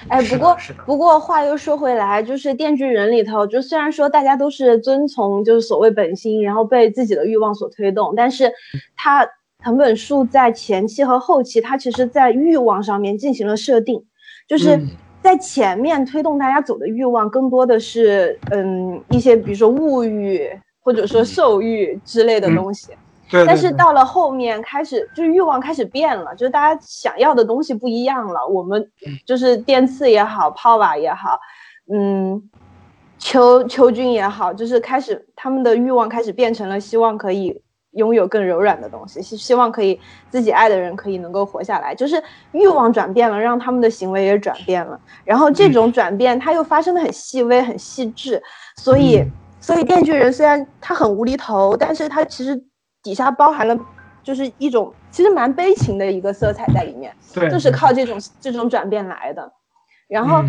哎，不过不过话又说回来，就是《电锯人》里头，就虽然说大家都是遵从就是所谓本心，然后被自己的欲望所推动，但是他藤本树在前期和后期，他其实在欲望上面进行了设定，就是在前面推动大家走的欲望更多的是嗯一些比如说物欲或者说兽欲之类的东西。但是到了后面开始，就是欲望开始变了，就是大家想要的东西不一样了。我们就是电刺也好，泡瓦也好，嗯，秋秋君也好，就是开始他们的欲望开始变成了希望可以拥有更柔软的东西，希希望可以自己爱的人可以能够活下来，就是欲望转变了，让他们的行为也转变了。然后这种转变，它又发生的很细微、很细致，所以，所以电锯人虽然他很无厘头，但是他其实。底下包含了，就是一种其实蛮悲情的一个色彩在里面，对，就是靠这种这种转变来的。然后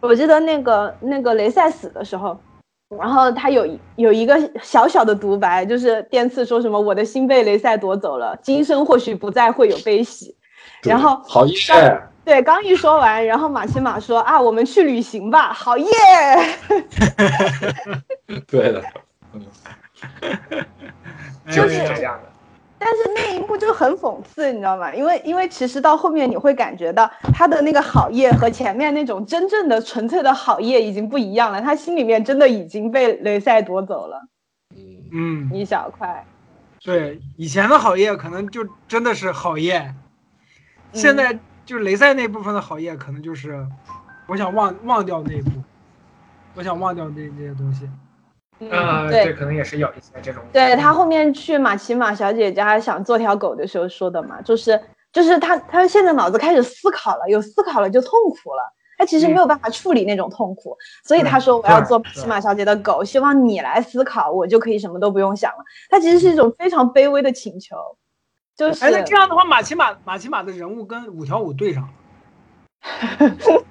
我记得那个那个雷赛死的时候，然后他有有一个小小的独白，就是电次说什么我的心被雷赛夺走了，今生或许不再会有悲喜。然后好耶，对，刚一说完，然后马奇马说啊，我们去旅行吧，好耶。[LAUGHS] 对的。[LAUGHS] [LAUGHS] 就是这样的，但是那一幕就很讽刺，你知道吗？因为因为其实到后面你会感觉到他的那个好业和前面那种真正的纯粹的好业已经不一样了，他心里面真的已经被雷赛夺走了，嗯嗯，一小块。对，以前的好业可能就真的是好业，现在就是雷赛那部分的好业可能就是我想忘忘掉那一部，我想忘掉那那些东西。呃，对，可能也是有一些这种。对他后面去马奇马小姐家想做条狗的时候说的嘛，就是就是他他现在脑子开始思考了，有思考了就痛苦了，他其实没有办法处理那种痛苦，所以他说我要做马奇马小姐的狗，希望你来思考，我就可以什么都不用想了。他其实是一种非常卑微的请求，就是。哎，那这样的话，马奇马马奇马的人物跟五条悟对上了。[LAUGHS]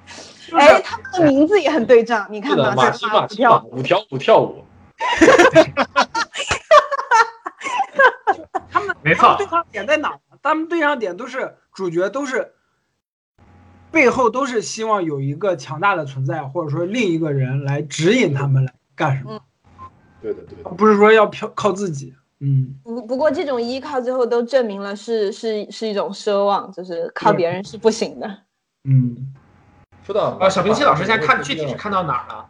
哎，他们的名字也很对仗，你看马奇马跳五条舞跳舞。哈哈哈哈哈！他们没错，对上点在哪？他们对上点都是主角，都是背后都是希望有一个强大的存在，或者说另一个人来指引他们来干什么。对的，对的，不是说要靠靠自己。嗯，不不过这种依靠最后都证明了是是是一种奢望，就是靠别人是不行的。嗯，说到啊，小平七老师现在看具体是看到哪儿了？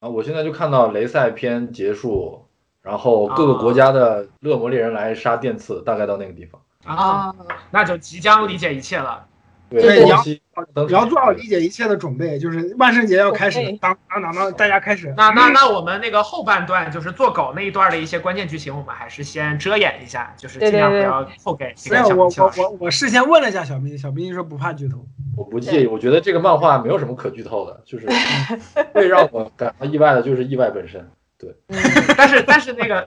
啊，我现在就看到雷赛篇结束，然后各个国家的恶魔猎人来杀电刺，大概到那个地方。啊，那就即将理解一切了。对，你要你要做好理解一切的准备，就是万圣节要开始，当当当当，大家开始。那那那我们那个后半段就是做狗那一段的一些关键剧情，我们还是先遮掩一下，就是尽量不要透给。没有，我我我我事先问了一下小兵，小兵说不怕剧透。我不介意，我觉得这个漫画没有什么可剧透的，就是 [LAUGHS] 最让我感到意外的就是意外本身。对，[LAUGHS] 但是但是那个。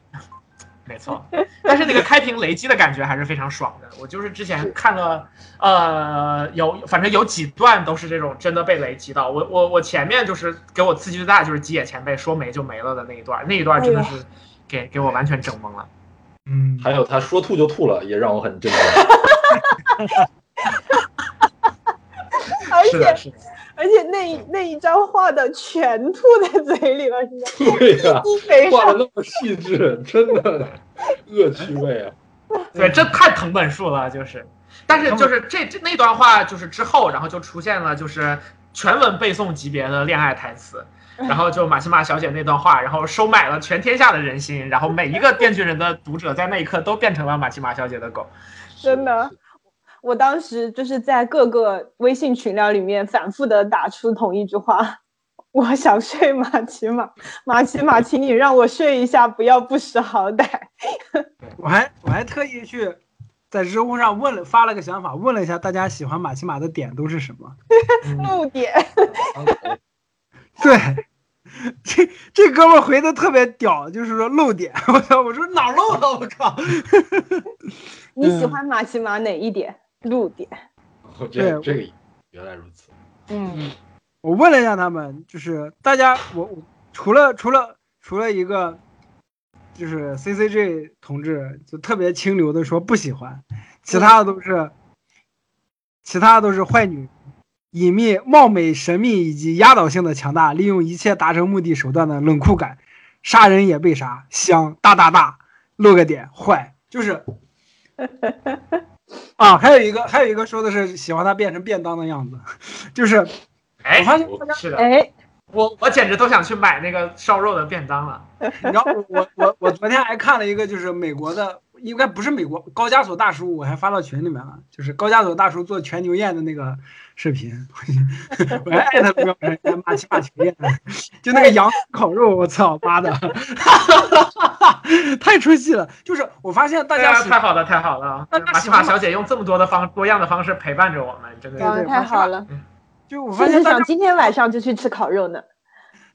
没错，但是那个开屏雷击的感觉还是非常爽的。我就是之前看了，呃，有反正有几段都是这种真的被雷击到。我我我前面就是给我刺激最大就是吉野前辈说没就没了的那一段，那一段真的是给给我完全整懵了。嗯，还有他说吐就吐了，也让我很震惊。[LAUGHS] 而且而且那那一张画的全吐在嘴里了，[LAUGHS] 对呀，画的那么细致，真的恶趣味啊！对，这太藤本树了，就是。但是就是这这那段话，就是之后，然后就出现了就是全文背诵级别的恋爱台词，[LAUGHS] 然后就马西玛小姐那段话，然后收买了全天下的人心，然后每一个电锯人的读者在那一刻都变成了马西玛小姐的狗，真的。我当时就是在各个微信群聊里面反复的打出同一句话：我想睡马奇马，马奇马，请你让我睡一下，不要不识好歹。[LAUGHS] 我还我还特意去在知乎上问了发了个想法，问了一下大家喜欢马奇马的点都是什么？[LAUGHS] 露点。[LAUGHS] 对，这这哥们回的特别屌，就是说露点。我操！我说哪露了？我靠！你喜欢马奇马哪一点？露点，对这个原来如此。嗯，我问了一下他们，就是大家，我我除了除了除了一个，就是 C C G 同志就特别清流的说不喜欢，其他的都是，其他的都是坏女，隐秘、貌美、神秘以及压倒性的强大，利用一切达成目的手段的冷酷感，杀人也被杀，香大大大，露个点坏，就是。[LAUGHS] 啊，还有一个，还有一个说的是喜欢它变成便当的样子，就是，哎，我发现是的，哎，我我简直都想去买那个烧肉的便当了。然后，我我我昨天还看了一个，就是美国的，应该不是美国高加索大叔，我还发到群里面了，就是高加索大叔做全牛宴的那个视频，我还艾特标人马奇马球宴，就那个羊烤肉，我操妈的！太出戏了，就是我发现大家太好了，太好了！马西马小姐用这么多的方多样的方式陪伴着我们，真的太好了。就我发现，想今天晚上就去吃烤肉呢。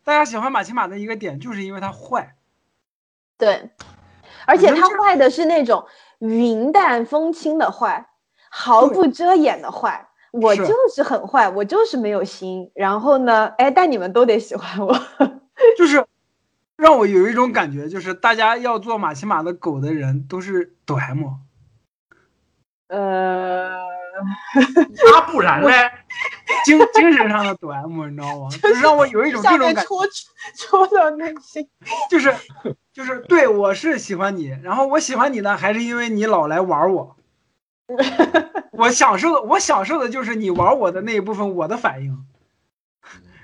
大家喜欢马奇马的一个点，就是因为它坏。对，而且它坏的是那种云淡风轻的坏，毫不遮掩的坏。我就是很坏，我就是没有心。然后呢，哎，但你们都得喜欢我，[LAUGHS] 就是。让我有一种感觉，就是大家要做马奇马的狗的人都是抖 M，呃，那不然 [LAUGHS] 呢？精精神上的抖 M，你知道吗？就是让我有一种这种感，戳戳到内心，[LAUGHS] 就是就是对我是喜欢你，然后我喜欢你呢，还是因为你老来玩我，[LAUGHS] 我享受的我享受的就是你玩我的那一部分我的反应。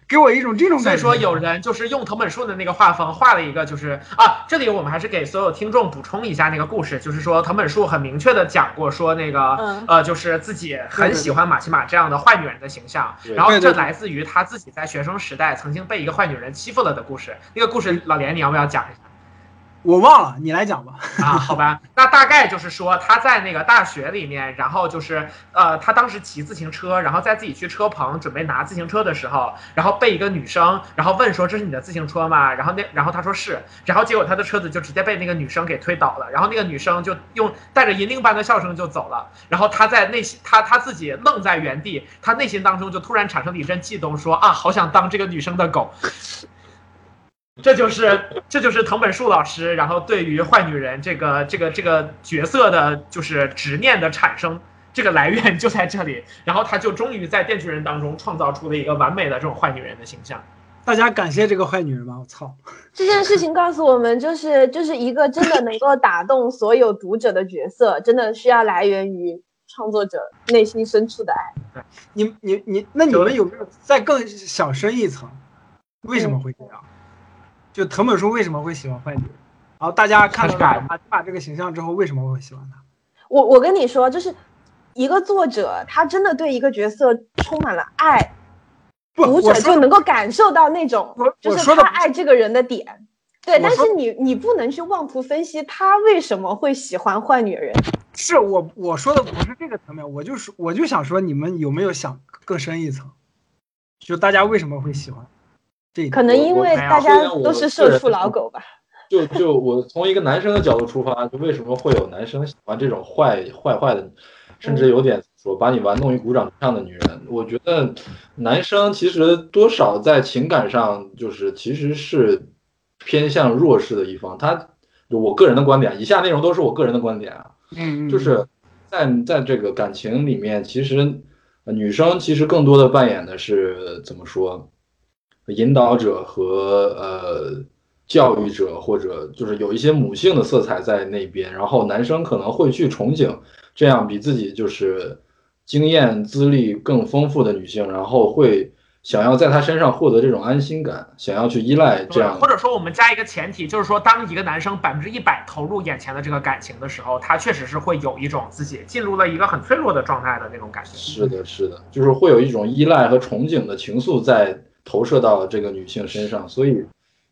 给我一种这种感觉。所以说，有人就是用藤本树的那个画风画了一个，就是啊，这里我们还是给所有听众补充一下那个故事，就是说藤本树很明确的讲过，说那个呃，就是自己很喜欢马奇马这样的坏女人的形象，然后这来自于他自己在学生时代曾经被一个坏女人欺负了的故事。那个故事，老连你要不要讲一下？我忘了，你来讲吧。[LAUGHS] 啊，好吧，那大概就是说他在那个大学里面，然后就是呃，他当时骑自行车，然后在自己去车棚准备拿自行车的时候，然后被一个女生，然后问说这是你的自行车吗？然后那然后他说是，然后结果他的车子就直接被那个女生给推倒了，然后那个女生就用带着银铃般的笑声就走了，然后他在内心他他自己愣在原地，他内心当中就突然产生了一阵悸动，说啊，好想当这个女生的狗。这就是这就是藤本树老师，然后对于坏女人这个这个这个角色的，就是执念的产生，这个来源就在这里。然后他就终于在电锯人当中创造出了一个完美的这种坏女人的形象。大家感谢这个坏女人吧！我操，这件事情告诉我们，就是就是一个真的能够打动所有读者的角色，真的需要来源于创作者内心深处的爱。你你你，那你们有没有再更想深一层？为什么会这样？就藤本树为什么会喜欢坏女人然后大家看到他把这个形象之后，为什么会喜欢他？我我跟你说，就是一个作者，他真的对一个角色充满了爱，读者就能够感受到那种，就是他爱这个人的点。对，但是你你不能去妄图分析他为什么会喜欢坏女人。是我我说的不是这个层面，我就是我就想说，你们有没有想更深一层？就大家为什么会喜欢这？可能因为大家都是社畜老狗吧。[LAUGHS] 就就我从一个男生的角度出发，就为什么会有男生喜欢这种坏坏坏的，甚至有点说把你玩弄于股掌之上的女人？我觉得男生其实多少在情感上就是其实是偏向弱势的一方。他我个人的观点，以下内容都是我个人的观点啊。嗯，就是在在这个感情里面，其实女生其实更多的扮演的是怎么说，引导者和呃。教育者或者就是有一些母性的色彩在那边，然后男生可能会去憧憬这样比自己就是经验资历更丰富的女性，然后会想要在她身上获得这种安心感，想要去依赖这样。或者说，我们加一个前提，就是说，当一个男生百分之一百投入眼前的这个感情的时候，他确实是会有一种自己进入了一个很脆弱的状态的那种感觉。是的，是的，就是会有一种依赖和憧憬的情愫在投射到这个女性身上，所以。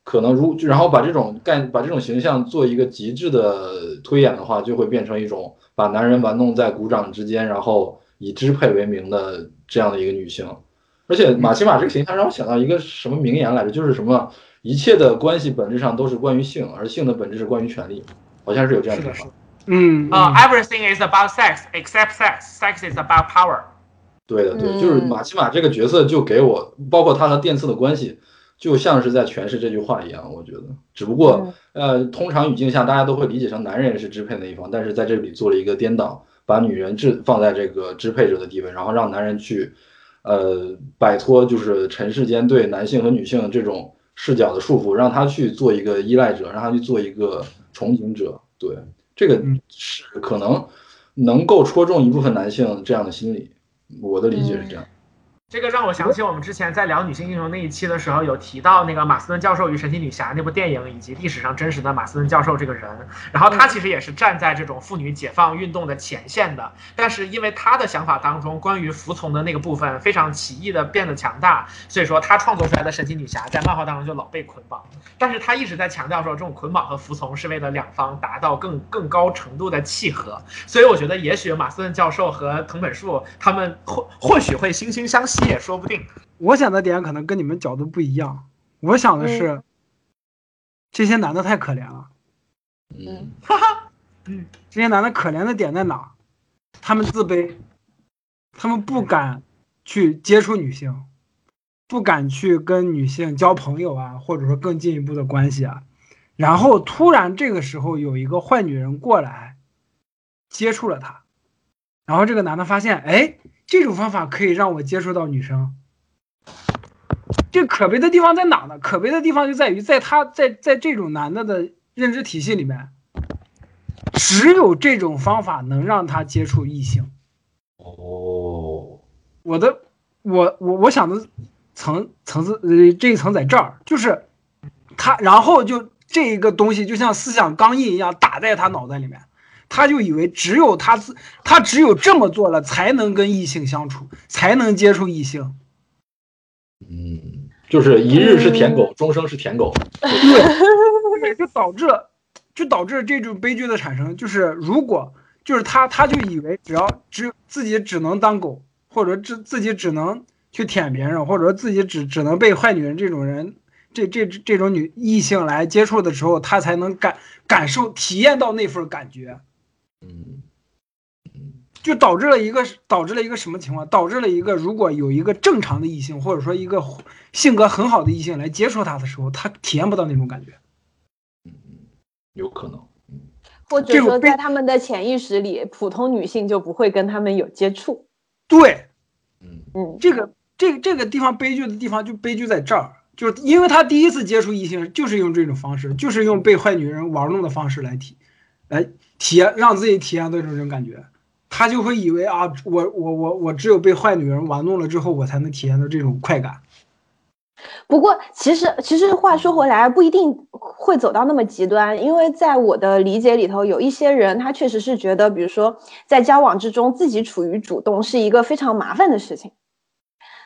可能如然后把这种概把这种形象做一个极致的推演的话，就会变成一种把男人玩弄在鼓掌之间，然后以支配为名的这样的一个女性。而且马奇马这个形象让我想到一个什么名言来着？就是什么一切的关系本质上都是关于性，而性的本质是关于权利，好像是有这样的说法。嗯啊，Everything is about sex except sex. Sex is about power. 对的，对，就是马奇马这个角色就给我，包括他和电次的关系。就像是在诠释这句话一样，我觉得，只不过，呃，通常语境下大家都会理解成男人是支配那一方，但是在这里做了一个颠倒，把女人置放在这个支配者的地位，然后让男人去，呃，摆脱就是尘世间对男性和女性这种视角的束缚，让他去做一个依赖者，让他去做一个憧憬者。对，这个是可能能够戳中一部分男性这样的心理，我的理解是这样。这个让我想起我们之前在聊女性英雄那一期的时候，有提到那个马斯顿教授与神奇女侠那部电影，以及历史上真实的马斯顿教授这个人。然后他其实也是站在这种妇女解放运动的前线的，但是因为他的想法当中关于服从的那个部分非常奇异的变得强大，所以说他创作出来的神奇女侠在漫画当中就老被捆绑。但是他一直在强调说，这种捆绑和服从是为了两方达到更更高程度的契合。所以我觉得，也许马斯顿教授和藤本树他们或或许会惺惺相惜。也说不定。我想的点可能跟你们角度不一样。我想的是，这些男的太可怜了。嗯，[LAUGHS] 哈哈，嗯，这些男的可怜的点在哪？他们自卑，他们不敢去接触女性，不敢去跟女性交朋友啊，或者说更进一步的关系啊。然后突然这个时候有一个坏女人过来接触了他，然后这个男的发现，哎。这种方法可以让我接触到女生，这可悲的地方在哪呢？可悲的地方就在于，在他在在这种男的的认知体系里面，只有这种方法能让他接触异性。哦，我的，我我我想的层层次，呃，这一层在这儿，就是他，然后就这一个东西就像思想钢印一样打在他脑袋里面。他就以为只有他自他只有这么做了，才能跟异性相处，才能接触异性。嗯，就是一日是舔狗，终生是舔狗。对，[LAUGHS] 就导致了，就导致这种悲剧的产生。就是如果就是他，他就以为只要只自己只能当狗，或者自自己只能去舔别人，或者说自己只只能被坏女人这种人，这这这种女异性来接触的时候，他才能感感受体验到那份感觉。嗯，就导致了一个导致了一个什么情况？导致了一个，如果有一个正常的异性，或者说一个性格很好的异性来接触他的时候，他体验不到那种感觉。嗯有可能。或者说，在他们的潜意识里，普通女性就不会跟他们有接触。对，嗯嗯，这个这这个地方悲剧的地方就悲剧在这儿，就是因为他第一次接触异性，就是用这种方式，就是用被坏女人玩弄的方式来体来。体验让自己体验到这种感觉，他就会以为啊，我我我我只有被坏女人玩弄了之后，我才能体验到这种快感。不过，其实其实话说回来，不一定会走到那么极端，因为在我的理解里头，有一些人他确实是觉得，比如说在交往之中自己处于主动是一个非常麻烦的事情。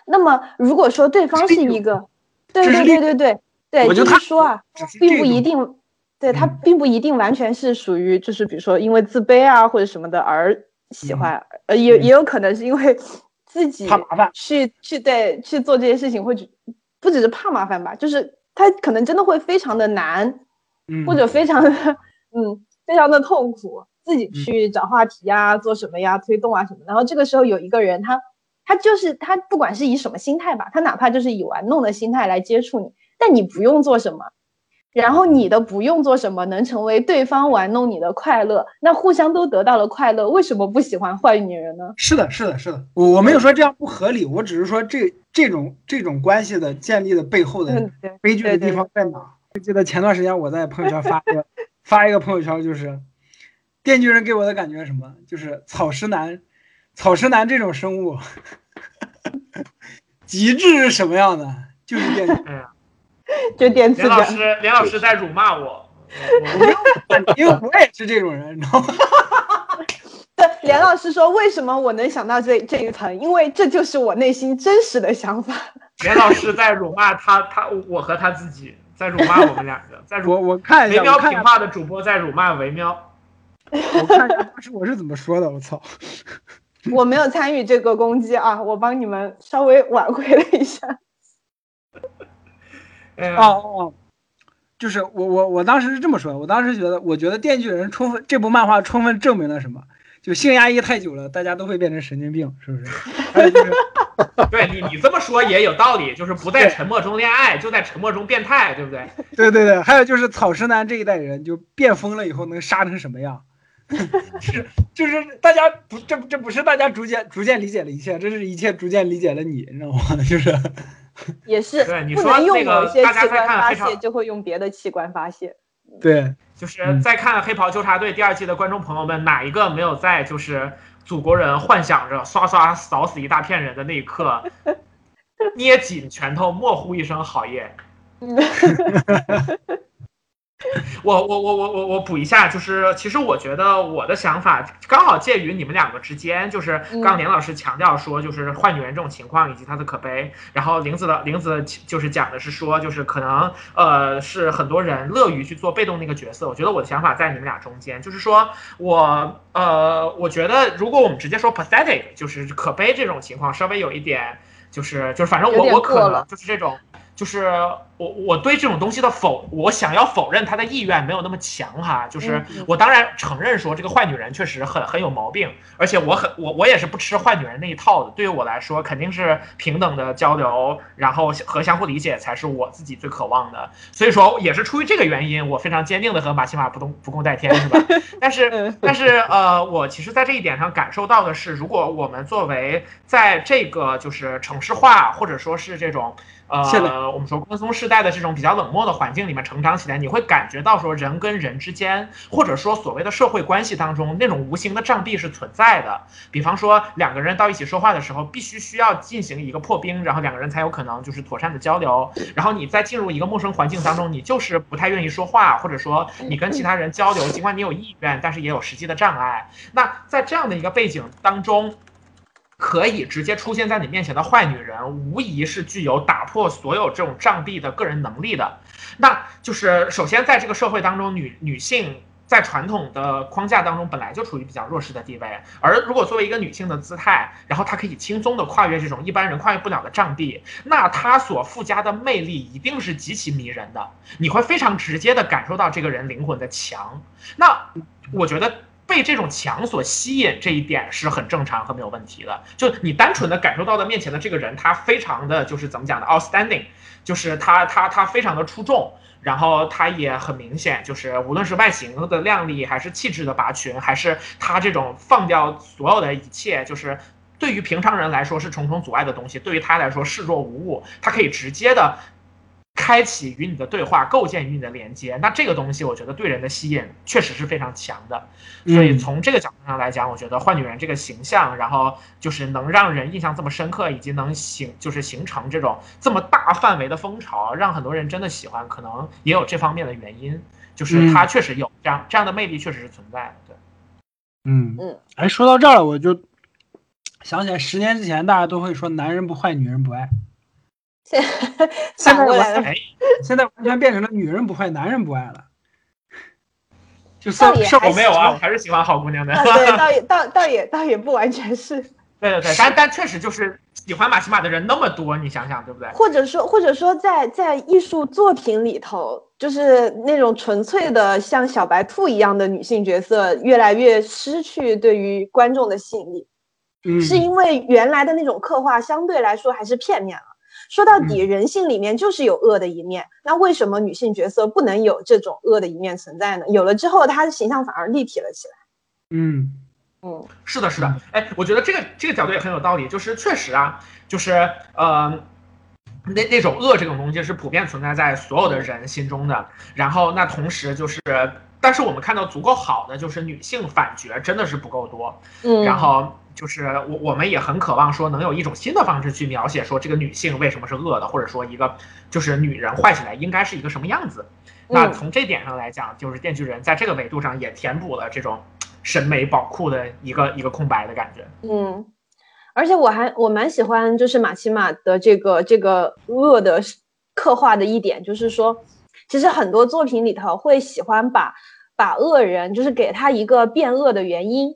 那么如果说对方是一个，对对对对对对，就是说啊，并不一定，对他并不一定完全是属于就是比如说因为自卑啊或者什么的而喜欢，呃也也有可能是因为 [LAUGHS] 自己怕麻烦去去对去做这些事情会。不只是怕麻烦吧，就是他可能真的会非常的难，或者非常的嗯非常的痛苦，自己去找话题呀，做什么呀，推动啊什么。然后这个时候有一个人，他他就是他不管是以什么心态吧，他哪怕就是以玩弄的心态来接触你，但你不用做什么。然后你的不用做什么，能成为对方玩弄你的快乐，那互相都得到了快乐，为什么不喜欢坏女人呢？是的，是的，是的，我我没有说这样不合理，我只是说这这种这种关系的建立的背后的悲剧的地方在哪？我记得前段时间我在朋友圈发一个 [LAUGHS] 发一个朋友圈，就是电锯人给我的感觉什么？就是草食男，草食男这种生物，[LAUGHS] 极致是什么样的？就是电锯。[LAUGHS] 就电刺。梁老师，连老师在辱骂我，因为我也是这种人，你知道吗？[LAUGHS] 对，连老师说，为什么我能想到这这一层？因为这就是我内心真实的想法。[LAUGHS] 连老师在辱骂他，他我和他自己在辱骂我们两个，在辱我我看一下，维喵评话的主播在辱骂维喵。我看当时我是怎么说的？我操！我没有参与这个攻击啊，我帮你们稍微挽回了一下。哦哦，就是我我我当时是这么说，我当时觉得，我觉得《电锯人》充分这部漫画充分证明了什么？就性压抑太久了，大家都会变成神经病，是不是？[LAUGHS] 对你你这么说也有道理，就是不在沉默中恋爱，就在沉默中变态，对不对？[LAUGHS] 对对对，还有就是草食男这一代人就变疯了以后能杀成什么样？[LAUGHS] 是就是大家不这这不是大家逐渐逐渐理解了一切，这是一切逐渐理解了你，你知道吗？就是。[LAUGHS] 也是，不能用某些器官发泄，就会用别的器官发泄。对，就是在看《黑袍纠察队》第二季的观众朋友们，哪一个没有在就是祖国人幻想着刷刷扫死一大片人的那一刻，[LAUGHS] 捏紧拳头，默呼一声“好耶 [LAUGHS] ”。[LAUGHS] 我我我我我我补一下，就是其实我觉得我的想法刚好介于你们两个之间，就是刚连老师强调说，就是坏女人这种情况以及她的可悲，然后玲子的玲子就是讲的是说，就是可能呃是很多人乐于去做被动那个角色。我觉得我的想法在你们俩中间，就是说我呃我觉得如果我们直接说 pathetic，就是可悲这种情况，稍微有一点就是就是反正我我可能就是这种。就是我我对这种东西的否，我想要否认他的意愿没有那么强哈。就是我当然承认说这个坏女人确实很很有毛病，而且我很我我也是不吃坏女人那一套的。对于我来说，肯定是平等的交流，然后和相互理解才是我自己最渴望的。所以说也是出于这个原因，我非常坚定的和马西马不共不共戴天，是吧？[LAUGHS] 但是但是呃，我其实在这一点上感受到的是，如果我们作为在这个就是城市化或者说是这种。呃，我们说宽松世代的这种比较冷漠的环境里面成长起来，你会感觉到说人跟人之间，或者说所谓的社会关系当中那种无形的障壁是存在的。比方说两个人到一起说话的时候，必须需要进行一个破冰，然后两个人才有可能就是妥善的交流。然后你在进入一个陌生环境当中，你就是不太愿意说话，或者说你跟其他人交流，尽管你有意愿，但是也有实际的障碍。那在这样的一个背景当中。可以直接出现在你面前的坏女人，无疑是具有打破所有这种障壁的个人能力的。那就是首先在这个社会当中，女女性在传统的框架当中本来就处于比较弱势的地位。而如果作为一个女性的姿态，然后她可以轻松的跨越这种一般人跨越不了的障壁，那她所附加的魅力一定是极其迷人的。你会非常直接的感受到这个人灵魂的强。那我觉得。被这种强所吸引，这一点是很正常和没有问题的。就你单纯的感受到的面前的这个人，他非常的就是怎么讲的，outstanding，就是他他他非常的出众，然后他也很明显，就是无论是外形的靓丽，还是气质的拔群，还是他这种放掉所有的一切，就是对于平常人来说是重重阻碍的东西，对于他来说视若无物，他可以直接的。开启与你的对话，构建与你的连接，那这个东西我觉得对人的吸引确实是非常强的。所以从这个角度上来讲，我觉得坏女人这个形象，然后就是能让人印象这么深刻，以及能形就是形成这种这么大范围的风潮，让很多人真的喜欢，可能也有这方面的原因，就是它确实有这样这样的魅力，确实是存在的。对，嗯嗯，哎，说到这儿了，我就想起来十年之前大家都会说男人不坏，女人不爱。现 [LAUGHS] 现在完，现在完全变成了女人不坏，男人不爱了。就倒也我没有啊，我还是喜欢好姑娘的。对，倒也倒倒也倒也不完全是。[LAUGHS] 对对对，但但确实就是喜欢马奇马的人那么多，你想想对不对？或者说或者说在在艺术作品里头，就是那种纯粹的像小白兔一样的女性角色，越来越失去对于观众的吸引力。嗯，是因为原来的那种刻画相对来说还是片面了。说到底，人性里面就是有恶的一面。那为什么女性角色不能有这种恶的一面存在呢？有了之后，她的形象反而立体了起来。嗯嗯，是的，是的。哎，我觉得这个这个角度也很有道理。就是确实啊，就是呃，那那种恶这种东西是普遍存在在所有的人心中的。然后那同时就是，但是我们看到足够好的就是女性反角真的是不够多。嗯，然后。就是我我们也很渴望说能有一种新的方式去描写说这个女性为什么是恶的，或者说一个就是女人坏起来应该是一个什么样子。那从这点上来讲，就是电锯人在这个维度上也填补了这种审美宝库的一个一个空白的感觉。嗯，而且我还我蛮喜欢就是马奇马的这个这个恶的刻画的一点，就是说其实很多作品里头会喜欢把把恶人就是给他一个变恶的原因。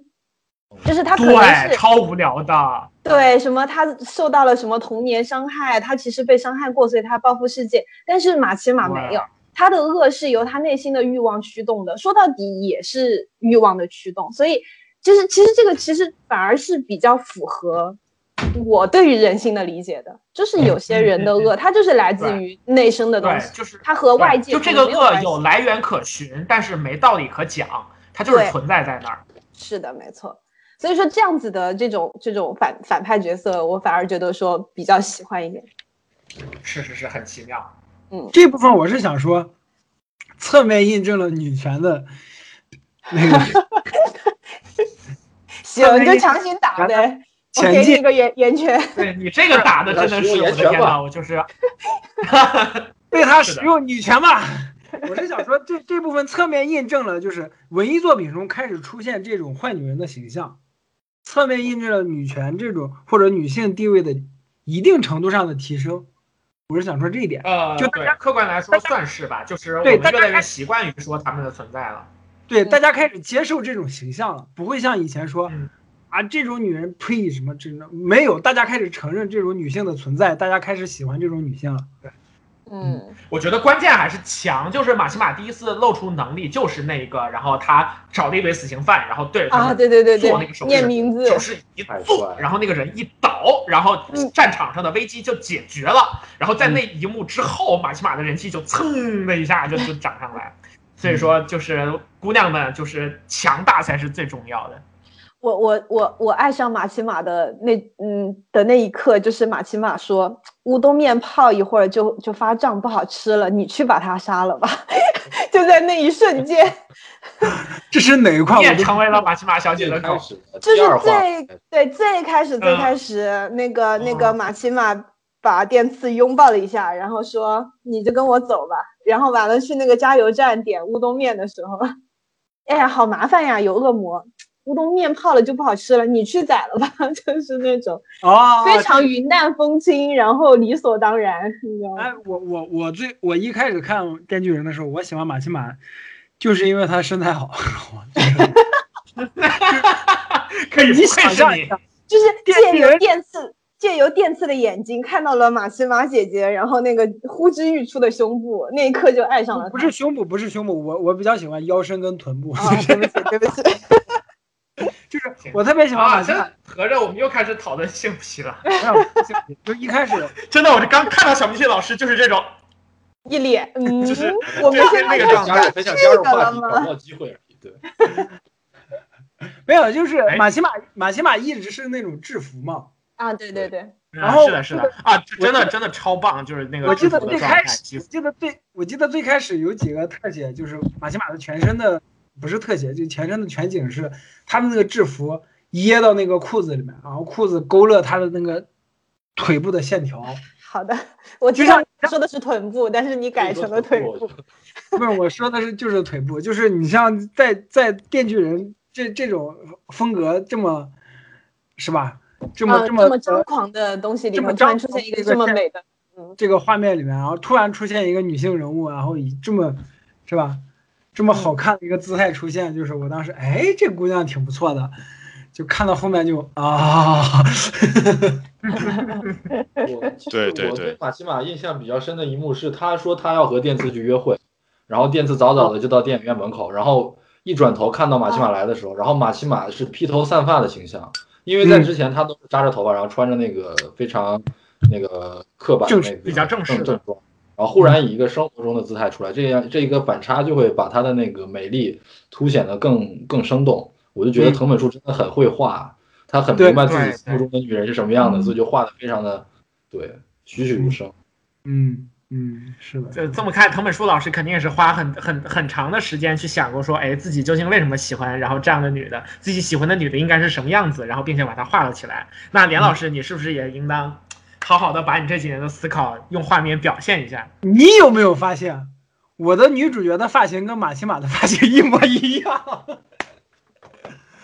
就是他可能是超无聊的，对什么他受到了什么童年伤害，他其实被伤害过，所以他报复世界。但是马奇马没有，他的恶是由他内心的欲望驱动的，说到底也是欲望的驱动。所以就是其实这个其实反而是比较符合我对于人性的理解的，就是有些人的恶，他就是来自于内生的东西，就是他和外界就这个恶有来源可循，但是没道理可讲，它就是存在在那儿。是的，没错。所以说这样子的这种这种反反派角色，我反而觉得说比较喜欢一点。是是是，很奇妙。嗯，这部分我是想说，侧面印证了女权的那个。[LAUGHS] 行，你就强行打呗，我给你个圆圆圈。对你这个打的真的是我的天呐，我就是。[LAUGHS] 被他使用女权吧。我是想说，这这部分侧面印证了，就是文艺作品中开始出现这种坏女人的形象。侧面印证了女权这种或者女性地位的一定程度上的提升，我是想说这一点。呃，就大家客观来说算是吧，就是我们越来越习惯于说他们的存在了。对，大家开始接受这种形象了，不会像以前说啊这种女人呸什么这种没有，大家开始承认这种女性的存在，大家开始喜欢这种女性了。对。嗯，我觉得关键还是强，就是马奇马第一次露出能力就是那个，然后他找了一堆死刑犯，然后对着他们对对对做那个手念名字，手势一做，然后那个人一倒，然后战场上的危机就解决了。然后在那一幕之后，马奇马的人气就蹭的一下就就涨上来。所以说，就是姑娘们，就是强大才是最重要的。我我我我爱上马奇马的那嗯的那一刻，就是马奇马说乌冬面泡一会儿就就发胀不好吃了，你去把它杀了吧。[LAUGHS] 就在那一瞬间，[LAUGHS] 这是哪一块？我成为了马奇马小姐的开始，这是最对最开始最开始那个那个马奇马把电刺拥抱了一下，然后说你就跟我走吧。然后完了去那个加油站点乌冬面的时候，哎呀好麻烦呀，有恶魔。乌冬面泡了就不好吃了，你去宰了吧，[LAUGHS] 就是那种哦，非常云淡风轻，然后理所当然，你知道吗？哎，我我我最我一开始看《电锯人》的时候，我喜欢马奇马，就是因为他身材好。[LAUGHS] 可以想象一下，就是借由电刺，借由电刺的眼睛看到了马奇马姐姐，然后那个呼之欲出的胸部，那一刻就爱上了。不是胸部，不是胸部，我我比较喜欢腰身跟臀部。对不起，对不起。[LAUGHS] [LAUGHS] 就是我特别喜欢马奇马，合着我们又开始讨论性癖了。就一开始 [LAUGHS] 真的，我就刚看到小明星老师就是这种一脸，嗯，[LAUGHS] 就是我们现在那个状态，很想加入话题，找到机会而已。对，没有，就是马奇马，马奇马一直是那种制服嘛，啊，对对对。然后是的，是的啊，真的真的超棒，就是那个。我记得最开始，我记得最我记得最开始有几个特写，就是马奇马的全身的不是特写，就全身的全景是他们那个制服掖到那个裤子里面，然后裤子勾勒他的那个腿部的线条。好的，我知道说的是臀部，但是你改成了腿部。[LAUGHS] 不是，我说的是就是腿部，就是你像在在电锯人这这种风格这么，是吧？这么这么张狂的东西里面，突然出现一个这么美的，这个画面里面，然后突然出现一个女性人物，然后以这么，是吧？这么好看的一个姿态出现，就是我当时，哎，这姑娘挺不错的，就看到后面就啊。对对对。我对马奇马印象比较深的一幕是，他说他要和电次去约会，然后电次早早的就到电影院门口，然后一转头看到马奇马来的时候，然后马奇马是披头散发的形象。因为在之前他都是扎着头发，然后穿着那个非常那个刻板的那个比较正式正装，然后忽然以一个生活中的姿态出来，这样这一个反差就会把他的那个美丽凸显的更更生动。我就觉得藤本树真的很会画，他很明白自己心目中的女人是什么样的，所以就画的非常的对栩栩如生。嗯。嗯，是的，就这么看，藤本树老师肯定也是花很很很长的时间去想过，说，哎，自己究竟为什么喜欢，然后这样的女的，自己喜欢的女的应该是什么样子，然后并且把它画了起来。那连老师，你是不是也应当好好的把你这几年的思考用画面表现一下？你有没有发现，我的女主角的发型跟马奇马的发型一模一样？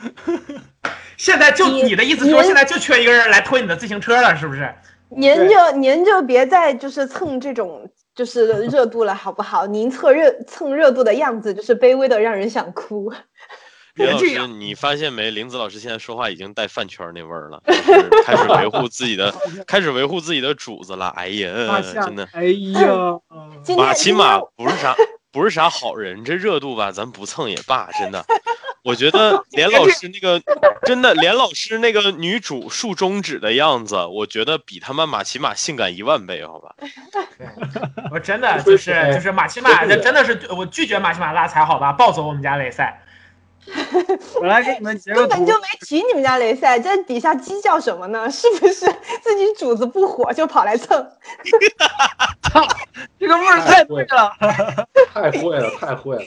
[LAUGHS] 现在就你的意思说，现在就缺一个人来推你的自行车了，是不是？您就您就别再就是蹭这种就是热度了，好不好？您蹭热蹭热度的样子就是卑微的让人想哭。林老师，你发现没？林子老师现在说话已经带饭圈那味儿了，开始维护自己的，开始维护自己的主子了。哎呀，真的，哎呀，[LAUGHS] 马起码不是啥。不是啥好人，这热度吧，咱不蹭也罢。真的，我觉得 [LAUGHS] 连老师那个，真的连老师那个女主竖中指的样子，我觉得比他妈马奇马性感一万倍，好吧？我真的就是就是马奇马，这真的是我拒绝马奇马拉踩，好吧？抱走我们家雷赛。[LAUGHS] 我来给你们截个图，根本就没提你们家雷赛，这底下鸡叫什么呢？[LAUGHS] 是不是自己主子不火就跑来蹭？操，[LAUGHS] 这个味儿太对了，太会了，太会了，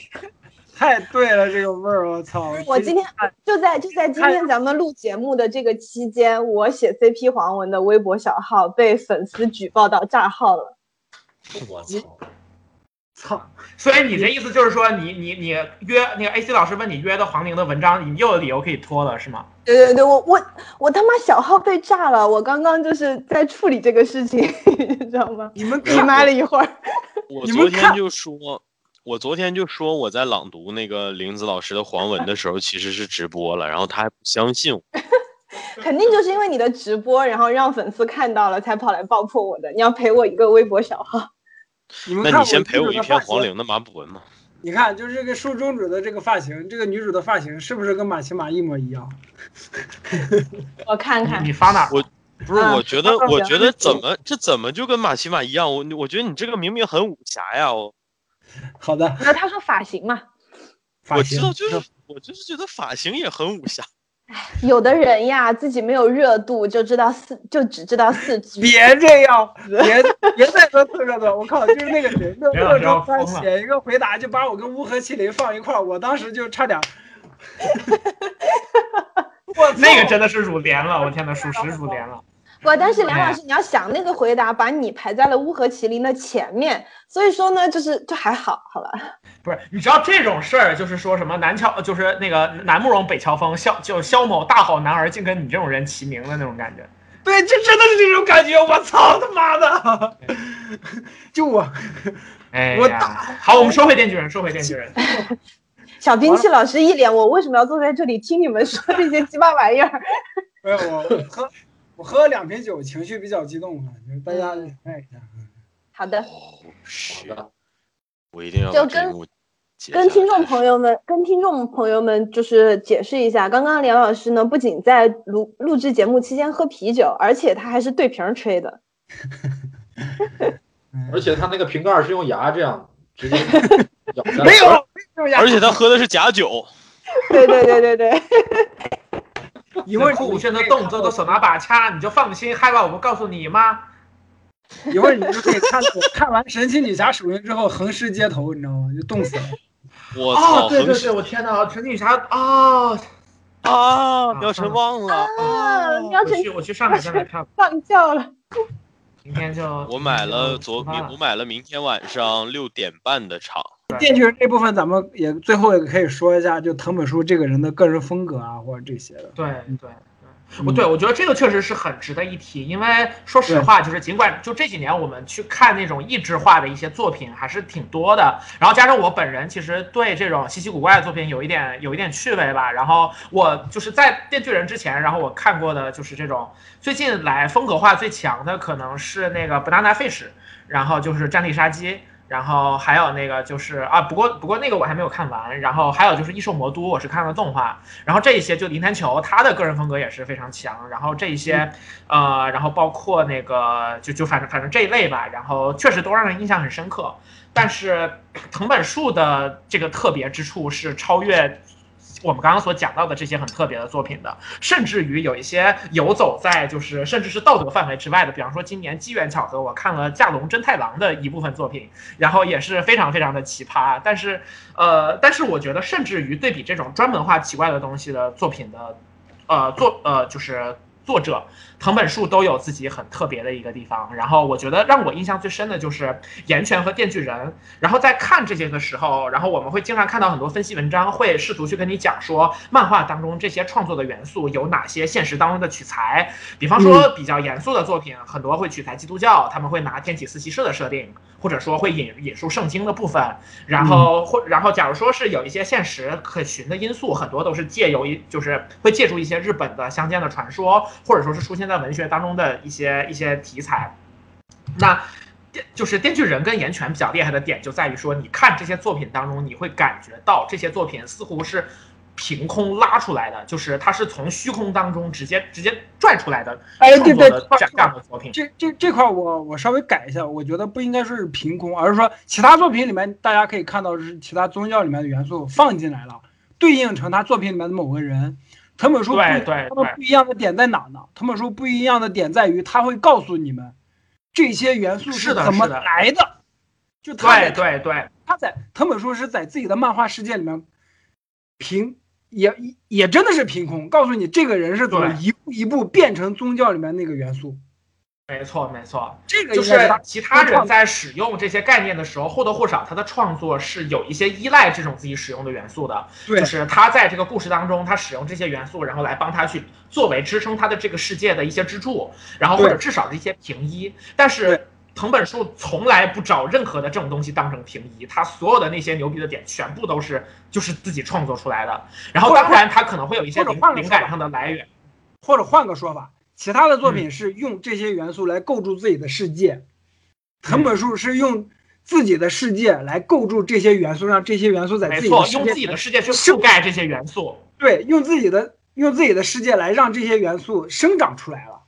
太对了，这个味儿，我操！我今天就在就在今天咱们录节目的这个期间，我写 CP 黄文的微博小号被粉丝举报到炸号了。我操！操！[LAUGHS] 所以你这意思就是说，你你你约那个 AC 老师问你约的黄龄的文章，你又有理由可以拖了，是吗？对对对，我我我他妈小号被炸了，我刚刚就是在处理这个事情，[LAUGHS] 你知道吗？你们闭麦了一会儿。[LAUGHS] 我昨天就说，我昨天就说我在朗读那个林子老师的黄文的时候，其实是直播了，然后他还不相信我。肯定就是因为你的直播，然后让粉丝看到了，才跑来爆破我的。你要赔我一个微博小号。那你先陪我一篇黄龄的马补文嘛？你看，就是这个竖中指的这个发型，这个女主的发型是不是跟马奇马一模一样？[LAUGHS] 我看看，你发哪？我不是，我觉得，我觉得怎么这怎么就跟马奇马一样？我我觉得你这个明明很武侠呀！哦，[LAUGHS] 好的。那他说发型嘛？我知道，就是我就是觉得发型也很武侠。[LAUGHS] 有的人呀，自己没有热度，就知道四，就只知道四句。别这样，别别再说四热度！我靠，就是那个谁，[LAUGHS] 那热度他写一个回答，就把我跟乌合麒麟放一块儿，我当时就差点。[LAUGHS] 我那个真的是乳连了，我天呐，属实乳连了。不，但是梁老师，你要想那个回答，把你排在了乌合麒麟的前面，所以说呢，就是就还好，好吧？不是，你知道这种事儿，就是说什么南乔，就是那个南慕容北乔峰，萧就萧某大好男儿，竟跟你这种人齐名的那种感觉。对，这真的是这种感觉。我操他妈的！[LAUGHS] 就我，哎我打好，我们说回电锯人，说回电锯人。[LAUGHS] 小兵器老师一脸，我为什么要坐在这里听你们说这些鸡巴玩意儿？[LAUGHS] 没有，我喝我喝了两瓶酒，情绪比较激动啊，大家看一下。好的。好的。我一定要就跟跟听众朋友们，跟听众朋友们就是解释一下，刚刚梁老师呢，不仅在录录制节目期间喝啤酒，而且他还是对瓶吹的。[LAUGHS] 而且他那个瓶盖是用牙这样直接咬 [LAUGHS] 的，没有，而且他喝的是假酒。对对对对对。[LAUGHS] 一会儿酷炫的动作都手拿把掐，你就放心害怕我不告诉你吗？一会儿你就可以看看完神奇女侠首映之后横尸街头，你知道吗？就冻死了。[LAUGHS] 我操！对对对，我天哪！神奇女侠啊啊！苗晨忘了啊！苗晨，我去我去上海再买票。放假了。明天就我买了昨我买了明天晚上六点半的场。电锯人这部分咱们也最后也可以说一下，就藤本树这个人的个人风格啊，或者这些的。对对对。我对我觉得这个确实是很值得一提，因为说实话，就是尽管就这几年我们去看那种异质化的一些作品还是挺多的，然后加上我本人其实对这种稀奇古怪的作品有一点有一点趣味吧，然后我就是在电锯人之前，然后我看过的就是这种最近来风格化最强的可能是那个 Banana Fish，然后就是战地杀机。然后还有那个就是啊，不过不过那个我还没有看完。然后还有就是异兽魔都，我是看了动画。然后这一些就林丹球，他的个人风格也是非常强。然后这一些，呃，然后包括那个就就反正反正这一类吧。然后确实都让人印象很深刻。但是藤本树的这个特别之处是超越。我们刚刚所讲到的这些很特别的作品的，甚至于有一些游走在就是甚至是道德范围之外的，比方说今年机缘巧合，我看了《架龙真太郎》的一部分作品，然后也是非常非常的奇葩。但是，呃，但是我觉得，甚至于对比这种专门画奇怪的东西的作品的，呃，作呃就是。作者藤本树都有自己很特别的一个地方，然后我觉得让我印象最深的就是岩泉和电锯人。然后在看这些的时候，然后我们会经常看到很多分析文章，会试图去跟你讲说漫画当中这些创作的元素有哪些现实当中的取材。比方说比较严肃的作品，很多会取材基督教，他们会拿天启四骑士的设定，或者说会引引述圣经的部分。然后或然后假如说是有一些现实可循的因素，很多都是借由一就是会借助一些日本的乡间的传说。或者说是出现在文学当中的一些一些题材，那电就是《电锯人》跟《岩泉》比较厉害的点就在于说，你看这些作品当中，你会感觉到这些作品似乎是凭空拉出来的，就是它是从虚空当中直接直接拽出来的。哎，对对，这样的作品，这这这块我我稍微改一下，我觉得不应该说是凭空，而是说其他作品里面大家可以看到是其他宗教里面的元素放进来了，对应成他作品里面的某个人。藤本树对对他们不一样的点在哪呢？藤本树不一样的点在于，他会告诉你们这些元素是怎么来的。就对对对，他在藤本树是在自己的漫画世界里面凭也也真的是凭空告诉你这个人是怎么一步一步变成宗教里面那个元素。没错，没错，这个就是其他人在使用这些概念的时候，或多或少他的创作是有一些依赖这种自己使用的元素的。对，就是他在这个故事当中，他使用这些元素，然后来帮他去作为支撑他的这个世界的一些支柱，然后或者至少是一些平移。但是藤本树从来不找任何的这种东西当成平移，他所有的那些牛逼的点全部都是就是自己创作出来的。然后当然他可能会有一些灵灵感上的来源，或者换个说法。其他的作品是用这些元素来构筑自己的世界，藤本树是用自己的世界来构筑这些元素，让这些元素在自己的用自己的世界去覆盖这些元素。对，用自己的用自己的世界来让这些元素生长出来了。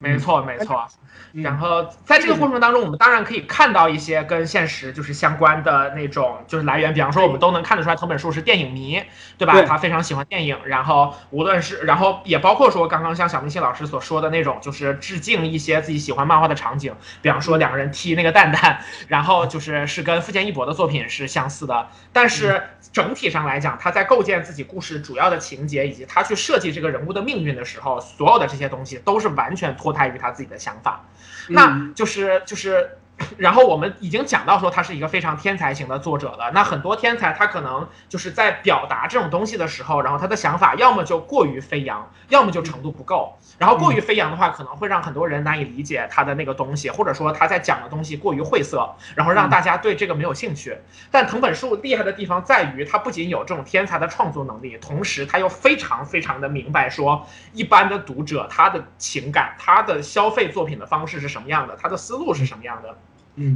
没错，没错。然后在这个过程当中，我们当然可以看到一些跟现实就是相关的那种就是来源，比方说我们都能看得出来藤本树是电影迷，对吧？他非常喜欢电影，然后无论是然后也包括说刚刚像小明星老师所说的那种，就是致敬一些自己喜欢漫画的场景，比方说两个人踢那个蛋蛋，然后就是是跟富坚义博的作品是相似的，但是整体上来讲，他在构建自己故事主要的情节以及他去设计这个人物的命运的时候，所有的这些东西都是完全脱胎于他自己的想法。那就是就是，然后我们已经讲到说他是一个非常天才型的作者了。那很多天才他可能就是在表达这种东西的时候，然后他的想法要么就过于飞扬，要么就程度不够。然后过于飞扬的话，可能会让很多人难以理解他的那个东西，或者说他在讲的东西过于晦涩，然后让大家对这个没有兴趣。但藤本树厉害的地方在于，他不仅有这种天才的创作能力，同时他又非常非常的明白说，一般的读者他的情感，他的消费作品的方式是什么样的，他的思路是什么样的。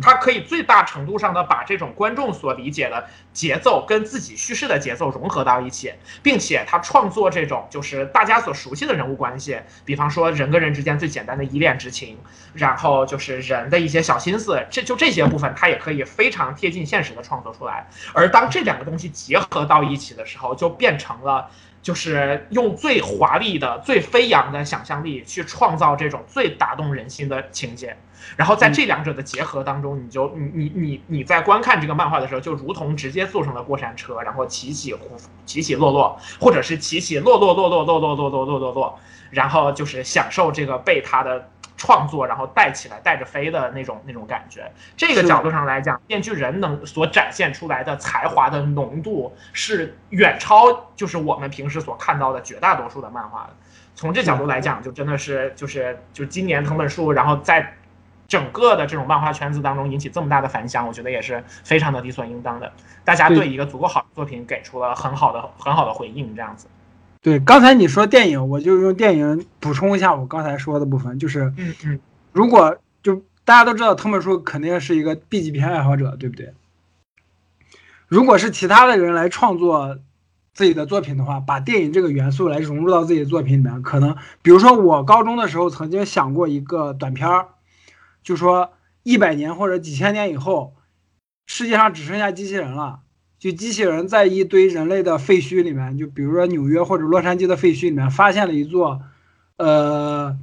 他可以最大程度上的把这种观众所理解的节奏跟自己叙事的节奏融合到一起，并且他创作这种就是大家所熟悉的人物关系，比方说人跟人之间最简单的依恋之情，然后就是人的一些小心思，这就这些部分他也可以非常贴近现实的创作出来。而当这两个东西结合到一起的时候，就变成了就是用最华丽的、最飞扬的想象力去创造这种最打动人心的情节，然后在这两者的结合当中，你就你你你你在观看这个漫画的时候，就如同直接坐上了过山车，然后起起伏起起落落，或者是起起落落落落落落落落落落落，然后就是享受这个被他的。创作，然后带起来，带着飞的那种那种感觉。这个角度上来讲，电锯人能所展现出来的才华的浓度是远超就是我们平时所看到的绝大多数的漫画的。从这角度来讲，就真的是就是就今年藤本树，然后在整个的这种漫画圈子当中引起这么大的反响，我觉得也是非常的理所应当的。大家对一个足够好的作品给出了很好的很好的回应，这样子。对，刚才你说电影，我就用电影补充一下我刚才说的部分，就是，嗯嗯，如果就大家都知道藤本树肯定是一个 B 级片爱好者，对不对？如果是其他的人来创作自己的作品的话，把电影这个元素来融入到自己的作品里面，可能，比如说我高中的时候曾经想过一个短片儿，就说一百年或者几千年以后，世界上只剩下机器人了。就机器人在一堆人类的废墟里面，就比如说纽约或者洛杉矶的废墟里面，发现了一座，呃，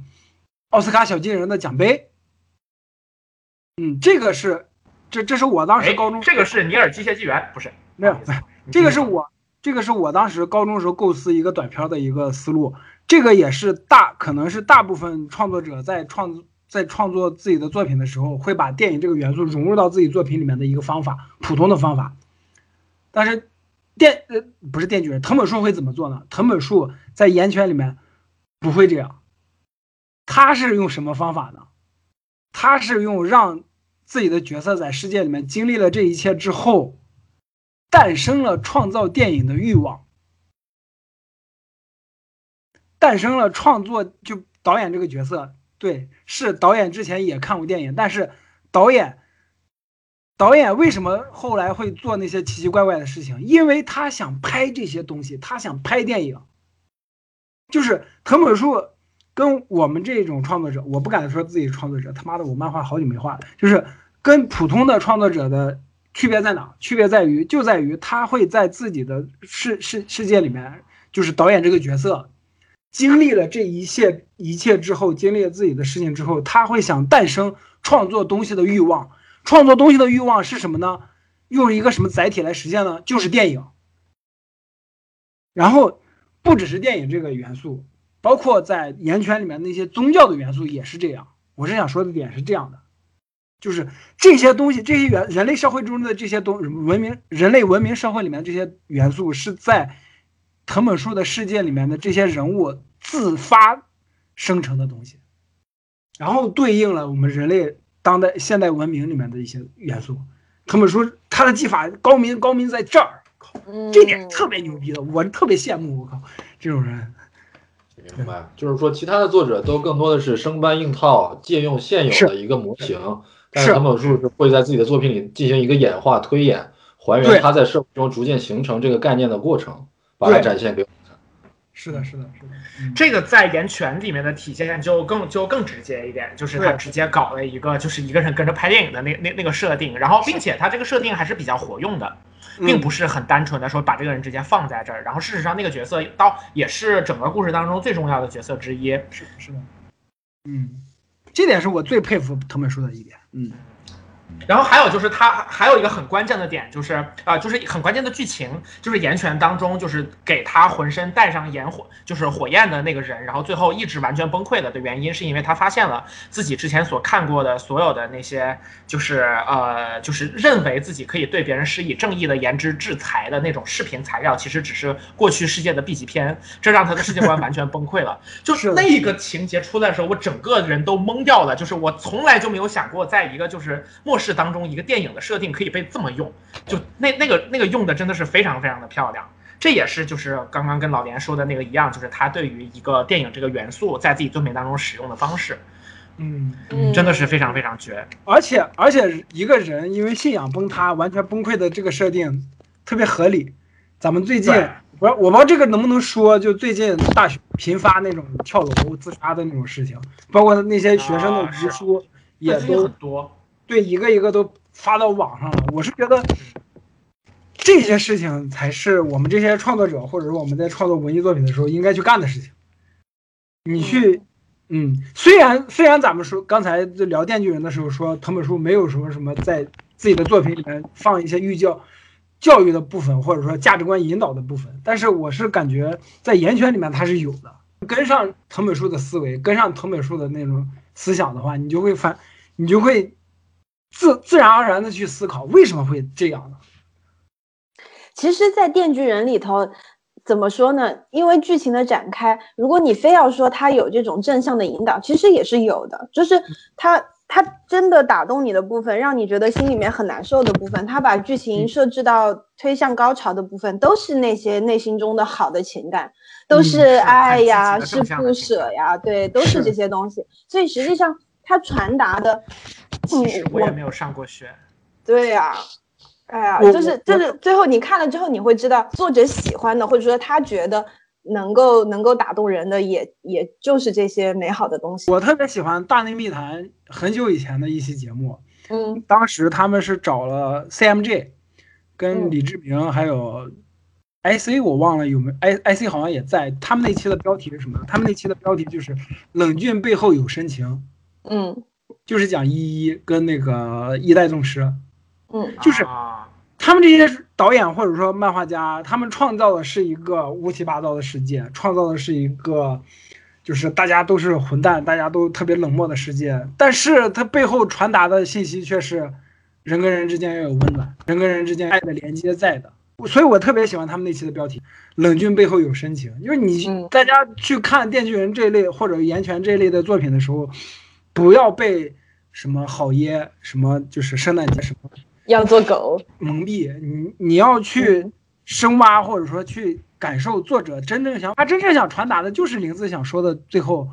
奥斯卡小金人的奖杯。嗯，这个是，这这是我当时高中，这个是尼尔机械纪元，不是？没有，[LAUGHS] 这个是我，这个是我当时高中时候构思一个短片的一个思路。这个也是大，可能是大部分创作者在创在创作自己的作品的时候，会把电影这个元素融入到自己作品里面的一个方法，普通的方法。但是，电呃不是电锯人，藤本树会怎么做呢？藤本树在岩泉里面不会这样，他是用什么方法呢？他是用让自己的角色在世界里面经历了这一切之后，诞生了创造电影的欲望，诞生了创作就导演这个角色。对，是导演之前也看过电影，但是导演。导演为什么后来会做那些奇奇怪怪的事情？因为他想拍这些东西，他想拍电影。就是藤本树跟我们这种创作者，我不敢说自己是创作者，他妈的，我漫画好久没画了。就是跟普通的创作者的区别在哪？区别在于，就在于他会在自己的世世世界里面，就是导演这个角色经历了这一切一切之后，经历了自己的事情之后，他会想诞生创作东西的欲望。创作东西的欲望是什么呢？用一个什么载体来实现呢？就是电影。然后，不只是电影这个元素，包括在岩泉里面那些宗教的元素也是这样。我是想说的点是这样的，就是这些东西，这些元人类社会中的这些东文明人类文明社会里面这些元素是在藤本树的世界里面的这些人物自发生成的东西，然后对应了我们人类。当代现代文明里面的一些元素，他们说他的技法高明，高明在这儿，靠，这点特别牛逼的，我特别羡慕。我靠，这种人，明白，就是说其他的作者都更多的是生搬硬套，借用现有的一个模型，但是藤本树是会在自己的作品里进行一个演化推演，还原他在社会中逐渐形成这个概念的过程，把它展现给。是的，是的，是的，这个在岩泉里面的体现就更就更直接一点，就是他直接搞了一个就是一个人跟着拍电影的那那那个设定，然后并且他这个设定还是比较活用的，并不是很单纯的说把这个人直接放在这儿，然后事实上那个角色到也是整个故事当中最重要的角色之一，是是的，嗯，这点是我最佩服藤本树的一点，嗯。然后还有就是他还有一个很关键的点，就是啊，就是很关键的剧情，就是岩泉当中就是给他浑身带上炎火，就是火焰的那个人，然后最后一直完全崩溃了的原因，是因为他发现了自己之前所看过的所有的那些，就是呃，就是认为自己可以对别人施以正义的言之制裁的那种视频材料，其实只是过去世界的 B 级片，这让他的世界观完全崩溃了。[LAUGHS] 就是那个情节出来的时候，我整个人都懵掉了，就是我从来就没有想过，在一个就是陌生世。当中一个电影的设定可以被这么用，就那那个那个用的真的是非常非常的漂亮。这也是就是刚刚跟老连说的那个一样，就是他对于一个电影这个元素在自己作品当中使用的方式，嗯，真的是非常非常绝。而且而且一个人因为信仰崩塌完全崩溃的这个设定特别合理。咱们最近我我不知道这个能不能说，就最近大学频发那种跳楼自杀的那种事情，包括那些学生的遗书也都多。对，一个一个都发到网上了。我是觉得，这些事情才是我们这些创作者，或者说我们在创作文艺作品的时候应该去干的事情。你去，嗯，虽然虽然咱们说刚才聊《电锯人》的时候说藤本树没有什么什么在自己的作品里面放一些寓教、教育的部分，或者说价值观引导的部分，但是我是感觉在《岩圈》里面它是有的。跟上藤本树的思维，跟上藤本树的那种思想的话，你就会反，你就会自自然而然的去思考为什么会这样呢？其实，在《电锯人》里头，怎么说呢？因为剧情的展开，如果你非要说它有这种正向的引导，其实也是有的。就是它，他真的打动你的部分，让你觉得心里面很难受的部分，他把剧情设置到推向高潮的部分，都是那些内心中的好的情感，都是爱呀，是不舍呀，对，都是这些东西。所以实际上，它传达的，其实我也没有上过学。对呀。哎呀，就是就是最后你看了之后，你会知道作者喜欢的，或者说他觉得能够能够打动人的，也也就是这些美好的东西。我特别喜欢《大内密谈》很久以前的一期节目，嗯，当时他们是找了 CMJ，跟李志明还有 IC，我忘了有没有 I IC 好像也在。他们那期的标题是什么？他们那期的标题就是“冷峻背后有深情”，嗯，就是讲一一跟那个一代宗师。嗯，就是他们这些导演或者说漫画家，他们创造的是一个乌七八糟的世界，创造的是一个就是大家都是混蛋，大家都特别冷漠的世界。但是它背后传达的信息却是人跟人之间要有温暖，人跟人之间爱的连接在的。所以我特别喜欢他们那期的标题“冷峻背后有深情”，因为你大家去看《电锯人》这一类或者《岩泉》这一类的作品的时候，不要被什么好耶，什么就是圣诞节什么。要做狗蒙蔽你，你要去深挖，或者说去感受作者真正想，他真正想传达的就是林子想说的。最后，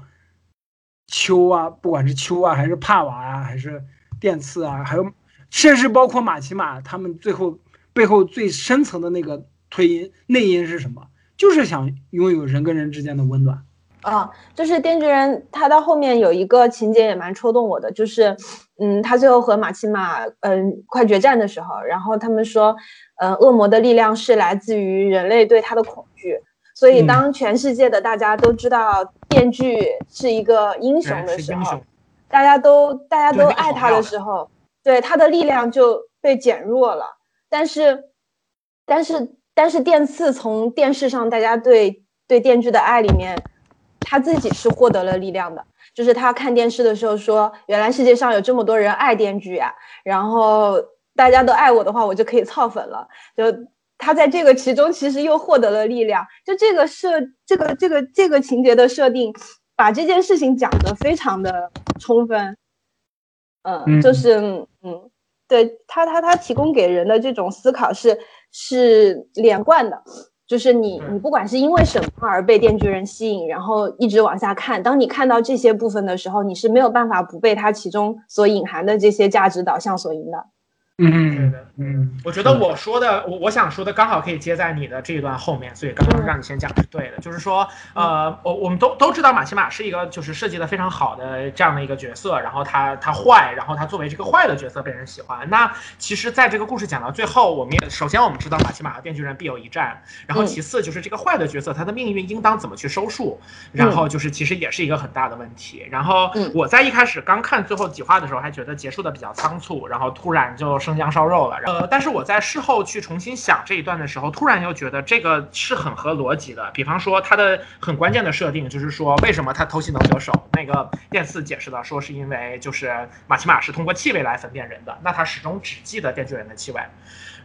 秋啊，不管是秋啊，还是帕瓦啊，还是电次啊，还有甚至包括马奇马，他们最后背后最深层的那个推因内因是什么？就是想拥有人跟人之间的温暖。啊，就是《电锯人》，他到后面有一个情节也蛮戳动我的，就是，嗯，他最后和马奇马，嗯，快决战的时候，然后他们说，嗯，恶魔的力量是来自于人类对他的恐惧，所以当全世界的大家都知道电锯是一个英雄的时候，大家都大家都爱他的时候，对他的力量就被减弱了。但是，但是，但是电刺从电视上大家对对电锯的爱里面。他自己是获得了力量的，就是他看电视的时候说：“原来世界上有这么多人爱电锯呀，然后大家都爱我的话，我就可以操粉了。”就他在这个其中其实又获得了力量。就这个设，这个这个这个情节的设定，把这件事情讲得非常的充分。嗯，就是嗯，对他他他提供给人的这种思考是是连贯的。就是你，你不管是因为什么而被电锯人吸引，然后一直往下看，当你看到这些部分的时候，你是没有办法不被它其中所隐含的这些价值导向所引导。嗯，对的，嗯，我觉得我说的，我我想说的刚好可以接在你的这一段后面，所以刚刚让你先讲是对的，就是说，呃，我我们都都知道马奇马是一个就是设计的非常好的这样的一个角色，然后他他坏，然后他作为这个坏的角色被人喜欢。那其实在这个故事讲到最后，我们也首先我们知道马奇马和电锯人必有一战，然后其次就是这个坏的角色他的命运应当怎么去收束，然后就是其实也是一个很大的问题。然后我在一开始刚看最后几话的时候还觉得结束的比较仓促，然后突然就。生姜烧肉了，呃，但是我在事后去重新想这一段的时候，突然又觉得这个是很合逻辑的。比方说，它的很关键的设定就是说，为什么他偷袭能得手？那个电次解释的说，是因为就是马奇马是通过气味来分辨人的，那他始终只记得电锯人的气味。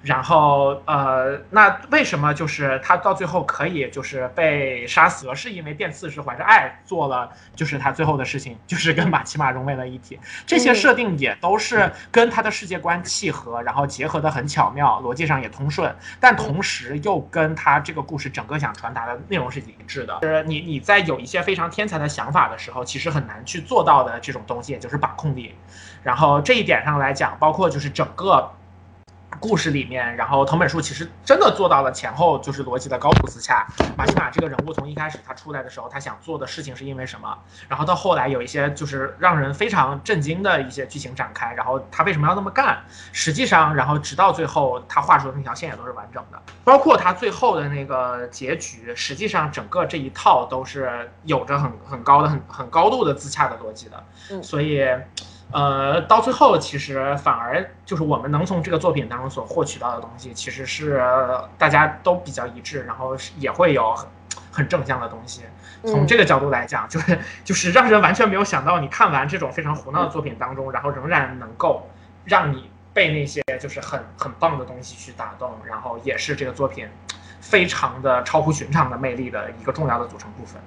然后，呃，那为什么就是他到最后可以就是被杀死了？是因为电刺是怀着爱做了，就是他最后的事情，就是跟马奇马融为了一体。[LAUGHS] 这些设定也都是跟他的世界观契合，然后结合的很巧妙，逻辑上也通顺，但同时又跟他这个故事整个想传达的内容是一致的。就是你你在有一些非常天才的想法的时候，其实很难去做到的这种东西，也就是把控力。然后这一点上来讲，包括就是整个。故事里面，然后藤本树其实真的做到了前后就是逻辑的高度自洽。马西马这个人物从一开始他出来的时候，他想做的事情是因为什么？然后到后来有一些就是让人非常震惊的一些剧情展开，然后他为什么要那么干？实际上，然后直到最后他画出的那条线也都是完整的，包括他最后的那个结局，实际上整个这一套都是有着很很高的很很高度的自洽的逻辑的。嗯，所以。呃，到最后其实反而就是我们能从这个作品当中所获取到的东西，其实是大家都比较一致，然后也会有很很正向的东西。从这个角度来讲，就是就是让人完全没有想到，你看完这种非常胡闹的作品当中，然后仍然能够让你被那些就是很很棒的东西去打动，然后也是这个作品非常的超乎寻常的魅力的一个重要的组成部分。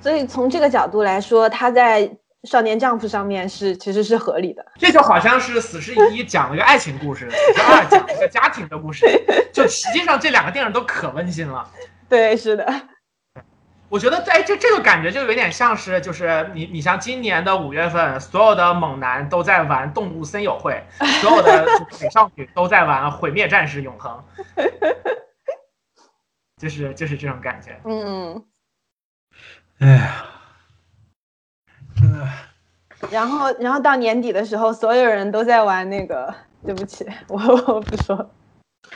所以从这个角度来说，他在。少年丈夫上面是其实是合理的，这就好像是死侍一 [LAUGHS] 讲了一个爱情故事，死侍二讲了一个家庭的故事，就实际上这两个电影都可温馨了。对，是的。[LAUGHS] 我觉得哎，这这个感觉就有点像是，就是你你像今年的五月份，所有的猛男都在玩动物森友会，[LAUGHS] 所有的美少女都在玩毁灭战士永恒，就是就是这种感觉。嗯。哎呀。然后，然后到年底的时候，所有人都在玩那个。对不起，我我不说。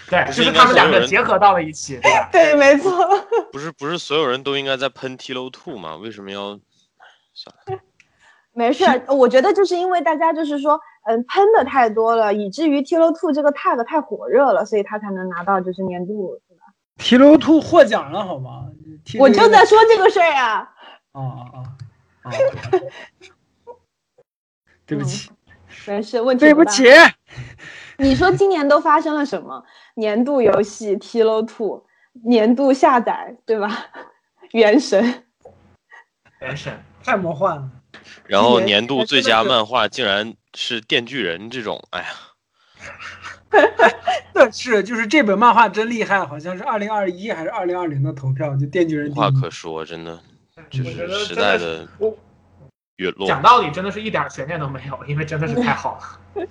对，就是他们两个结合到了一起，对吧？[LAUGHS] 对，没错。不是不是，所有人都应该在喷 T 楼 Two 吗？为什么要？算了。[LAUGHS] 没事，我觉得就是因为大家就是说，嗯，喷的太多了，以至于 T 楼 Two 这个 tag 太火热了，所以他才能拿到就是年度，是吧？T 楼 Two 获奖了，好吗？我就在说这个事儿呀。啊啊啊！[LAUGHS] 对不起，没事，问题对不起。[LAUGHS] 你说今年都发生了什么？[LAUGHS] 年度游戏《t l o Two》，年度下载，对吧？原神，原神太魔幻了。然后年度最佳漫画竟然是《电锯人》这种，哎呀。对，是就是这本漫画真厉害，好像是二零二一还是二零二零的投票，就《电锯人》。无话可说，真的。就是时代的陨落。讲道理，真的是一点悬念都没有，因为真的是太好了，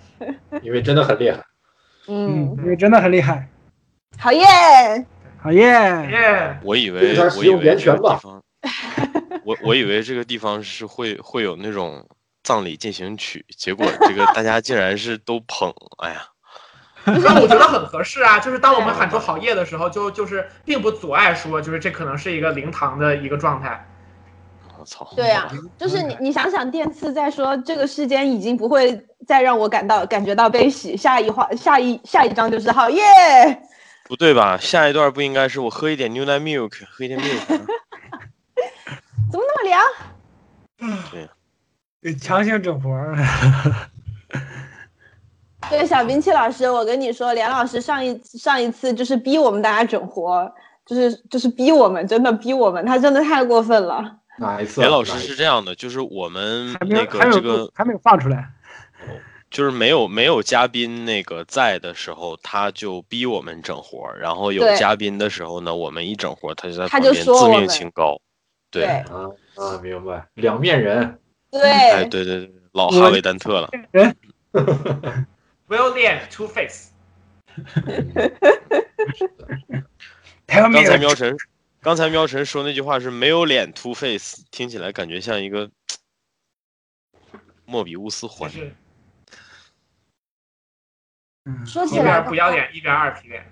[LAUGHS] 因为真的很厉害。嗯，因为真的很厉害。[LAUGHS] 好耶！好耶！耶！我以为，我以为这个地方，我我以为这个地方是会会有那种葬礼进行曲，结果这个大家竟然是都捧，哎呀！那我觉得很合适啊，就是当我们喊出 [LAUGHS] 好耶的时候，就就是并不阻碍说，就是这可能是一个灵堂的一个状态。我操！对啊，就是你 [LAUGHS] 你想想，电次在说这个世间已经不会再让我感到感觉到悲喜，下一话下一下一章就是好耶。不对吧？下一段不应该是我喝一点牛奶 milk，喝一点 milk。[LAUGHS] 怎么那么凉？[LAUGHS] 对，强行整活儿。对，小兵器老师，我跟你说，梁老师上一上一次就是逼我们大家整活，就是就是逼我们，真的逼我们，他真的太过分了。哪一次？连老师是这样的，就是我们那个这个还没有放出来，就是没有没有嘉宾那个在的时候，他就逼我们整活，然后有嘉宾的时候呢，我们一整活，他就在旁边自命清高。对啊啊，明白，两面人。对，哎，对对对，老哈维丹特了。[LAUGHS] [LAUGHS] Will 脸 Two Face，[LAUGHS] 刚才喵晨，刚才喵晨说那句话是没有脸 Two Face，听起来感觉像一个莫比乌斯环。说起来不要脸，一边二皮脸。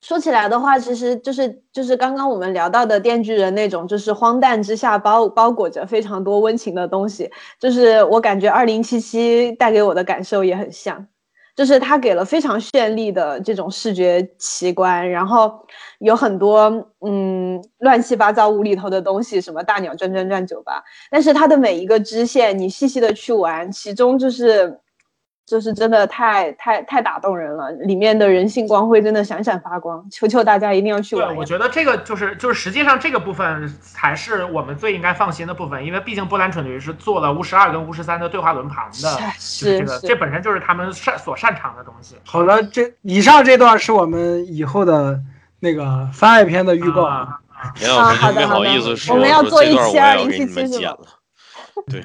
说起来的话，其实就是就是刚刚我们聊到的电锯人那种，就是荒诞之下包包裹着非常多温情的东西，就是我感觉二零七七带给我的感受也很像。就是它给了非常绚丽的这种视觉奇观，然后有很多嗯乱七八糟无厘头的东西，什么大鸟转转转酒吧，但是它的每一个支线你细细的去玩，其中就是。就是真的太太太打动人了，里面的人性光辉真的闪闪发光，求求大家一定要去玩。对，我觉得这个就是就是实际上这个部分才是我们最应该放心的部分，因为毕竟波兰蠢驴是做了巫十二跟巫十三的对话轮盘的，是这个这本身就是他们擅所擅长的东西。好的，这以上这段是我们以后的那个番外篇的预告啊。连老师没好意思说，我们要做一期二零七七是吗？对。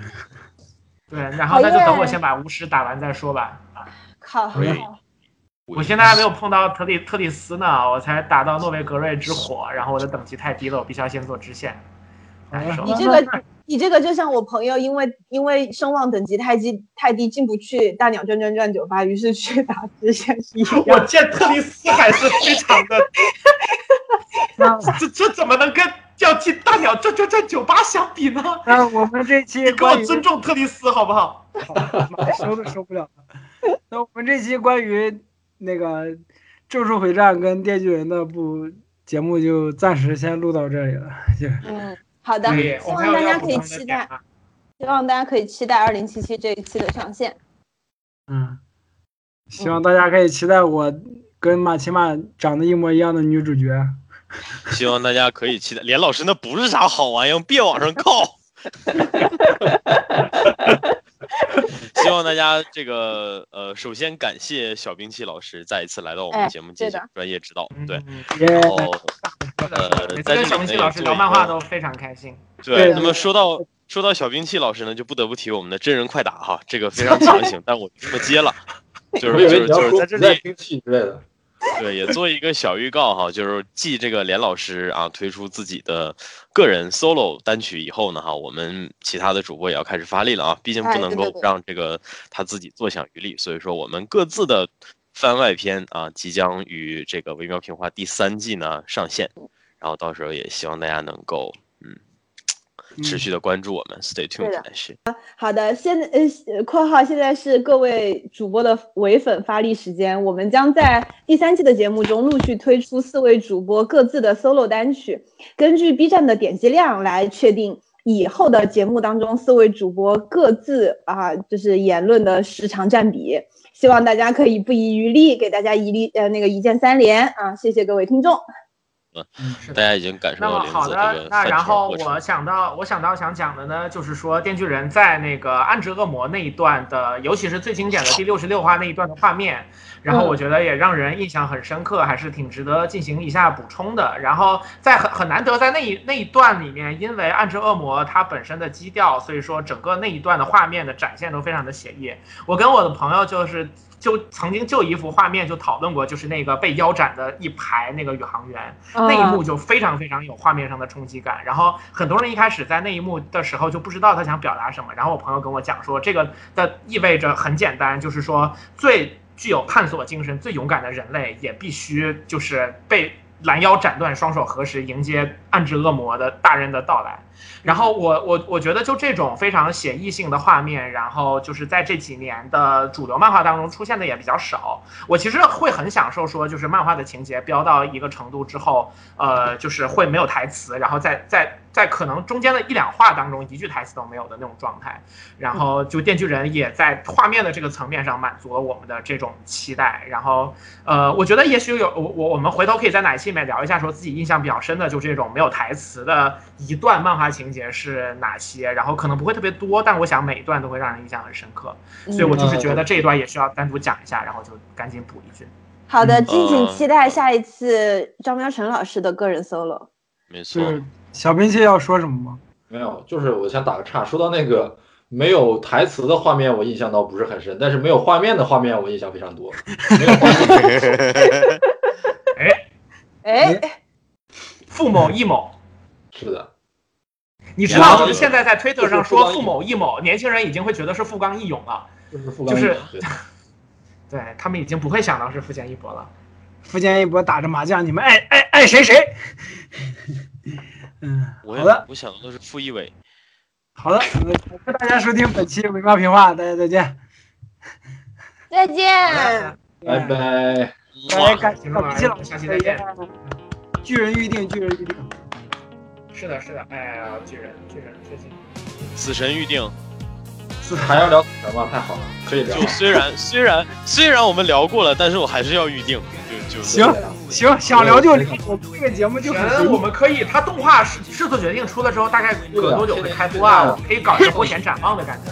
对，然后那就等我先把巫师打完再说吧。好，好。我现在还没有碰到特里特里斯呢，我才打到诺维格瑞之火，然后我的等级太低了，我必须要先做支线。你这个，[LAUGHS] 你这个就像我朋友，因为因为声望等级太低太低，进不去大鸟转转转酒吧，于是去打支线是一样。我见特里斯还是非常的，[LAUGHS] 这这怎么能跟要进大鸟转转转酒吧相比呢？那我们这期给我尊重特里斯好不好？收都收不了。那我们这期关于那个《咒术回战》跟《电锯人》的部节目就暂时先录到这里了。就嗯。好的，希望大家可以期待，希望大家可以期待二零七七这一期的上线。嗯，希望大家可以期待我跟马奇马长得一模一样的女主角。[LAUGHS] 希望大家可以期待连老师那不是啥好玩意儿，别往上靠。[LAUGHS] 希望大家这个呃，首先感谢小兵器老师再一次来到我们节目进行专业指导，对，然后 [LAUGHS] 呃，在这里小兵器老师聊漫画都非常开心。对，那么说到说到小兵器老师呢，就不得不提我们的真人快打哈，这个非常强行，但我这么接了，就是就是就是在这里兵器之类的。对，也做一个小预告哈，就是继这个连老师啊推出自己的个人 solo 单曲以后呢哈，我们其他的主播也要开始发力了啊，毕竟不能够让这个他自己坐享余力，所以说我们各自的番外篇啊即将与这个微妙平话第三季呢上线，然后到时候也希望大家能够。持续的关注我们，Stay tuned。是好的，现在呃，括号现在是各位主播的唯粉发力时间，我们将在第三期的节目中陆续推出四位主播各自的 solo 单曲，根据 B 站的点击量来确定以后的节目当中四位主播各自啊就是言论的时长占比，希望大家可以不遗余力给大家一力呃那个一键三连啊，谢谢各位听众。嗯，大家已经感受到那么好的，那然后我想到，我想到想讲的呢，就是说《电锯人》在那个暗之恶魔那一段的，尤其是最经典的第六十六话那一段的画面，然后我觉得也让人印象很深刻，还是挺值得进行一下补充的。然后在很很难得在那一那一段里面，因为暗之恶魔它本身的基调，所以说整个那一段的画面的展现都非常的写意。我跟我的朋友就是。就曾经就一幅画面就讨论过，就是那个被腰斩的一排那个宇航员，那一幕就非常非常有画面上的冲击感。然后很多人一开始在那一幕的时候就不知道他想表达什么。然后我朋友跟我讲说，这个的意味着很简单，就是说最具有探索精神、最勇敢的人类也必须就是被拦腰斩断，双手合十迎接暗之恶魔的大人的到来。然后我我我觉得就这种非常写意性的画面，然后就是在这几年的主流漫画当中出现的也比较少。我其实会很享受说，就是漫画的情节飙到一个程度之后，呃，就是会没有台词，然后在在在可能中间的一两话当中一句台词都没有的那种状态。然后就电锯人也在画面的这个层面上满足了我们的这种期待。然后呃，我觉得也许有我我我们回头可以在哪期里面聊一下，说自己印象比较深的就这种没有台词的一段漫画情。节是哪些？然后可能不会特别多，但我想每一段都会让人印象很深刻，所以我就是觉得这一段也需要单独讲一下，然后就赶紧补一句。好的，敬请期待下一次张苗成老师的个人 solo。没错，小兵器要说什么吗？没有，就是我想打个岔，说到那个没有台词的画面，我印象倒不是很深，但是没有画面的画面，我印象非常多。没有画面。[LAUGHS] [LAUGHS] [LAUGHS] 哎哎，付某易某，是的。你知道，现在在推特上说傅某易某，年轻人已经会觉得是富冈义勇了，就是，对 [LAUGHS] 他们已经不会想到是富坚义博了。富坚义博打着麻将，你们爱爱爱谁谁。[LAUGHS] 嗯，好的，我想到的是傅一伟。好的，感谢大家收听本期《微妙评话》，大家再见。再见。拜拜。来，感谢老师，下期再见。巨人预定，巨人预定。是的，是的，哎呀，巨人，巨人，最近死神预定，还要聊死神吗？太好了，可以聊。就虽然 [LAUGHS] 虽然虽然我们聊过了，但是我还是要预定。就就行行，想聊就聊。我们这个节目就很，我们可以，他动画制制作决定出了之后，大概隔多久会开播啊？我们可以搞一个播前展望的感觉。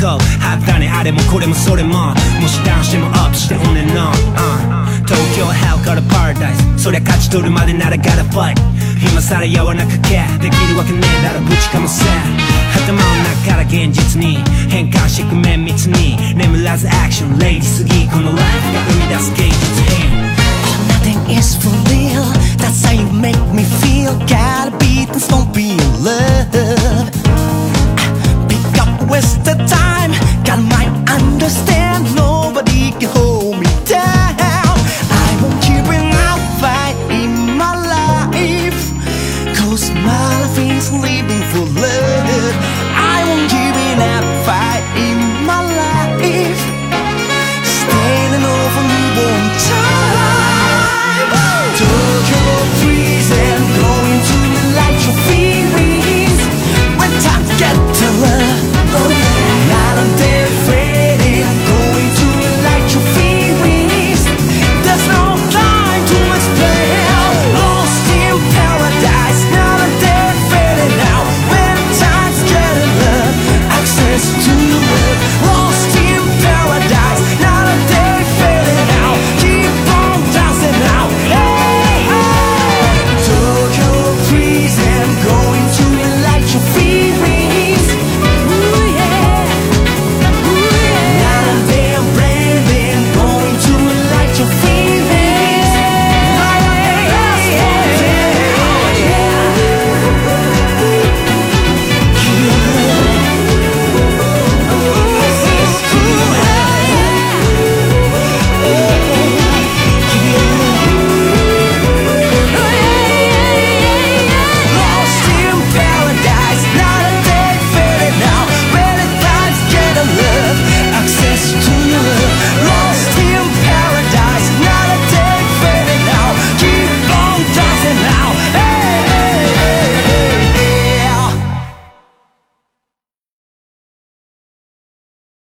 と肌にあれもこれもそれも。もしダウンしてもアップしてオンエンオン、uh、東京ハウからパラダイス。そりゃ勝ち取るまでなら gotta fight 今さらやわかくけ。できるわけねえだろぶちかもせ。頭の中から現実に。変換してく綿密に。眠らずアクションレイジすぎこのライフが生み出す芸術編。Nothing is for real. That's how you make me feel. Gotta be this don't be in love. waste the time. God might understand, nobody can hold.